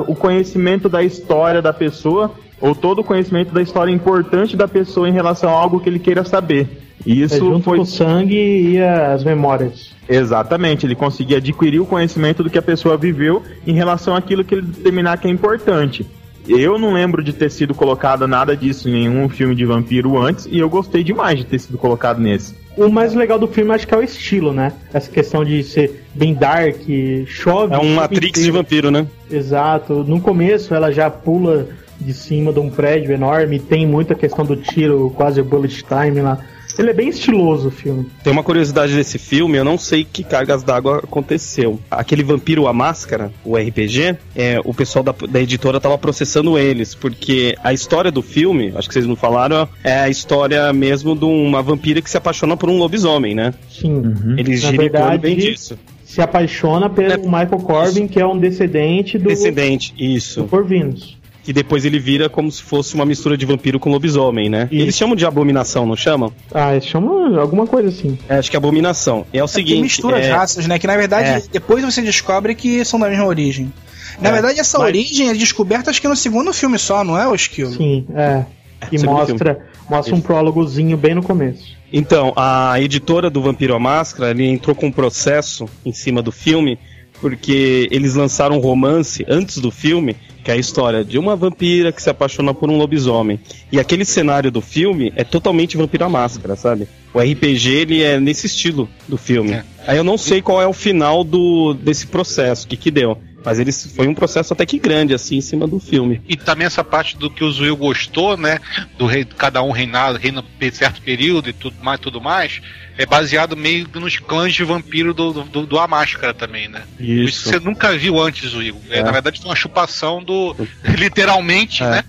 o conhecimento da história da pessoa, ou todo o conhecimento da história importante da pessoa em relação a algo que ele queira saber. E É isso junto foi com o sangue e as memórias. Exatamente, ele conseguia adquirir o conhecimento do que a pessoa viveu em relação àquilo que ele determinar que é importante. Eu não lembro de ter sido colocado nada disso em nenhum filme de vampiro antes, e eu gostei demais de ter sido colocado nesse. O mais legal do filme acho que é o estilo, né? Essa questão de ser bem dark, chove. É um Matrix de vampiro, né? Exato. No começo ela já pula de cima de um prédio enorme, tem muita questão do tiro, quase bullet time lá. Ele é bem estiloso o filme. Tem uma curiosidade desse filme, eu não sei que cargas d'água aconteceu. Aquele Vampiro a Máscara, o RPG, é, o pessoal da, da editora tava processando eles, porque a história do filme, acho que vocês não falaram, é a história mesmo de uma vampira que se apaixona por um lobisomem, né? Sim. Eles Na giram verdade, bem disso. Se apaixona pelo É. Michael Corbin, que é um descendente do, Descendente, isso. do Corvinus. Que depois ele vira como se fosse uma mistura de vampiro com lobisomem, né? Isso. Eles chamam de abominação, não chamam? Ah, eles chamam alguma coisa assim. É, acho que é abominação. E é o É porque seguinte. mistura as é, raças, né? Que na verdade, É. depois você descobre que são da mesma origem. Na É, verdade, essa mas- origem é descoberta acho que no segundo filme só, não é, o Esquilo? Sim, é. E segundo mostra, mostra um prólogozinho bem no começo. Então, a editora do Vampiro à Máscara ele entrou com um processo em cima do filme, porque eles lançaram um romance antes do filme, que é a história de uma vampira que se apaixona por um lobisomem. E aquele cenário do filme é totalmente Vampiro à Máscara, sabe? O RPG ele é nesse estilo do filme. É. Aí eu não sei qual é o final do, desse processo, o que que deu. Mas eles foi um processo até que grande, assim, em cima do filme. E também essa parte do que o Zuil gostou, né? Do rei, cada um reinar, reina por certo período e tudo mais, tudo mais, é baseado meio nos clãs de vampiro do, do, do A Máscara também, né? Isso você nunca viu antes, Zuil. É, É. Na verdade, foi uma chupação do. <laughs> literalmente, É. né?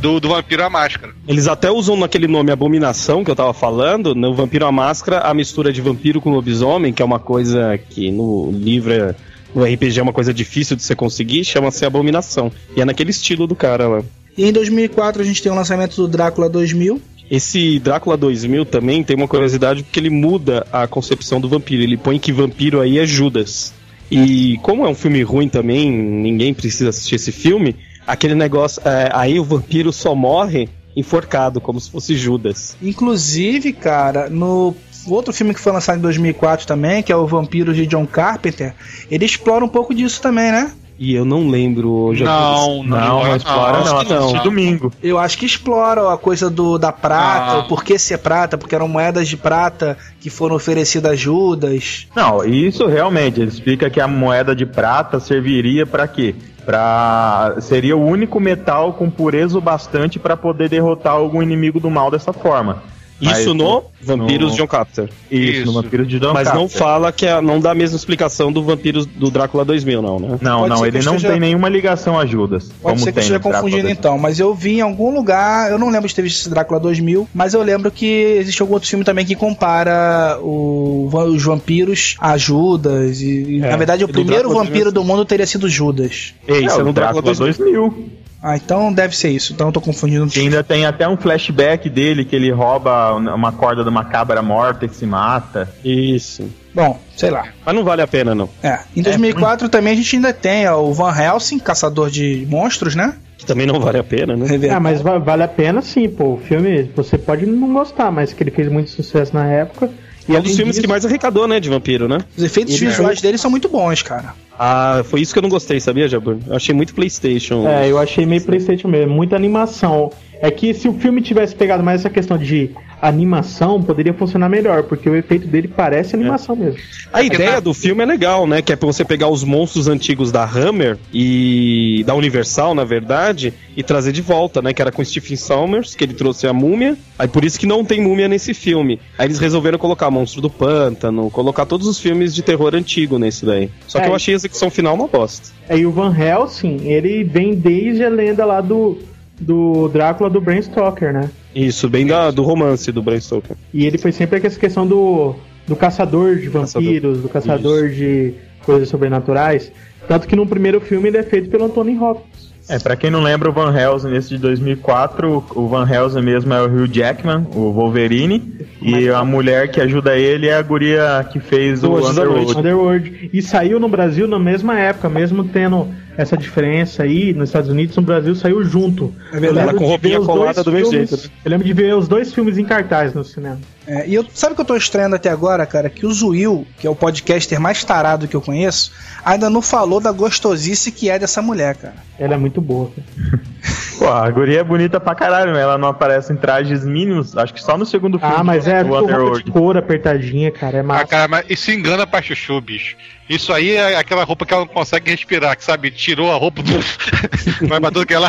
Do, do vampiro A Máscara. Eles até usam naquele nome Abominação que eu tava falando, no Vampiro à Máscara, a mistura de vampiro com lobisomem, que é uma coisa que no livro, é- no RPG é uma coisa difícil de você conseguir, chama-se Abominação. E é naquele estilo do cara lá. E em 2004 a gente tem o lançamento do Drácula 2000. Esse Drácula 2000 também tem uma curiosidade porque ele muda a concepção do vampiro. Ele põe que vampiro aí é Judas. E como é um filme ruim também, ninguém precisa assistir esse filme, aquele negócio, é, aí o vampiro só morre enforcado, como se fosse Judas. Inclusive, cara, no outro filme que foi lançado em 2004 também, que é o Vampiro de John Carpenter, ele explora um pouco disso também, né? E eu não lembro. Já Não, Não, não, não, explora acho não, que não. domingo. Eu acho que explora a coisa do da prata, Ah. o porquê ser prata, porque eram moedas de prata que foram oferecidas a Judas. Não, isso realmente, ele explica que a moeda de prata serviria pra quê? Pra... Seria o único metal com pureza o bastante pra poder derrotar algum inimigo do mal dessa forma. Isso no Vampiros no- John Carpenter. Isso, Isso. no Vampiro de John Mas não fala que é, não dá a mesma explicação do Vampiros do Drácula 2000, não, né? Não, Pode não, ele não esteja- tem nenhuma ligação a Judas. Pode como ser que eu esteja Drácula confundindo 2000. então, mas eu vi em algum lugar, eu não lembro de ter visto esse Drácula 2000, mas eu lembro que existe algum outro filme também que compara o, os vampiros a Judas. E, É, na verdade, o primeiro Drácula vampiro 2000. do mundo teria sido Judas. É, isso É, é, no Drácula, 2000. Ah, então deve ser isso. Então eu tô confundindo. E ainda tem até um flashback dele que ele rouba uma corda de uma cabra morta e se mata. Isso. Bom, sei lá. Mas não vale a pena, não. É. Em 2004 também a gente ainda tem ó, o Van Helsing, caçador de monstros, né? Que também não vale a pena, né? Ah, mas va- vale a pena sim, pô. O filme, você pode não gostar, mas que ele fez muito sucesso na época. E é um dos filmes disso- que mais arrecadou, né, de vampiro, né? Os efeitos Ele visuais fez- dele são muito bons, cara. Ah, foi isso que eu não gostei, sabia, Jabur? Eu achei muito Playstation. É, eu achei meio Playstation mesmo, muita animação. É que se o filme tivesse pegado mais essa questão de animação, poderia funcionar melhor, porque o efeito dele parece animação mesmo. A ideia do filme é legal, né? Que é pra você pegar os monstros antigos da Hammer e da Universal, na verdade, e trazer de volta, né? Que era com Stephen Sommers, que ele trouxe a múmia. Aí por isso que não tem múmia nesse filme. Aí eles resolveram colocar Monstro do Pântano, colocar todos os filmes de terror antigo nesse daí. Só que É. eu achei a execução final uma bosta. Aí o Van Helsing, ele vem desde a lenda lá do, do Drácula do Bram Stoker, né? Isso, bem da, do romance do Bram Stoker. E ele foi sempre essa questão do, do caçador de vampiros, do caçador de coisas sobrenaturais. Tanto que no primeiro filme ele é feito pelo Anthony Hopkins. É, pra quem não lembra, o Van Helsing nesse de 2004, o Van Helsing mesmo é o Hugh Jackman, o Wolverine, e a mulher que ajuda ele é a guria que fez o Underworld. Underworld. E saiu no Brasil na mesma época, mesmo tendo essa diferença aí, nos Estados Unidos, no Brasil saiu junto. É verdade. Ela com de roupinha ver os colada dois do mesmo filmes- jeito, né? Eu lembro de ver os dois filmes em cartaz no cinema. É, e eu, sabe o que eu tô estranhando até agora, cara? Que o Zuil, que é o podcaster mais tarado que eu conheço, ainda não falou da gostosice que é dessa mulher, cara. Ela é muito boa. cara. <laughs> Pô, a guria é bonita pra caralho, né? Ela não aparece em trajes mínimos, acho que só no segundo filme. Ah, mas é do com roupa Underworld. de couro apertadinha, cara. É Ah, massa. cara, mas isso engana pra chuchu, bicho. Isso aí é aquela roupa que ela não consegue respirar, que sabe, tirou a roupa, <laughs> vai pra tudo que ela.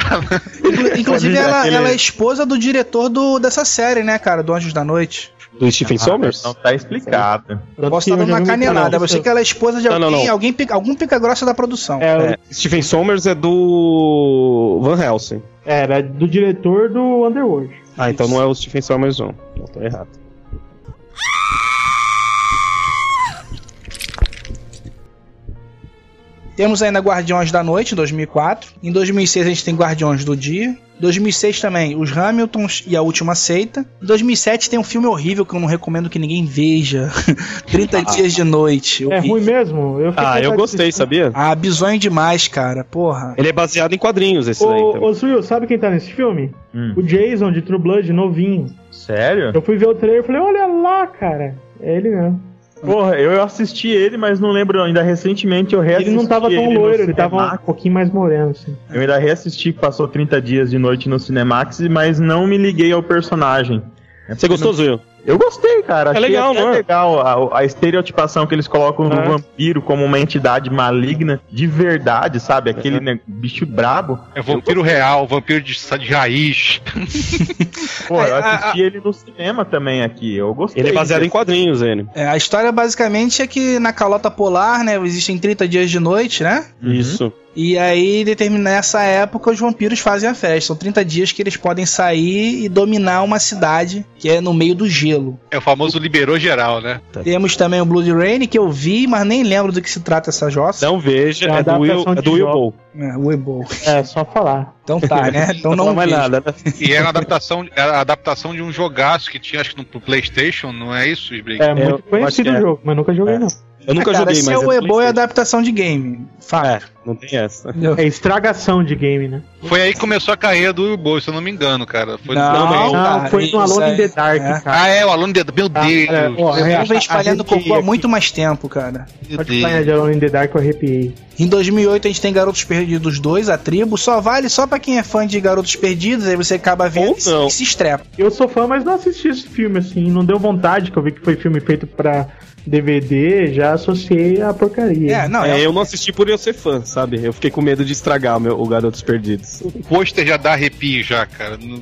Inclu- Inclusive, ela, Aquele- ela é esposa do diretor do, dessa série, né, cara? Do Anjos da Noite. Do Stephen Sommers? Não tá explicado. Tanto Posso estar eu dando uma canelada. Eu achei que ela é esposa de Não, não, alguém, não. alguém pica- algum pica-grossa da produção. É, É, Stephen Sommers é do Van Helsing. Era do diretor do Underworld. Ah, então não é o Stephen Sommers, não. Não, tô errado. Temos ainda Guardiões da Noite, em 2004. Em 2006 a gente tem Guardiões do Dia. 2006 também, Os Hamiltons e a Última Seita. Em 2007 tem um filme horrível que eu não recomendo que ninguém veja. <laughs> 30 Dias de Noite. É ruim mesmo? Eu Ah, eu gostei, assistir. sabia? Ah, bizonho demais, cara. Porra. Ele é baseado em quadrinhos, esse daí. Ô, também. ô Suil, sabe quem tá nesse filme? Hum. O Jason de True Blood, novinho. Sério? Eu fui ver o trailer e falei, olha lá, cara. É ele mesmo. Porra, eu assisti ele, mas não lembro ainda recentemente eu reassisti Ele não tava tão no loiro, ele tava um pouquinho mais moreno, assim. Eu ainda reassisti que passou 30 dias de noite no Cinemax, mas não me liguei ao personagem. É Você gostou, não- Zuil? Eu gostei, cara. Achei legal, até não é? legal a, a estereotipação que eles colocam no É. vampiro como uma entidade maligna de verdade, sabe? Aquele né, bicho brabo. É vampiro real, vampiro de, de raiz. <laughs> Pô, eu É, a- assisti ele no cinema também aqui. Eu gostei. Ele é baseado em quadrinhos, ele. É, a história basicamente é que na calota polar, né, existem 30 dias de noite, né? Isso. E aí, determina nessa época, os vampiros fazem a festa. São 30 dias que eles podem sair e dominar uma cidade que é no meio do gelo. É o famoso liberou geral, né? Temos também o Blood Rain, que eu vi, mas nem lembro do que se trata essa jossa. Não veja, É é do Will, é do Will. Bowl. É, o Ebo. <laughs> É, só falar. Então tá, né? <laughs> Então Não não mais nada, né? E era a adaptação, era a adaptação de um jogaço que tinha, acho que no PlayStation, não é isso, Sbrick? É, eu muito conhecido que o é. jogo, mas nunca joguei, É. não. Eu nunca Ah, cara, joguei, se mas. é o Ebo é adaptação de game. Fato. É, não tem essa. É estragação de game, né? Foi aí que começou a carreira do Boy, se eu não me engano, cara. Foi Não, Não, Não, cara, foi no Alone in aí, the Dark, é. cara. Ah, é, o aluno de. Meu Ah, Deus! é, ó, Eu é, vem espalhando cocô há muito mais tempo, cara. Meu Pode Deus. falar de Alone in the Dark, eu arrepiei. Em 2008 a gente tem Garotos Perdidos 2, a tribo. Só vale só pra quem é fã de Garotos Perdidos, aí você acaba vendo e se- e se estrepa. Eu sou fã, mas não assisti esse filme, assim. Não deu vontade, que eu vi que foi filme feito pra DVD, já associei a porcaria. É, não, É, é, eu não assisti por eu ser fã, sabe? Eu fiquei com medo de estragar o, meu, o Garotos Perdidos. O pôster já dá arrepio já, cara. Não-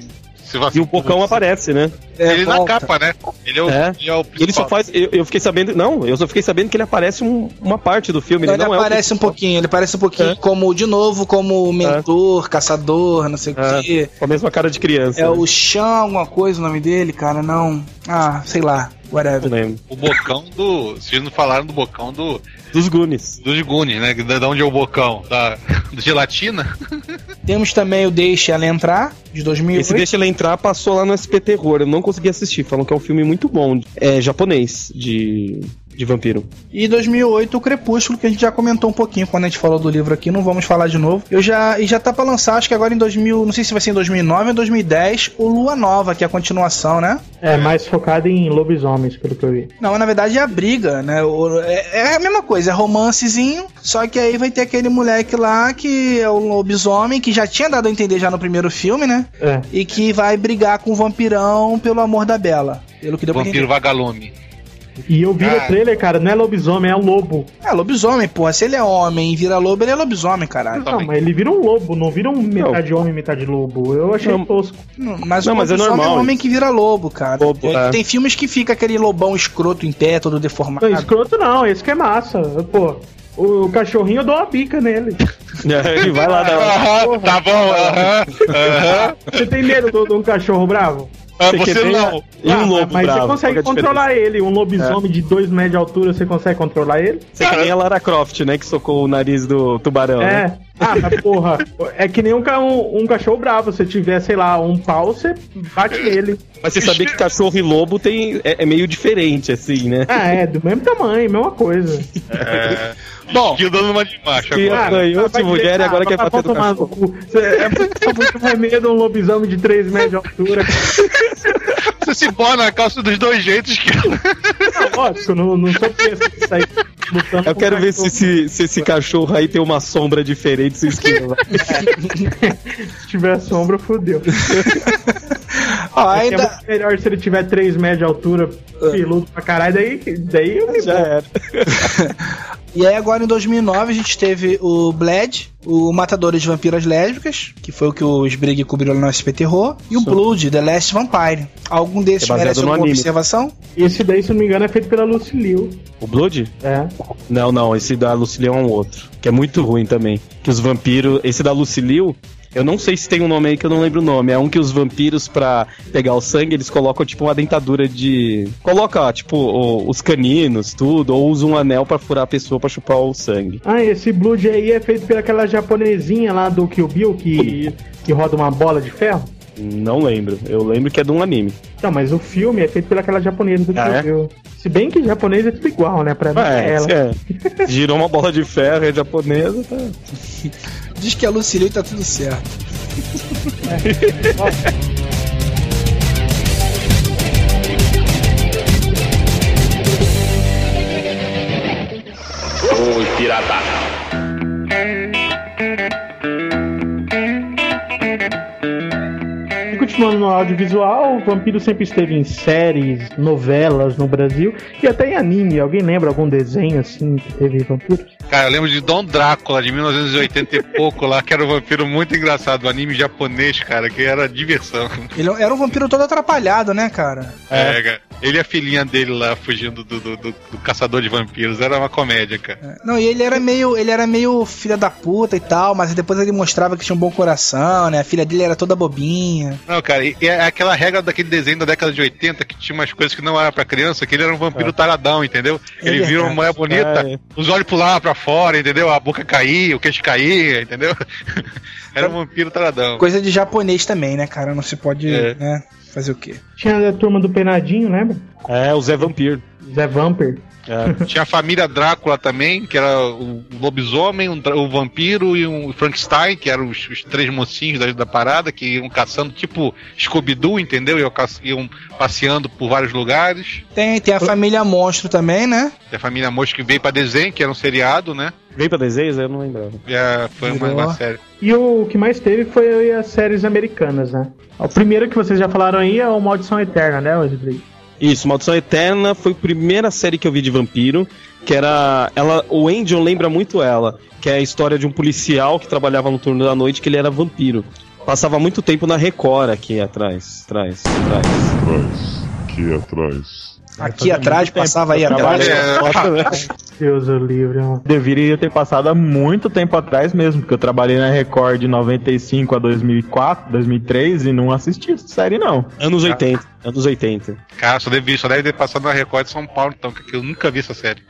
E o Bocão aparece, né? é, Ele na volta. capa, né? Ele é o, É. ele é o Ele principal. só faz. Eu, eu fiquei sabendo. Não, eu só fiquei sabendo que ele aparece um- uma parte do filme. Ele, Ele, não aparece é um pouquinho, ele aparece um pouquinho É. como, de novo, como mentor, caçador, não sei o É, quê. com a mesma cara de criança. É né? o Chan, alguma coisa o nome dele, cara, não. Ah, sei lá, whatever. O bocão do. Vocês não falaram do bocão do. Dos Goonies. Dos Goonies, né? Da da onde é o bocão? Da, <laughs> do gelatina? <laughs> Temos também o Deixe Ela Entrar, de 2008. Esse Deixa Ela Entrar passou lá no SP Terror. Eu não consegui assistir. Falam que é um filme muito bom. É japonês, de, de vampiro. E 2008 o Crepúsculo, que a gente já comentou um pouquinho quando a gente falou do livro aqui, não vamos falar de novo. Eu já e já tá pra lançar, acho que agora em 2000, não sei se vai ser em 2009 ou 2010, o Lua Nova, que é a continuação, né? É, mais focado em lobisomens, pelo que eu vi. Não, na verdade é a briga, né? O- é, é a mesma coisa, é romancezinho, só que aí vai ter aquele moleque lá que é o lobisomem, que já tinha dado a entender já no primeiro filme, né? É. E que vai brigar com o vampirão pelo amor da Bela. Pelo que deu Vampiro vagalume. E eu vi Ah. no trailer, cara, não é lobisomem, é lobo. É, lobisomem, porra. Se ele é homem e vira lobo, ele é lobisomem, caralho. Não, mas ele vira um lobo, não vira um metade homem, metade lobo. Eu achei Não. tosco. Não, Mas Não, o mas é lobisomem normal é um homem que vira lobo, cara. Lobo, É, é. Tem filmes que fica aquele lobão escroto em pé, todo deformado. Não, escroto não, esse que é massa. Pô, o cachorrinho eu dou uma bica nele. <laughs> Ele vai lá dar. Aham, tá bom, aham. aham. Você tem medo de um cachorro bravo? Ah, Você Você não. E um Ah, lobo mas bravo. você consegue é controlar ele. Um lobisomem de 2 metros de altura, você consegue controlar ele? diferença? Você que nem a Lara Croft, né? Que socou o nariz do tubarão. né? É. Ah, mas porra, é que nem um, um, um cachorro bravo. Se tiver, sei lá, um pau, você bate nele. Mas você sabia que cachorro e lobo tem, é, é meio diferente, assim, né? Ah, é, do mesmo tamanho, mesma coisa. É. Bom, Esquilo dando uma de macho agora. Ganhou de mulher e agora ah, quer no tomar no cachorro. Você é muito, mais medo um lobisomem de 3 metros de altura. <laughs> Você se põe na calça dos dois jeitos que. Não, lógico, não, não sou preso de sair lutando Eu quero ver se esse, se esse cachorro aí tem uma sombra diferente, se esquiva. <laughs> Se tiver sombra, fodeu. <laughs> É é ainda. muito melhor se ele tiver 3 metros de altura, peludo pra caralho, daí, daí eu me Já era. E aí agora em 2009 a gente teve o Bled, o Matadores de Vampiras Lésbicas, que foi o que o Sbrigg cobriu no SPT Terror, e o Sim. Blood, The Last Vampire. Algum desses É baseado merece no alguma anime. observação? Esse daí, se não me engano, é feito pela Lucy Liu. O Blood? É. Não, não, esse da Luciliu é um outro, que é muito ruim também. Que os vampiros, esse da Luciliu, eu não sei se tem um nome aí que eu não lembro o nome. É um que os vampiros, pra pegar o sangue, eles colocam tipo uma dentadura de. Coloca, tipo, o- os caninos, tudo, ou usa um anel pra furar a pessoa pra chupar o sangue. Ah, esse Blood aí é feito pelaquela japonesinha lá do Kill Bill que, que roda uma bola de ferro. Não lembro. Eu lembro que é de um anime. Não, mas o filme é feito pelaquela japonesa do Ah, Kill é? Bill. Se bem que japonês é tudo igual, né? Pra mim é, ela. é. Girou uma bola de ferro, é japonesa, tá. <laughs> Diz que a Lucilio tá tudo certo. <laughs> E continuando no audiovisual, o Vampiro sempre esteve em séries, novelas no Brasil e até em anime. Alguém lembra algum desenho assim que teve vampiros? Cara, eu lembro de Dom Drácula, de 1980 e pouco lá, que era um vampiro muito engraçado, um anime japonês, cara, que era diversão. Ele era um vampiro todo atrapalhado, né, cara? É, cara. Ele e a filhinha dele lá fugindo do, do, do- do caçador de vampiros. Era uma comédia, cara. Não, e ele era meio, ele era meio filha da puta e tal, mas depois ele mostrava que tinha um bom coração, né? A filha dele era toda bobinha. Não, cara, e é aquela regra daquele desenho da década de 80 que tinha umas coisas que não era pra criança, que ele era um vampiro taradão, entendeu? É ele vira uma mulher bonita, É. os olhos pulavam pra fora, entendeu? A boca caía, o queixo caía, entendeu? <laughs> era um vampiro taradão. Coisa de japonês também, né, cara? Não se pode, É. né, fazer o quê? Tinha a turma do Penadinho, lembra? É, o Zé Vampiro. Zé Vampir. É. Tinha a família Drácula também, que era o lobisomem, um o vampiro e um Frankenstein, que eram os, os três mocinhos da, da parada, que iam caçando, tipo Scooby-Doo, entendeu? Iam, iam passeando por vários lugares. Tem, tem a família Monstro também, né? Tem a família Mosca que veio pra desenho, que era um seriado, né? Veio pra desenhos? Eu não lembrava. É, foi uma, uma série. E o que mais teve foi as séries americanas, né? O primeiro que vocês já falaram aí é o Maldição Eterna, né, Wesley? Isso, Maldição Eterna foi a primeira série que eu vi de vampiro, que era ela, o Angel lembra muito ela, que é a história de um policial que trabalhava no turno da noite que ele era vampiro. Passava muito tempo na Record aqui atrás, atrás, atrás. Atrás, aqui atrás. Aqui atrás, passava aí atrás. É, Deus o livre, mano. Deveria ter passado há muito tempo atrás mesmo, porque eu trabalhei na Record de 95 a 2004, 2003 e não assisti essa série não. Anos 80, anos 80. cara, só deve, só deve ter passado na Record de São Paulo, então, que eu nunca vi essa série.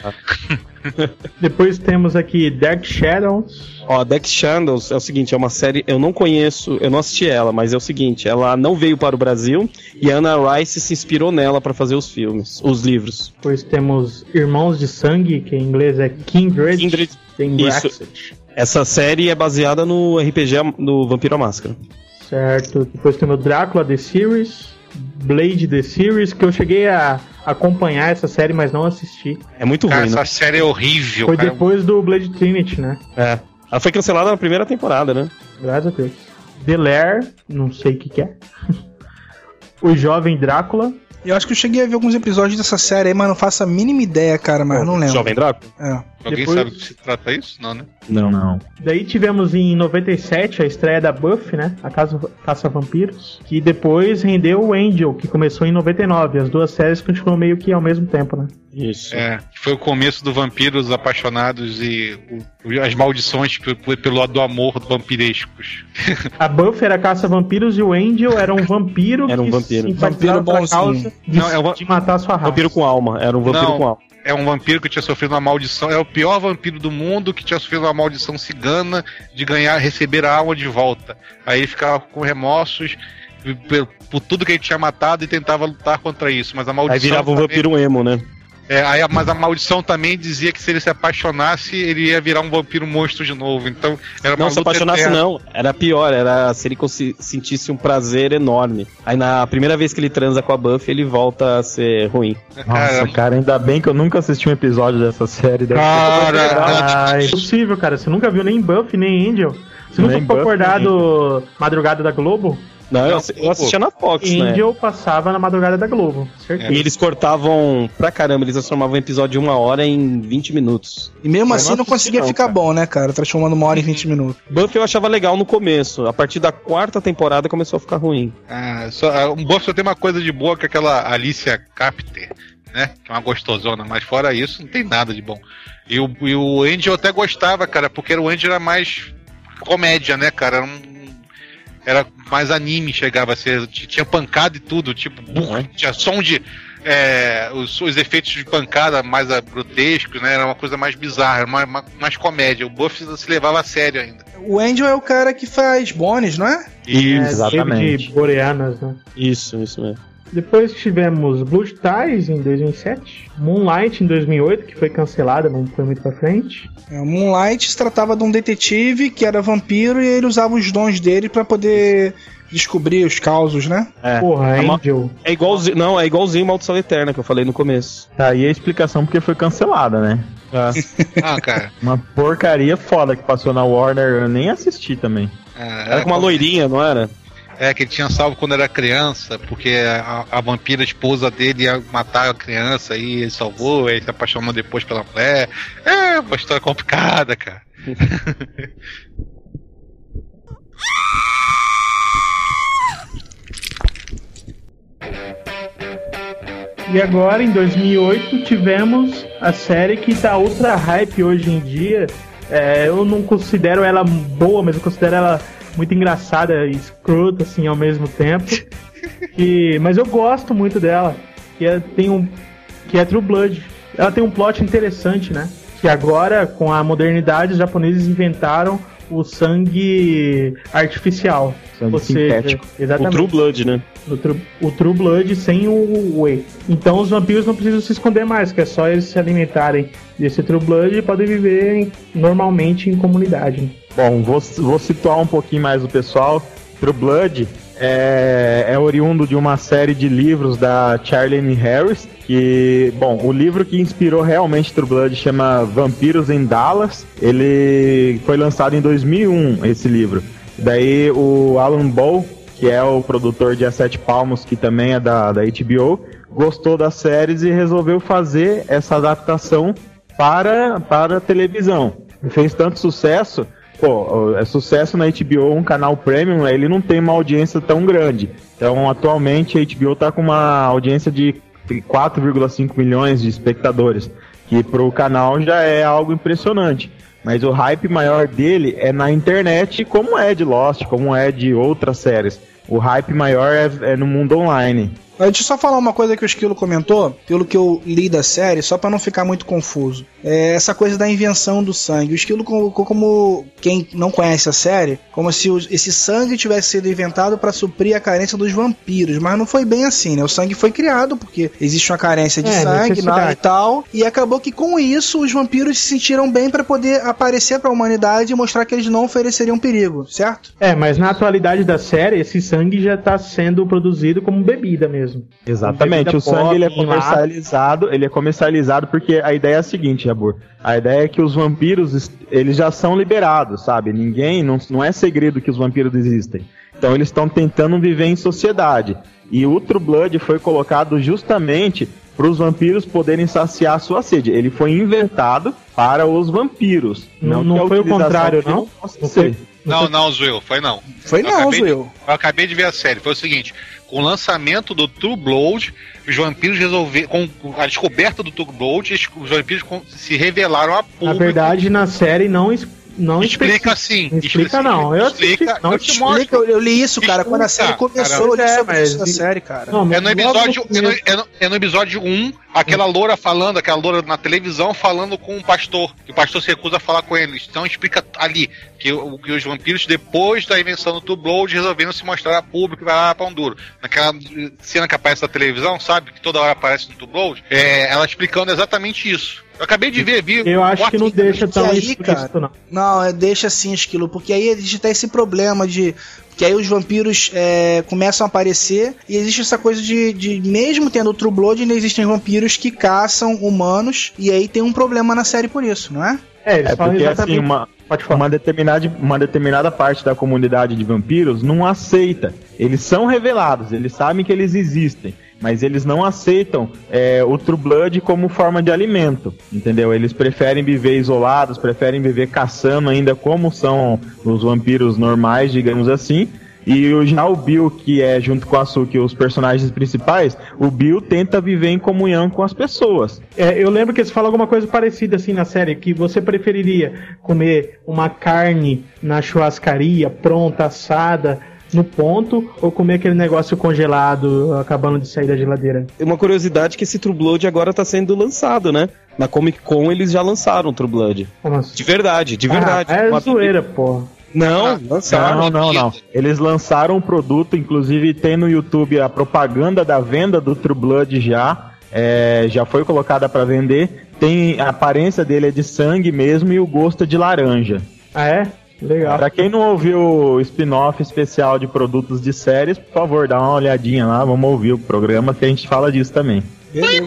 <laughs> Depois temos aqui Dark Shadows. Ó, Dex Shadows é o seguinte, é uma série, eu não conheço, eu não assisti ela, mas é o seguinte, ela não veio para o Brasil e a Anna Rice se inspirou nela para fazer os filmes, os livros. Depois temos Irmãos de Sangue, que em inglês é Kindred. Kindred, Tem isso. Brexit. Essa série é baseada no RPG do Vampiro à Máscara. Certo. Depois temos Drácula The Series. Blade The Series, que eu cheguei a acompanhar essa série, mas não assisti. É muito Cara, ruim, essa né? série é horrível, Foi cara. depois do Blade Trinity, né? É. Ela foi cancelada na primeira temporada, né? Graças a Deus. The Lair, não sei o que, que é. <laughs> o Jovem Drácula. Eu acho que eu cheguei a ver alguns episódios dessa série aí, mas não faço a mínima ideia, cara, mas não lembro. Jovem Drácula? É. Alguém Depois- sabe do que se trata isso? Não, né? Não. Não. Daí tivemos em 97 a estreia da Buffy, né? A Caça, Caça Vampiros. Que depois rendeu o Angel, que começou em 99. As duas séries continuam meio que ao mesmo tempo, né? Isso. É, foi o começo do Vampiros Apaixonados e o- as maldições pe- pe- pelo lado do amor vampirescos. <laughs> A Buffy era Caça Vampiros e o Angel era um vampiro Era um que vampiro. simpatizava Vampiro pela bonzinho. causa de, Não, é um- de matar a sua raça. Vampiro com alma. Era um vampiro Não. com alma. É um vampiro que tinha sofrido uma maldição. É o pior vampiro do mundo que tinha sofrido uma maldição cigana de ganhar, receber a alma de volta. Aí ele ficava com remorsos por, por tudo que ele tinha matado e tentava lutar contra isso. Mas a maldição. Aí virava um vampiro emo, né? É, aí, a- mas a maldição também dizia que se ele se apaixonasse, ele ia virar um vampiro monstro de novo. Então, era uma Não, se apaixonasse eterna. não. Era pior, era se ele consi- sentisse um prazer enorme. Aí na primeira vez que ele transa com a Buffy, ele volta a ser ruim. Nossa, Cara, cara, ainda bem que eu nunca assisti um episódio dessa série. Cara, É possível, cara. Você nunca viu nem Buffy, nem Angel. Você nunca ficou Buffy, acordado madrugada da Globo? Não, eu, eu assistia na Fox, né? Angel passava na madrugada da Globo. Certeza. E eles cortavam pra caramba, eles transformavam o episódio de uma hora em 20 minutos. E mesmo Eu assim não não conseguia não, ficar cara. bom, né, cara? Transformando uma hora em 20 minutos. Buffy eu achava legal no começo, a partir da quarta temporada começou a ficar ruim. Ah, só, ah, um Buffy só tem uma coisa de boa que é aquela Alicia Capter, né? Que é uma gostosona, mas fora isso, não tem nada de bom. E o, e o Angel eu até gostava, cara, porque o Angel era mais comédia, né, cara? Era, um- era mais anime, chegava a ser. Tinha pancada e tudo, tipo, burro, tinha som de. é, os, os efeitos de pancada mais grotescos, né? Era uma coisa mais bizarra, mais, mais, comédia. O Buffy se levava a sério ainda. O Angel é o cara que faz Bones, não é? E É, Exatamente. David Boreanas, né? Isso, isso mesmo. Depois tivemos Blue Ties em 2007, Moonlight em 2008, que foi cancelada, não foi muito pra frente. É, o Moonlight se tratava de um detetive que era vampiro e ele usava os dons dele pra poder descobrir os causos, né? É. Porra, É Angel. É igualzinho, não, é igualzinho Maldição Eterna que eu falei no começo. Tá aí a explicação porque foi cancelada, né? <laughs> Ah, cara. Uma porcaria foda que passou na Warner, eu nem assisti também. é, Era com uma loirinha, não era? É, que ele tinha salvo quando era criança, porque a, a vampira esposa dele ia matar a criança e ele salvou, aí se apaixonou depois pela mulher. É uma história complicada, cara. <laughs> E agora, em 2008, tivemos a série que tá ultra hype hoje em dia. É, eu não considero ela boa, mas eu considero ela muito engraçada e escrota, assim, ao mesmo tempo. <laughs> E, mas eu gosto muito dela. Que é, tem um, que é True Blood. Ela tem um plot interessante, né? Que agora, com a modernidade, os japoneses inventaram o sangue artificial. Sangue Ou seja, sintético. O exatamente. True Blood, né? O True, o True Blood sem o Whey. Então os vampiros não precisam se esconder mais, que é só eles se alimentarem desse True Blood e podem viver normalmente em comunidade. Bom, vou, vou situar um pouquinho mais o pessoal. True Blood é, é oriundo de uma série de livros da Charlene Harris, que, bom, o livro que inspirou realmente True Blood chama Vampiros em Dallas. Ele foi lançado em 2001, esse livro. Daí o Alan Ball, que é o produtor de A Sete Palmos, que também é da, da HBO, gostou das séries e resolveu fazer essa adaptação para, para a televisão. Fez tanto sucesso, pô, é sucesso na HBO, um canal premium, ele não tem uma audiência tão grande. Então, atualmente, a HBO está com uma audiência de 4,5 milhões de espectadores, que para o canal já é algo impressionante. Mas o hype maior dele é na internet, como é de Lost, como é de outras séries. O hype maior é, é no mundo online. Deixa eu só falar uma coisa que o Esquilo comentou, pelo que eu li da série, só pra não ficar muito confuso. É essa coisa da invenção do sangue. O Esquilo colocou como quem não conhece a série, como se esse sangue tivesse sido inventado pra suprir a carência dos vampiros, mas não foi bem assim, né? O sangue foi criado porque existe uma carência de É, sangue lá e tal, e acabou que com isso os vampiros se sentiram bem pra poder aparecer pra humanidade e mostrar que eles não ofereceriam perigo, certo? É, mas na atualidade da série, esse sangue já está sendo produzido como bebida mesmo. Exatamente, Bebida o sangue ele é comercializado, ele é comercializado porque a ideia é a seguinte, Jabur. A ideia é que os vampiros, eles já são liberados, sabe? Ninguém, não, não é segredo que os vampiros existem. Então eles estão tentando viver em sociedade. E o True Blood foi colocado justamente para os vampiros poderem saciar a sua sede. Ele foi inventado para os vampiros. Não- não foi o contrário, não? Não ser. foi- Não, não, Zuel, foi não. Foi Eu não, Zuel. Eu acabei de ver a série. Foi o seguinte: com o lançamento do True Blood, os vampiros resolveram. Com a descoberta do True Blood, os- os vampiros se revelaram a Na público. verdade, na série não, es- não explica assim. Explica não. Eu explica, não eu te Explica, eu, eu li isso, cara, quando a série começou, caramba. eu li É, isso da série, cara. Não, É no episódio, é no, é no- é no episódio 1, aquela loura falando, aquela loura na televisão falando com o pastor. Que o pastor se recusa a falar com eles. Então explica ali que, o- que os vampiros, depois da invenção do Blood, resolveram se mostrar a público e vai lá pão duro. Naquela cena que aparece na televisão, sabe? Que toda hora aparece no Blood, é, ela explicando exatamente isso. Eu acabei de ver, vi. Eu acho que não deixa tão aí, explícito, cara, não. Não, é, deixa assim, Esquilo, porque aí existe até esse problema de. Que aí os vampiros é, começam a aparecer e existe essa coisa de, de mesmo tendo o True Blood, ainda existem vampiros que caçam humanos e aí tem um problema na série por isso, não é? É, eles É falam porque exatamente. assim, uma, Pode falar. uma determinada, uma determinada parte da comunidade de vampiros não aceita. Eles são revelados, eles sabem que eles existem, mas eles não aceitam é, o True Blood como forma de alimento, entendeu? Eles preferem viver isolados, preferem viver caçando ainda como são os vampiros normais, digamos assim. E já o Bill, que é junto com a Suki os personagens principais, o Bill tenta viver em comunhão com as pessoas. É, eu lembro que eles falam alguma coisa parecida assim na série, que você preferiria comer uma carne na churrascaria, pronta, assada, no ponto, ou comer aquele negócio congelado, acabando de sair da geladeira. Uma curiosidade é que esse True Blood agora tá sendo lançado, né? Na Comic Con eles já lançaram o True Blood. Como assim? De verdade, de verdade. Ah, é Uma- zoeira, porra. Não, lançaram. Não, não, não. Eles lançaram um produto, inclusive tem no YouTube a propaganda da venda do True Blood já. é, já foi colocada para vender. Tem a aparência dele é de sangue mesmo e o gosto é de laranja. Ah, é? Legal. Pra quem não ouviu o spin-off especial de produtos de séries, por favor, dá uma olhadinha lá, vamos ouvir o programa que a gente fala disso também. Beleza,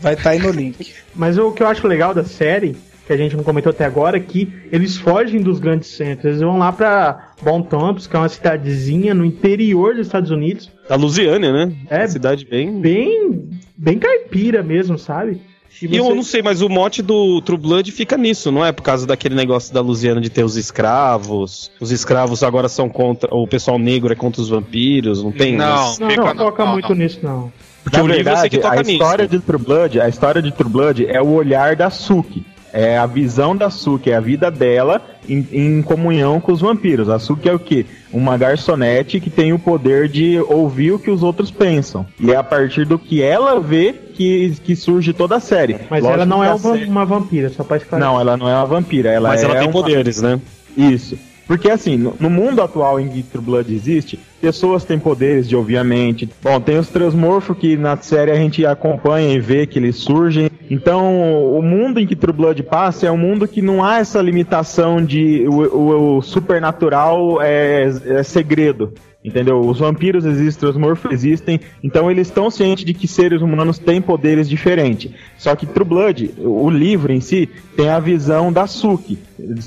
vai- estar aí no link. Mas o que eu acho legal da série, que a gente não comentou até agora, é que eles fogem dos grandes centros. Eles vão lá pra Bon Thompson, que é uma cidadezinha no interior dos Estados Unidos. Da Lusiânia, né? É. Uma cidade bem. Bem, bem caipira mesmo, sabe? E eu você- não sei, mas o mote do True Blood fica nisso, não é? Por causa daquele negócio da Lusiana de ter os escravos. Os escravos agora são contra. O pessoal negro é contra os vampiros, não tem? Não. Mas- Não, Fica não não, toca não, muito não. nisso, não. Porque Na o livro eu sei que verdade, toca a história nisso. de True Blood, a história de True Blood é o olhar da Suki. É a visão da Suki, é a vida dela em, em comunhão com os vampiros. A Suki é o quê? Uma garçonete que tem o poder de ouvir o que os outros pensam. E é a partir do que ela vê que, que surge toda a série. Mas Lógico ela não que é uma, uma vampira, só pra esclarecer. Não, ela não é uma vampira. Ela Mas é ela tem uma- poderes, né? isso. Porque assim, no, no mundo atual em que True Blood existe, pessoas têm poderes de ouvir a mente. Bom, tem os transmorfos que na série a gente acompanha e vê que eles surgem. Então, o mundo em que True Blood passa é um mundo que não há essa limitação de o, o- o supernatural é, é segredo. Entendeu? Os vampiros existem, os transmorfos existem, então eles estão cientes de que seres humanos têm poderes diferentes. Só que True Blood, o livro em si, tem a visão da Suki.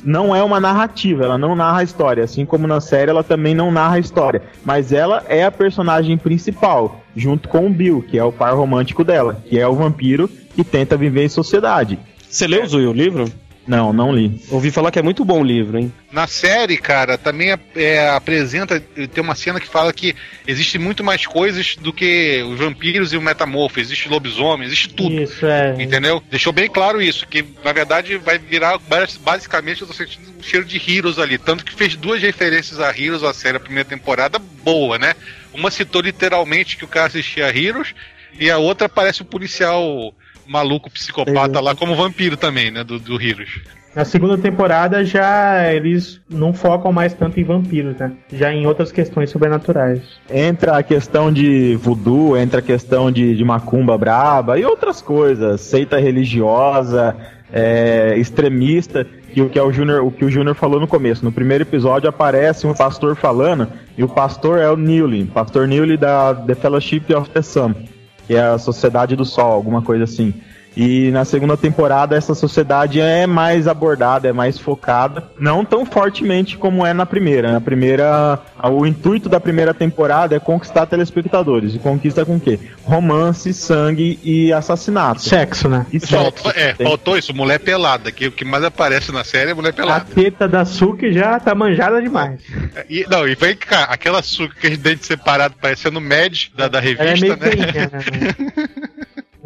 Não é uma narrativa, ela não narra a história. Assim como na série, ela também não narra a história. Mas ela é a personagem principal, junto com o Bill, que é o par romântico dela, que é o vampiro que tenta viver em sociedade. Você leu, Zui, o livro? Não, não li. Ouvi falar que é muito bom o livro, hein? Na série, cara, também é, apresenta. Tem uma cena que fala que existe muito mais coisas do que os vampiros e o metamorfo. Existe lobisomem, existe tudo. Isso, é. Entendeu? Deixou bem claro isso, que na verdade vai virar bas- basicamente eu tô sentindo um cheiro de Heroes ali. Tanto que fez duas referências a Heroes, a série, a primeira temporada, boa, né? Uma citou literalmente que o cara assistia a Heroes, e a outra parece um policial maluco, psicopata lá, como vampiro também, né? Do, do Heroes. Na segunda temporada já eles não focam mais tanto em vampiros, né? Já em outras questões sobrenaturais. Entra a questão de voodoo, entra a questão de, de macumba braba e outras coisas, seita religiosa, é, extremista, que o que é o Júnior, o que o Júnior falou no começo. No primeiro episódio aparece um pastor falando, e o pastor é o Newly, pastor Newly da The Fellowship of the Sun, que é a Sociedade do Sol, alguma coisa assim. E na segunda temporada essa sociedade é mais abordada, é mais focada, não tão fortemente como é na primeira. Na primeira, o intuito da primeira temporada é conquistar telespectadores. E conquista com o quê? Romance, sangue e assassinato. Sexo, né? E Faltou, sexo. é, Tem- faltou isso, mulher pelada, que o que mais aparece na série é mulher A pelada. teta da Suki já tá manjada demais. E, não, e vem cá, aquela suca, aquele dente separado parecendo Mad da, da é revista, meio né? feinha, né? <laughs>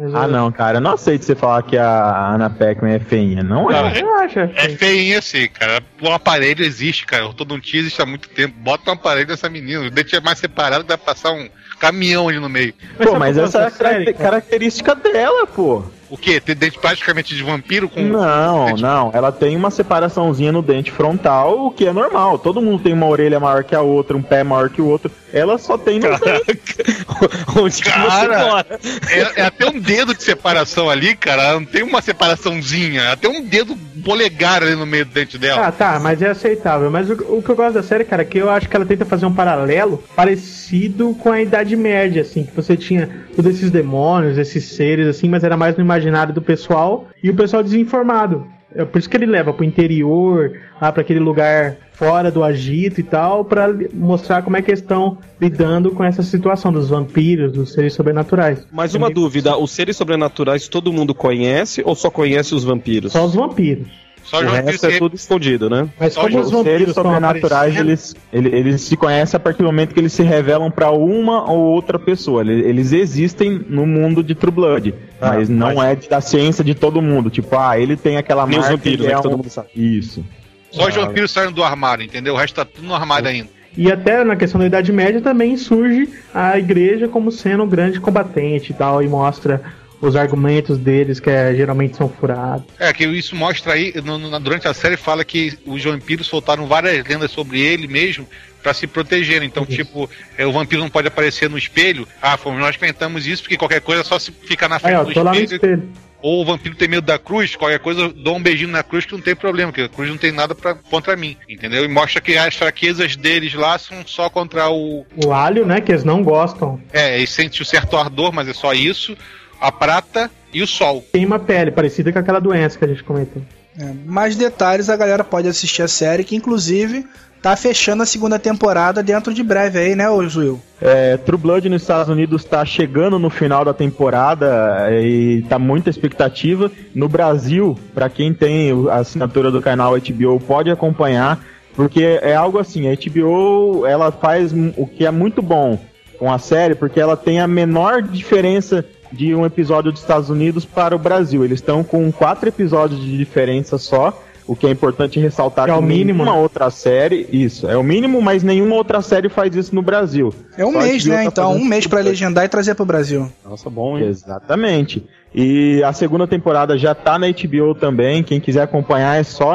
Mas Ah, não, cara. Eu não aceito você falar que a Ana Pac-Man é feinha. Não é. Eu acho. É feinha assim, cara. O aparelho existe, cara. O ortodontia existe há muito tempo. Bota um aparelho nessa menina. O dente é mais separado, dá pra passar um caminhão ali no meio. Pô, mas qual essa é a cara? característica dela, pô. O quê? Ter dente praticamente de vampiro com. Não, dente- não. Ela tem uma separaçãozinha no dente frontal, o que é normal. Todo mundo tem uma orelha maior que a outra, um pé maior que o outro. Ela só tem no dente. <laughs> Onde que Cara, você mora? É, é até um dedo de separação ali, cara. Ela não tem uma separaçãozinha. Até um dedo polegar ali no meio do dente dela. Ah, tá, mas é aceitável. Mas o, o que eu gosto da série, cara, é que eu acho que ela tenta fazer um paralelo parecido com a Idade Média, assim, que você tinha todos esses demônios, esses seres, assim, mas era mais no imaginário do pessoal e o pessoal desinformado. É por isso que ele leva pro interior, lá pra aquele lugar fora do agito e tal, pra li- mostrar como é que eles estão lidando com essa situação dos vampiros, dos seres sobrenaturais. Mas uma dúvida, os seres sobrenaturais todo mundo conhece ou só conhece os vampiros? Só os vampiros. Só o os vampiros resto é tudo escondido, né? Mas Só como os os Os seres sobrenaturais, eles, ele- eles se conhecem a partir do momento que eles se revelam pra uma ou outra pessoa. Ele- Eles existem no mundo de True Blood, Ah, mas não mas- é da ciência de todo mundo. Tipo, ah, ele tem aquela Nem os marca. vampiros, ele né, é que todo um- mundo sabe. Isso. Só os vampiros saem do armário, entendeu? O resto tá tudo no armário ainda. E até na questão da Idade Média também surge a igreja como sendo um grande combatente e tal, e mostra os argumentos deles que é, geralmente são furados. É, que isso mostra aí, no- no- durante a série fala que os vampiros soltaram várias lendas sobre ele mesmo pra se protegerem. Então, tipo, é, o vampiro não pode aparecer no espelho. Ah, fomos nós que inventamos isso, porque qualquer coisa é só se ficar na Aí, frente ó, do tô lá no espelho. espelho. Ou o vampiro tem medo da cruz, qualquer coisa, dou um beijinho na cruz que não tem problema, porque a cruz não tem nada pra, contra mim, entendeu? E mostra que as fraquezas deles lá são só contra o. O alho, né, que eles não gostam, É, eles sentem um certo ardor, mas é só isso. A prata e o sol. queima a pele, parecida com aquela doença que a gente comentou. É, mais detalhes a galera pode assistir a série, que inclusive tá fechando a segunda temporada dentro de breve aí, né, Will? É, True Blood nos Estados Unidos está chegando no final da temporada é, e tá muita expectativa. No Brasil, para quem tem a assinatura do canal HBO, pode acompanhar, porque é algo assim, a HBO ela faz o que é muito bom com a série, porque ela tem a menor diferença de um episódio dos Estados Unidos para o Brasil. Eles estão com quatro episódios de diferença só. O que é importante ressaltar É o mínimo, nenhuma né? outra série, isso, é o mínimo, mas nenhuma outra série faz isso no Brasil. É um Só mês, né? tá Então, um mês pra- legendar e trazer pro Brasil. Nossa, bom, hein? Exatamente. E a segunda temporada já tá na HBO também. Quem quiser acompanhar é só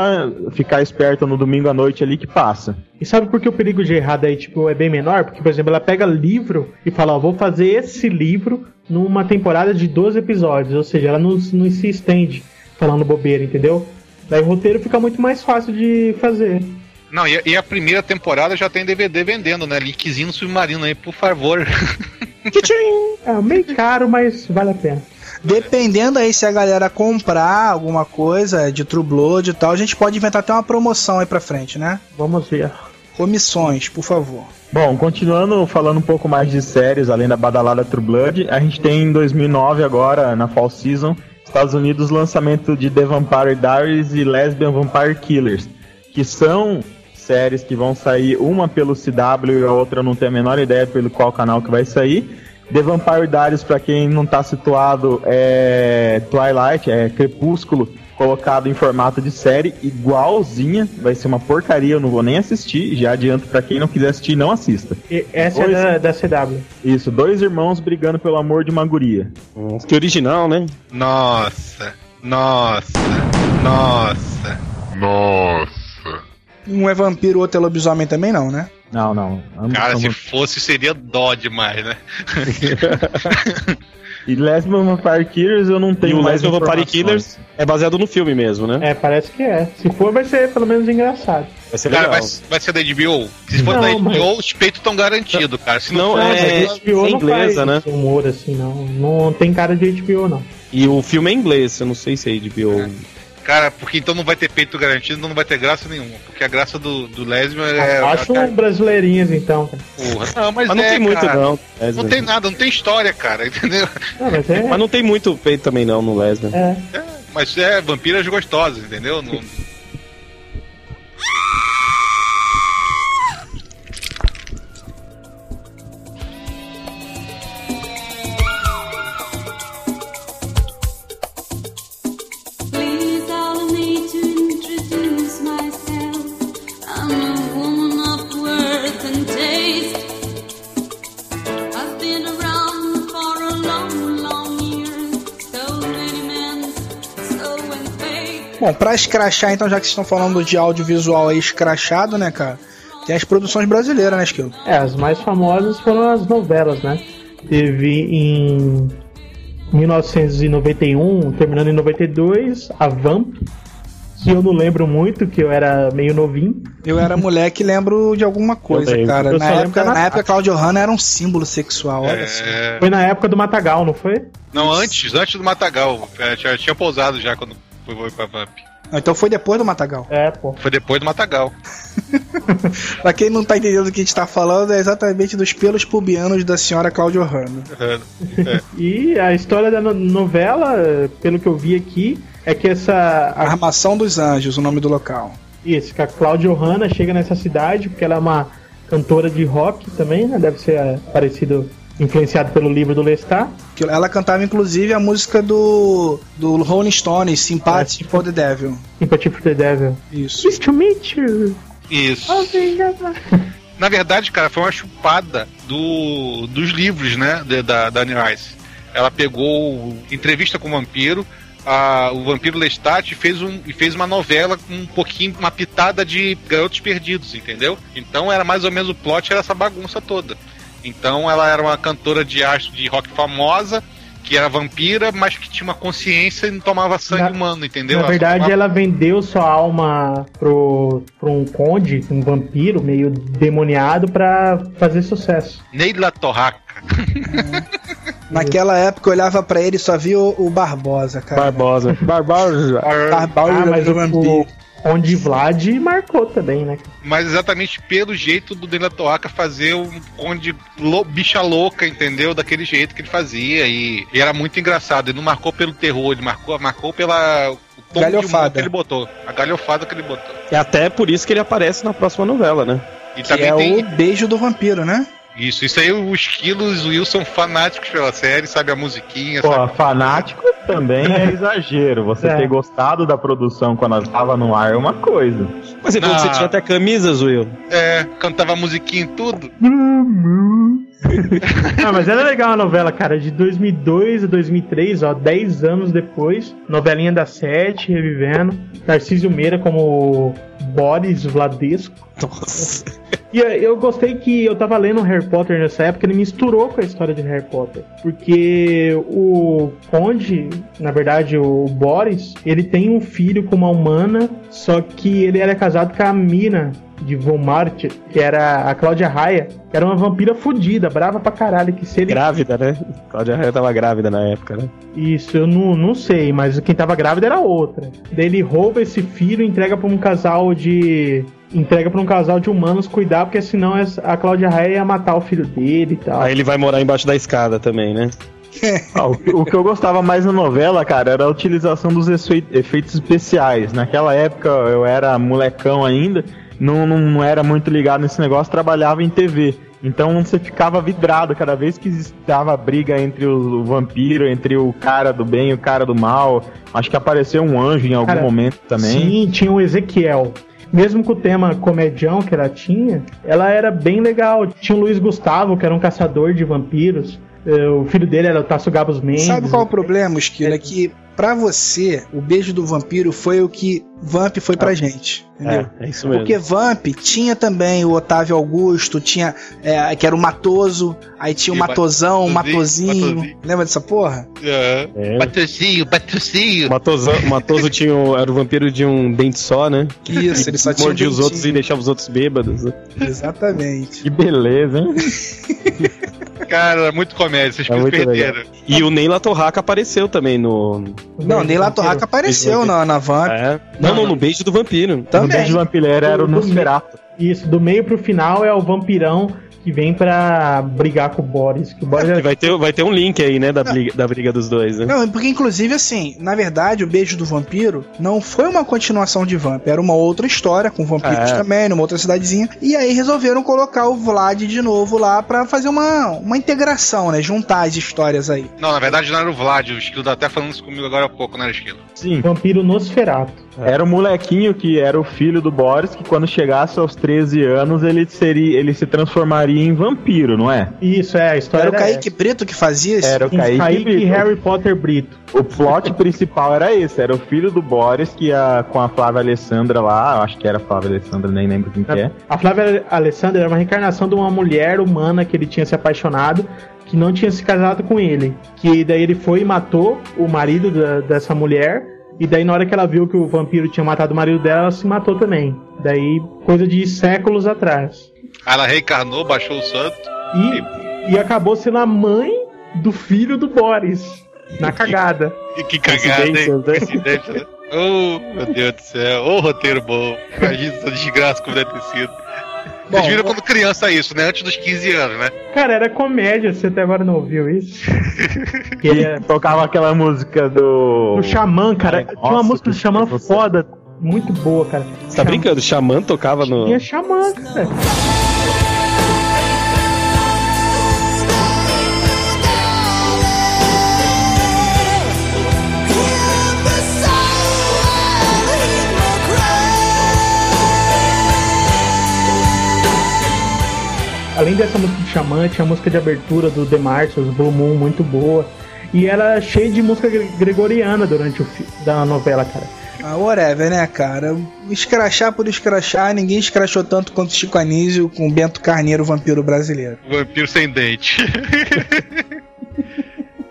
ficar esperto no domingo à noite ali que passa. E sabe por que o perigo de errar da HBO é bem menor? Porque, por exemplo, ela pega livro e fala, ó, vou fazer esse livro numa temporada de 12 episódios. Ou seja, ela não, não se estende falando bobeira, entendeu? Daí o roteiro fica muito mais fácil de fazer. Não, e a, e a primeira temporada já tem DVD vendendo, né? Linkzinho no submarino aí, por favor. <laughs> É meio caro, mas vale a pena. Dependendo aí se a galera comprar alguma coisa de True Blood e tal, a gente pode inventar até uma promoção aí pra frente, né? Vamos ver. Comissões, por favor. Bom, continuando falando um pouco mais de séries, além da badalada True Blood, a gente tem em 2009 agora, na Fall Season, Estados Unidos, lançamento de The Vampire Diaries e Lesbian Vampire Killers, que são séries que vão sair, uma pelo CW e a outra não tenho a menor ideia pelo qual canal que vai sair. The Vampire Diaries, pra quem não tá situado, é Twilight, é Crepúsculo, colocado em formato de série, igualzinha, vai ser uma porcaria, eu não vou nem assistir, já adianto pra quem não quiser assistir, não assista. E essa Pois. é da, da CW. Isso, dois irmãos brigando pelo amor de uma guria. Nossa, Que original, né? Nossa, nossa, nossa. Um é vampiro, o outro é lobisomem também não, né? Não, não. ambos Cara, se vampiros. fosse seria dó demais, né? <laughs> E Lesbian Vampire Killers eu não E tenho o mais Lesbian Vampire. Killers é baseado no filme mesmo, né? É, parece que é. Se for, vai ser pelo menos engraçado. Vai ser Cara, legal. vai, vai ser da HBO? Se for Não, da HBO, mas- os peitos estão garantidos, cara. Se Não, não, é- mas HBO é não inglesa, faz né? humor assim, não. Não tem cara de HBO, não. E o filme é inglês, eu não sei se é HBO. Cara, porque então não vai ter peito garantido, então não vai ter graça nenhuma. Porque a graça do, do Lesbian é. Acho a, um brasileirinhas, então. cara. porra. Não, mas, Mas não é, tem muito, cara. não. Não Lesbian. tem nada, não tem história, cara, <laughs> entendeu? Não, mas é. Mas não tem muito peito também, não, no Lesbian. é. Mas é vampiras gostosas, entendeu? Não- <laughs> Bom, pra escrachar, então, já que vocês estão falando de audiovisual aí escrachado, né, cara? Tem as produções brasileiras, né, Skill? É, as mais famosas foram as novelas, né? Teve em 1991, terminando em 92, a Vamp, que eu não lembro muito, que eu era meio novinho. Eu era moleque e lembro de alguma coisa, cara. Eu Na só época, na Natasha. época, Claudio Hanna era um símbolo sexual, olha só. é... Foi na época do Matagal, não foi? Não, antes, antes do Matagal. É, Já tinha pousado já quando foi, pra Vamp. Ah, Então foi depois do Matagal. É, pô. Foi depois do Matagal. <laughs> Pra quem não tá entendendo o que a gente tá falando, é exatamente dos pelos pubianos da senhora Cláudia Ohana. <laughs> E a história da no- novela, pelo que eu vi aqui, é que essa. a- Armação dos Anjos, o nome do local. Isso, que a Cláudia Ohana chega nessa cidade, porque ela é uma cantora de rock também, né? Deve ser é, parecido, influenciado pelo livro do Lestat. Que Ela cantava inclusive a música do, do Rolling Stones, Sympathy for the Devil. Sympathy for the Devil. Isso. Nice to meet you. Isso. Na verdade, cara, foi uma chupada do, dos livros, né? de- da, da Anne Rice. Ela pegou entrevista com o vampiro, a- o vampiro Lestat e fez, um, e fez uma novela com um pouquinho, uma pitada de garotos perdidos, entendeu? Então era mais ou menos o plot, era essa bagunça toda. Então ela era uma cantora de arte de rock famosa, que era vampira, mas que tinha uma consciência e não tomava sangue Na- humano, entendeu? Na Ela verdade, tomava- ela vendeu sua alma pro, pro um conde, um vampiro meio demoniado pra fazer sucesso. Neila Torraca. <laughs> Naquela época eu olhava pra ele e só via o, o Barbosa, cara. Barbosa. Barbosa. Barbosa Ah, mas o, vampiro. O Conde Vlad marcou também, né? mas exatamente pelo jeito do Neila Torraca fazer um conde lou- bicha louca, entendeu? Daquele jeito que ele fazia. E, e era muito engraçado. Ele não marcou pelo terror, ele marcou, marcou pela. O tom de humor Galhofada. que ele botou. A galhofada que ele botou. É até por isso que ele aparece na próxima novela, né? E Que é tem. o beijo do vampiro, né? Isso, isso aí, os Quilos e o Will são fanáticos pela série, sabe a musiquinha, Pô, sabe? fanático também é exagero. Você É. ter gostado da produção quando ela tava no ar é uma coisa. Mas então Ah. você tinha até camisas, Will. É, cantava musiquinha em tudo. <laughs> Ah, mas era legal a novela, cara, de 2002 a 2003, ó, 10 anos depois, novelinha da Sete, revivendo, Tarcísio Meira como Boris Vladesco. Nossa. E eu gostei que eu tava lendo Harry Potter nessa época, ele misturou com a história de Harry Potter. Porque o Conde, na verdade, o Boris, ele tem um filho com uma humana, só que ele era casado com a Mina de Vomart, que era a Cláudia Raia, que era uma vampira fodida, brava pra caralho, que se ele... Grávida, né? Cláudia Raia tava grávida na época, né? Isso, eu não, não sei, mas quem tava grávida era outra. Daí ele rouba esse filho e entrega pra um casal de. Entrega pra um casal de humanos cuidar, porque senão a Cláudia Raia ia matar o filho dele e tal. Aí ele vai morar embaixo da escada também, né? <laughs> Ah, o, que- o que eu gostava mais na novela, cara, era a utilização dos efei- efeitos especiais. Naquela época eu era molecão ainda, não, não, não era muito ligado nesse negócio, trabalhava em TV. Então você ficava vidrado cada vez que estava briga entre o, o vampiro, entre o cara do bem e o cara do mal. Acho que apareceu um anjo em algum Cara, momento também. Sim, tinha o Ezequiel. Mesmo com o tema comedião que ela tinha, ela era bem legal. Tinha o Luiz Gustavo, que era um caçador de vampiros. Eh, O filho dele era o Tasso Gabos Mendes. Sabe qual é o problema, Esquilo? É que pra você, o beijo do vampiro foi o que Vamp foi pra gente. Entendeu? É, é isso mesmo. Porque Vamp tinha também o Otávio Augusto, tinha é, que era o Matoso, aí tinha o E Matosão, o Matosinho, Matozinho. Matosinho. Lembra dessa porra? É. É. Patrocínio, patrocínio. Matoso, Matoso <laughs> tinha um, era o vampiro de um dente só, né? Isso, ele só tinha um Mordia os dentinho. outros e deixava os outros bêbados. né? Exatamente. Que beleza, hein? Cara, muito comédia, vocês É muito perderam. E o Neila Torraca apareceu também no. Não, Neila Torraca apareceu na, na Vamp. É. Não, não, no beijo do vampiro. No Também. Beijo Vampilheiro era o Do- do- Nosferatu. Isso, do meio pro final é o vampirão que vem pra brigar com o Boris. Que o Boris Que é vai, ter, vai ter um link aí, né, da briga, da briga dos dois, né? Não, porque inclusive assim, na verdade, o Beijo do Vampiro não foi uma continuação de Vamp, era uma outra história com vampiros É. também, numa outra cidadezinha. E aí resolveram colocar o Vlad de novo lá pra fazer uma, uma integração, né? Juntar as histórias aí. Não, na verdade não era o Vlad, o Esquilo tá até falando isso comigo agora há pouco, não era Esquilo. Sim. vampiro Nosferato. Era o molequinho que era o filho do Boris, que quando chegasse aos 13 anos ele seria, ele se transformaria em vampiro, não é? Isso, é, a história Era o Kaique Brito que fazia isso? Era o essa. Kaique, Kaique Brito. Harry Potter Brito. O plot <laughs> principal era esse, era o filho do Boris que ia com a Flávia Alessandra lá, eu acho que era a Flávia Alessandra, nem lembro quem que é. A Flávia Alessandra era uma reencarnação de uma mulher humana que ele tinha se apaixonado, que não tinha se casado com ele. Que daí ele foi e matou o marido da- dessa mulher. E daí, na hora que ela viu que o vampiro tinha matado o marido dela, ela se matou também. Daí, coisa de séculos atrás. Aí ela reencarnou, baixou o santo. E, e acabou sendo a mãe do filho do Boris. Na <laughs> cagada. E que cagada, hein? Né? Né? <laughs> Oh, meu Deus do céu. Ô, roteiro bom. Imagina essa desgraça como deve ter sido. Vocês viram quando criança isso, né? Antes dos 15 anos, né? Cara, era comédia, você até agora não ouviu isso? <laughs> que ele Tocava aquela música do. do Xamã, cara. Tinha uma Nossa, música do Xamã foda, muito boa, cara. Você tá brincando? Xamã tocava no. Tinha Xamã, cara. Além dessa música do Xamã, tinha a música de abertura do The Martians, Blue Moon, muito boa. E era cheio de música gre- gregoriana durante o da novela, cara. Ah, whatever, né, cara? Escrachar por escrachar, ninguém escrachou tanto quanto Chico Anísio com Bento Carneiro, vampiro brasileiro. Vampiro sem dente. <laughs>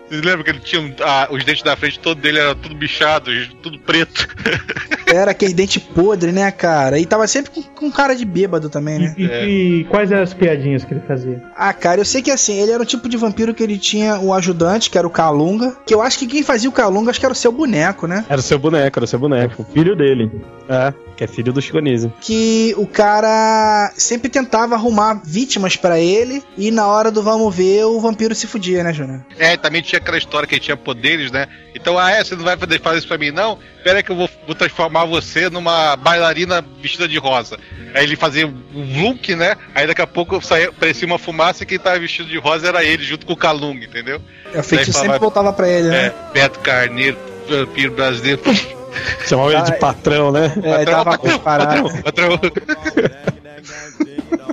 Vocês lembram que ele tinha um- ah, os dentes da frente, todo dele era tudo bichado, tudo preto. <laughs> Era aquele dente podre, né, cara? E tava sempre com, com cara de bêbado também, né? E, e- e quais eram as piadinhas que ele fazia? Ah, cara, eu sei que assim, ele era um tipo de vampiro que ele tinha o ajudante, que era o Calunga. Que eu acho que quem fazia o Calunga, acho que era o seu boneco, né? Era o seu boneco, era o seu boneco. Filho dele. É, que é filho do Chico Anísio. Que o cara sempre tentava arrumar vítimas pra ele. E na hora do vamos ver, o vampiro se fudia, né, Júnior? É, também tinha aquela história que ele tinha poderes, né? Então, ah, é, você não vai fazer fazer isso pra mim, não? Pera aí que eu vou, vou transformar você numa bailarina vestida de rosa. Aí ele fazia um look, né? Aí daqui a pouco saía, parecia uma fumaça e quem tava vestido de rosa era ele, junto com o Calung, entendeu? O feitiço falava- sempre voltava pra ele, né? É, Beto Carneiro, vampiro brasileiro. <laughs> Chamava ele Ah, de patrão, né? É, as paradas. Patrão, patrão. <laughs>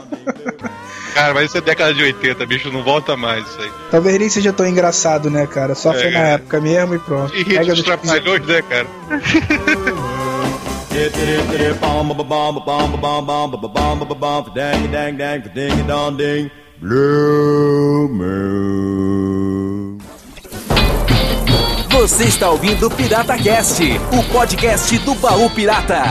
Cara, mas isso é década de 80, bicho, não volta mais isso aí. Talvez nem seja tão engraçado, né, cara? Só É, foi na é. época mesmo e pronto. E Pega dos dos trapalhões, né, cara? Você está ouvindo o Pirata Cast, o podcast do baú pirata.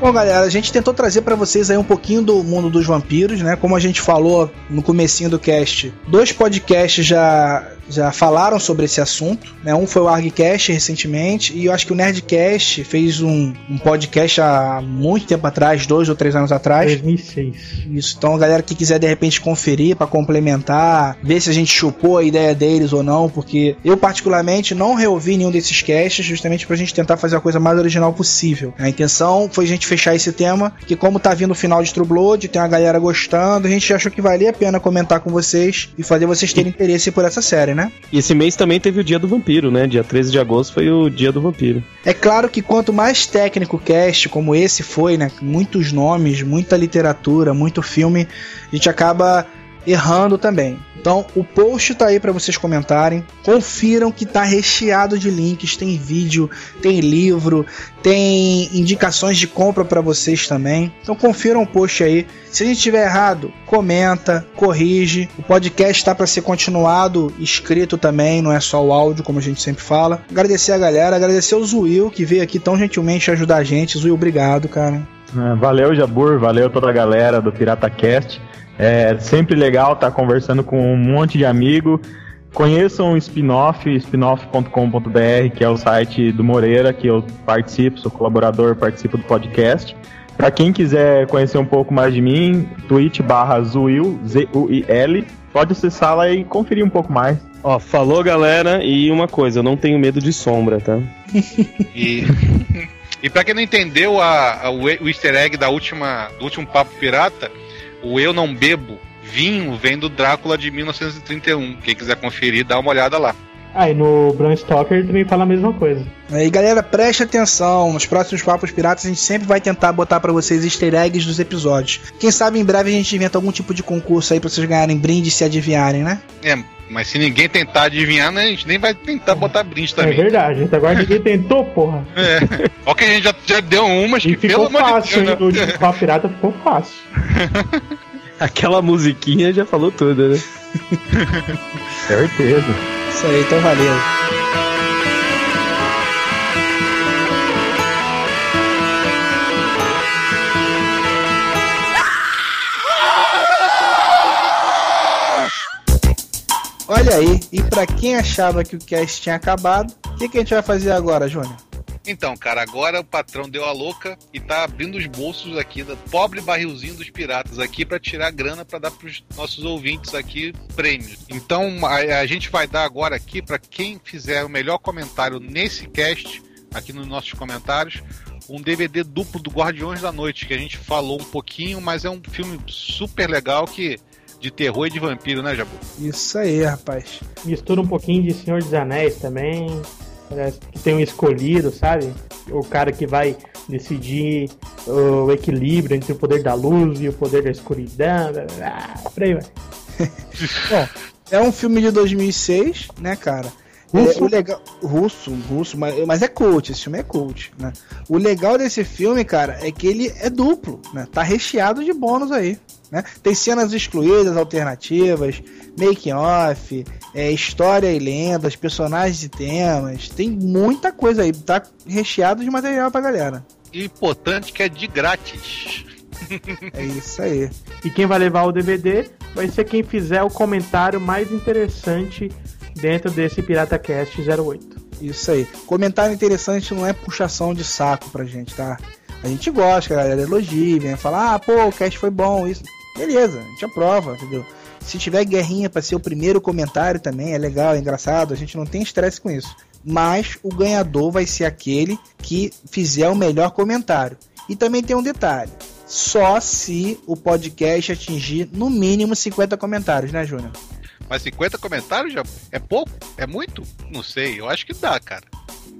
Bom, galera, a gente tentou trazer pra vocês aí um pouquinho do mundo dos vampiros, né? Como a gente falou no comecinho do cast, dois podcasts já já falaram sobre esse assunto, né? Um foi o ArgCast recentemente e eu acho que o Nerdcast fez um, um podcast há muito tempo atrás, dois ou três anos atrás. 2006. Isso, então a galera que quiser de repente conferir pra complementar, ver se a gente chupou a ideia deles ou não, porque eu particularmente não reouvi nenhum desses casts justamente pra gente tentar fazer a coisa mais original possível. A intenção foi a gente fechar esse tema, que como tá vindo o final de True Blood, tem uma galera gostando, a gente achou que valia a pena comentar com vocês e fazer vocês terem interesse por essa série, né? E esse mês também teve o Dia do Vampiro, né? Dia 13 de agosto foi o Dia do Vampiro. É claro que quanto mais técnico o cast, como esse foi, né? Muitos nomes, muita literatura, muito filme, a gente acaba errando também. Então, o post tá aí para vocês comentarem. Confiram que tá recheado de links, tem vídeo, tem livro, tem indicações de compra para vocês também. Então, confiram o post aí. Se a gente tiver errado, comenta, corrige. O podcast tá para ser continuado escrito também, não é só o áudio, como a gente sempre fala. Agradecer a galera, agradecer o Zuil que veio aqui tão gentilmente ajudar a gente. Zuil, obrigado, cara. É, Valeu, Jabur, valeu toda a galera do PirataCast. É sempre legal estar conversando com um monte de amigo. Conheçam o Spinoff, spinoff.com.br, que é o site do Moreira, que eu participo, sou colaborador, participo do podcast. Para quem quiser conhecer um pouco mais de mim, twitch barra Zuil, Z-U-I-L, pode acessar lá e conferir um pouco mais. Ó, falou galera, e uma coisa, eu não tenho medo de sombra, tá? <laughs> E, e pra quem não entendeu a, a- o, o easter egg da última, do último Papo Pirata, o Eu Não Bebo vinho vem do Drácula de 1931. Quem quiser conferir, dá uma olhada lá. Ah, e no Bram Stoker também fala a mesma coisa. Aí, galera, preste atenção. Nos próximos Papos Piratas, a gente sempre vai tentar botar pra vocês easter eggs dos episódios. Quem sabe em breve a gente inventa algum tipo de concurso aí pra vocês ganharem brinde e se adivinharem, né? É, mas se ninguém tentar adivinhar, né, a gente nem vai tentar botar brinde É também. verdade, até agora ninguém tentou, porra. É. Ó que a gente já, já deu umas E que, pelo ficou amor fácil, de hein? Deus, No né? Papo Pirata ficou fácil. <laughs> Aquela musiquinha já falou tudo, né? Certeza. <laughs> Isso aí, então valeu. Olha aí, e para quem achava que o cast tinha acabado, o que, que a gente vai fazer agora, Júnior? Então, cara, agora o patrão deu a louca e tá abrindo os bolsos aqui do pobre barrilzinho dos piratas aqui pra tirar grana pra dar pros nossos ouvintes aqui prêmios. Então, a, a gente vai dar agora aqui pra quem fizer o melhor comentário nesse cast, aqui nos nossos comentários, um DVD duplo do Guardiões da Noite, que a gente falou um pouquinho, mas é um filme super legal que de terror e de vampiro, né, Jabu? Isso aí, rapaz. Mistura um pouquinho de Senhor dos Anéis também. Parece que tem um escolhido, sabe? O cara que vai decidir o equilíbrio entre o poder da luz e o poder da escuridão. blá. Por aí vai. <laughs> Bom, é um filme de 2006, né, cara? Russo? É, o legal, russo, russo, mas, mas é cult, esse filme é cult, né? O legal desse filme, cara, é que ele é duplo, né? Tá recheado de bônus aí, né? Tem cenas excluídas, alternativas, making off, é, história e lendas, personagens e temas, tem muita coisa aí, tá recheado de material pra galera. E importante que é de grátis. <laughs> É isso aí. E quem vai levar o DVD vai ser quem fizer o comentário mais interessante dentro desse Pirata Cast 08. Isso aí. Comentário interessante não é puxação de saco pra gente, tá? A gente gosta, a galera elogia, vem falar, ah, pô, o cast foi bom, isso. Beleza, a gente aprova, entendeu? Se tiver guerrinha pra ser o primeiro comentário também, é legal, é engraçado, a gente não tem estresse com isso. Mas o ganhador vai ser aquele que fizer o melhor comentário. E também tem um detalhe: só se o podcast atingir no mínimo 50 comentários, né, Júnior? Mas 50 comentários já é pouco? É muito? Não sei, eu acho que dá, cara.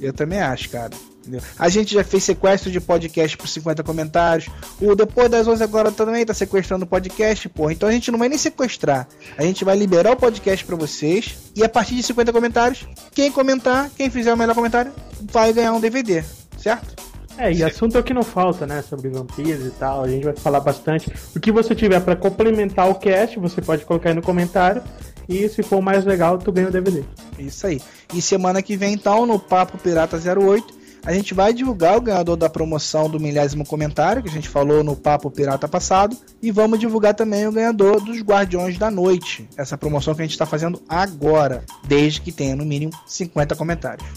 Eu também acho, cara. Entendeu? A gente já fez sequestro de podcast por 50 comentários. O Depois das 11 agora também tá sequestrando o podcast, porra. Então a gente não vai nem sequestrar. A gente vai liberar o podcast pra vocês. E a partir de 50 comentários, quem comentar, quem fizer o melhor comentário, vai ganhar um DVD. Certo? É, e assunto é o que não falta, né? Sobre vampiros e tal. A gente vai falar bastante. O que você tiver pra complementar o cast, você pode colocar aí no comentário. E se for mais legal, tu ganha o DVD. Isso aí. E semana que vem, então, no Papo Pirata 08, a gente vai divulgar o ganhador da promoção do milésimo comentário, que a gente falou no Papo Pirata passado. E vamos divulgar também o ganhador dos Guardiões da Noite. Essa promoção que a gente está fazendo agora, desde que tenha no mínimo 50 comentários.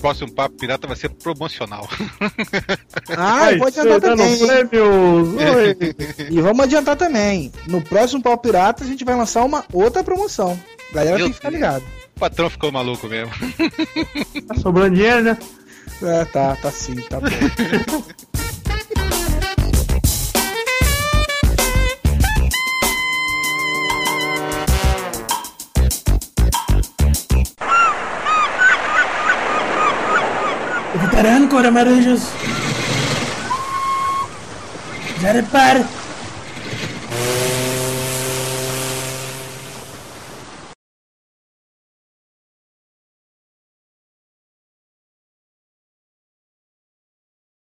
Próximo Papo Pirata vai ser promocional. Ah, e pode adiantar também. Oi. E vamos adiantar também. No próximo Papo Pirata, a gente vai lançar uma outra promoção. Galera Meu tem que ficar ligado. o patrão ficou maluco mesmo. Tá sobrando dinheiro, né? É, tá, tá sim, tá bom. <laughs> Erran Zero par.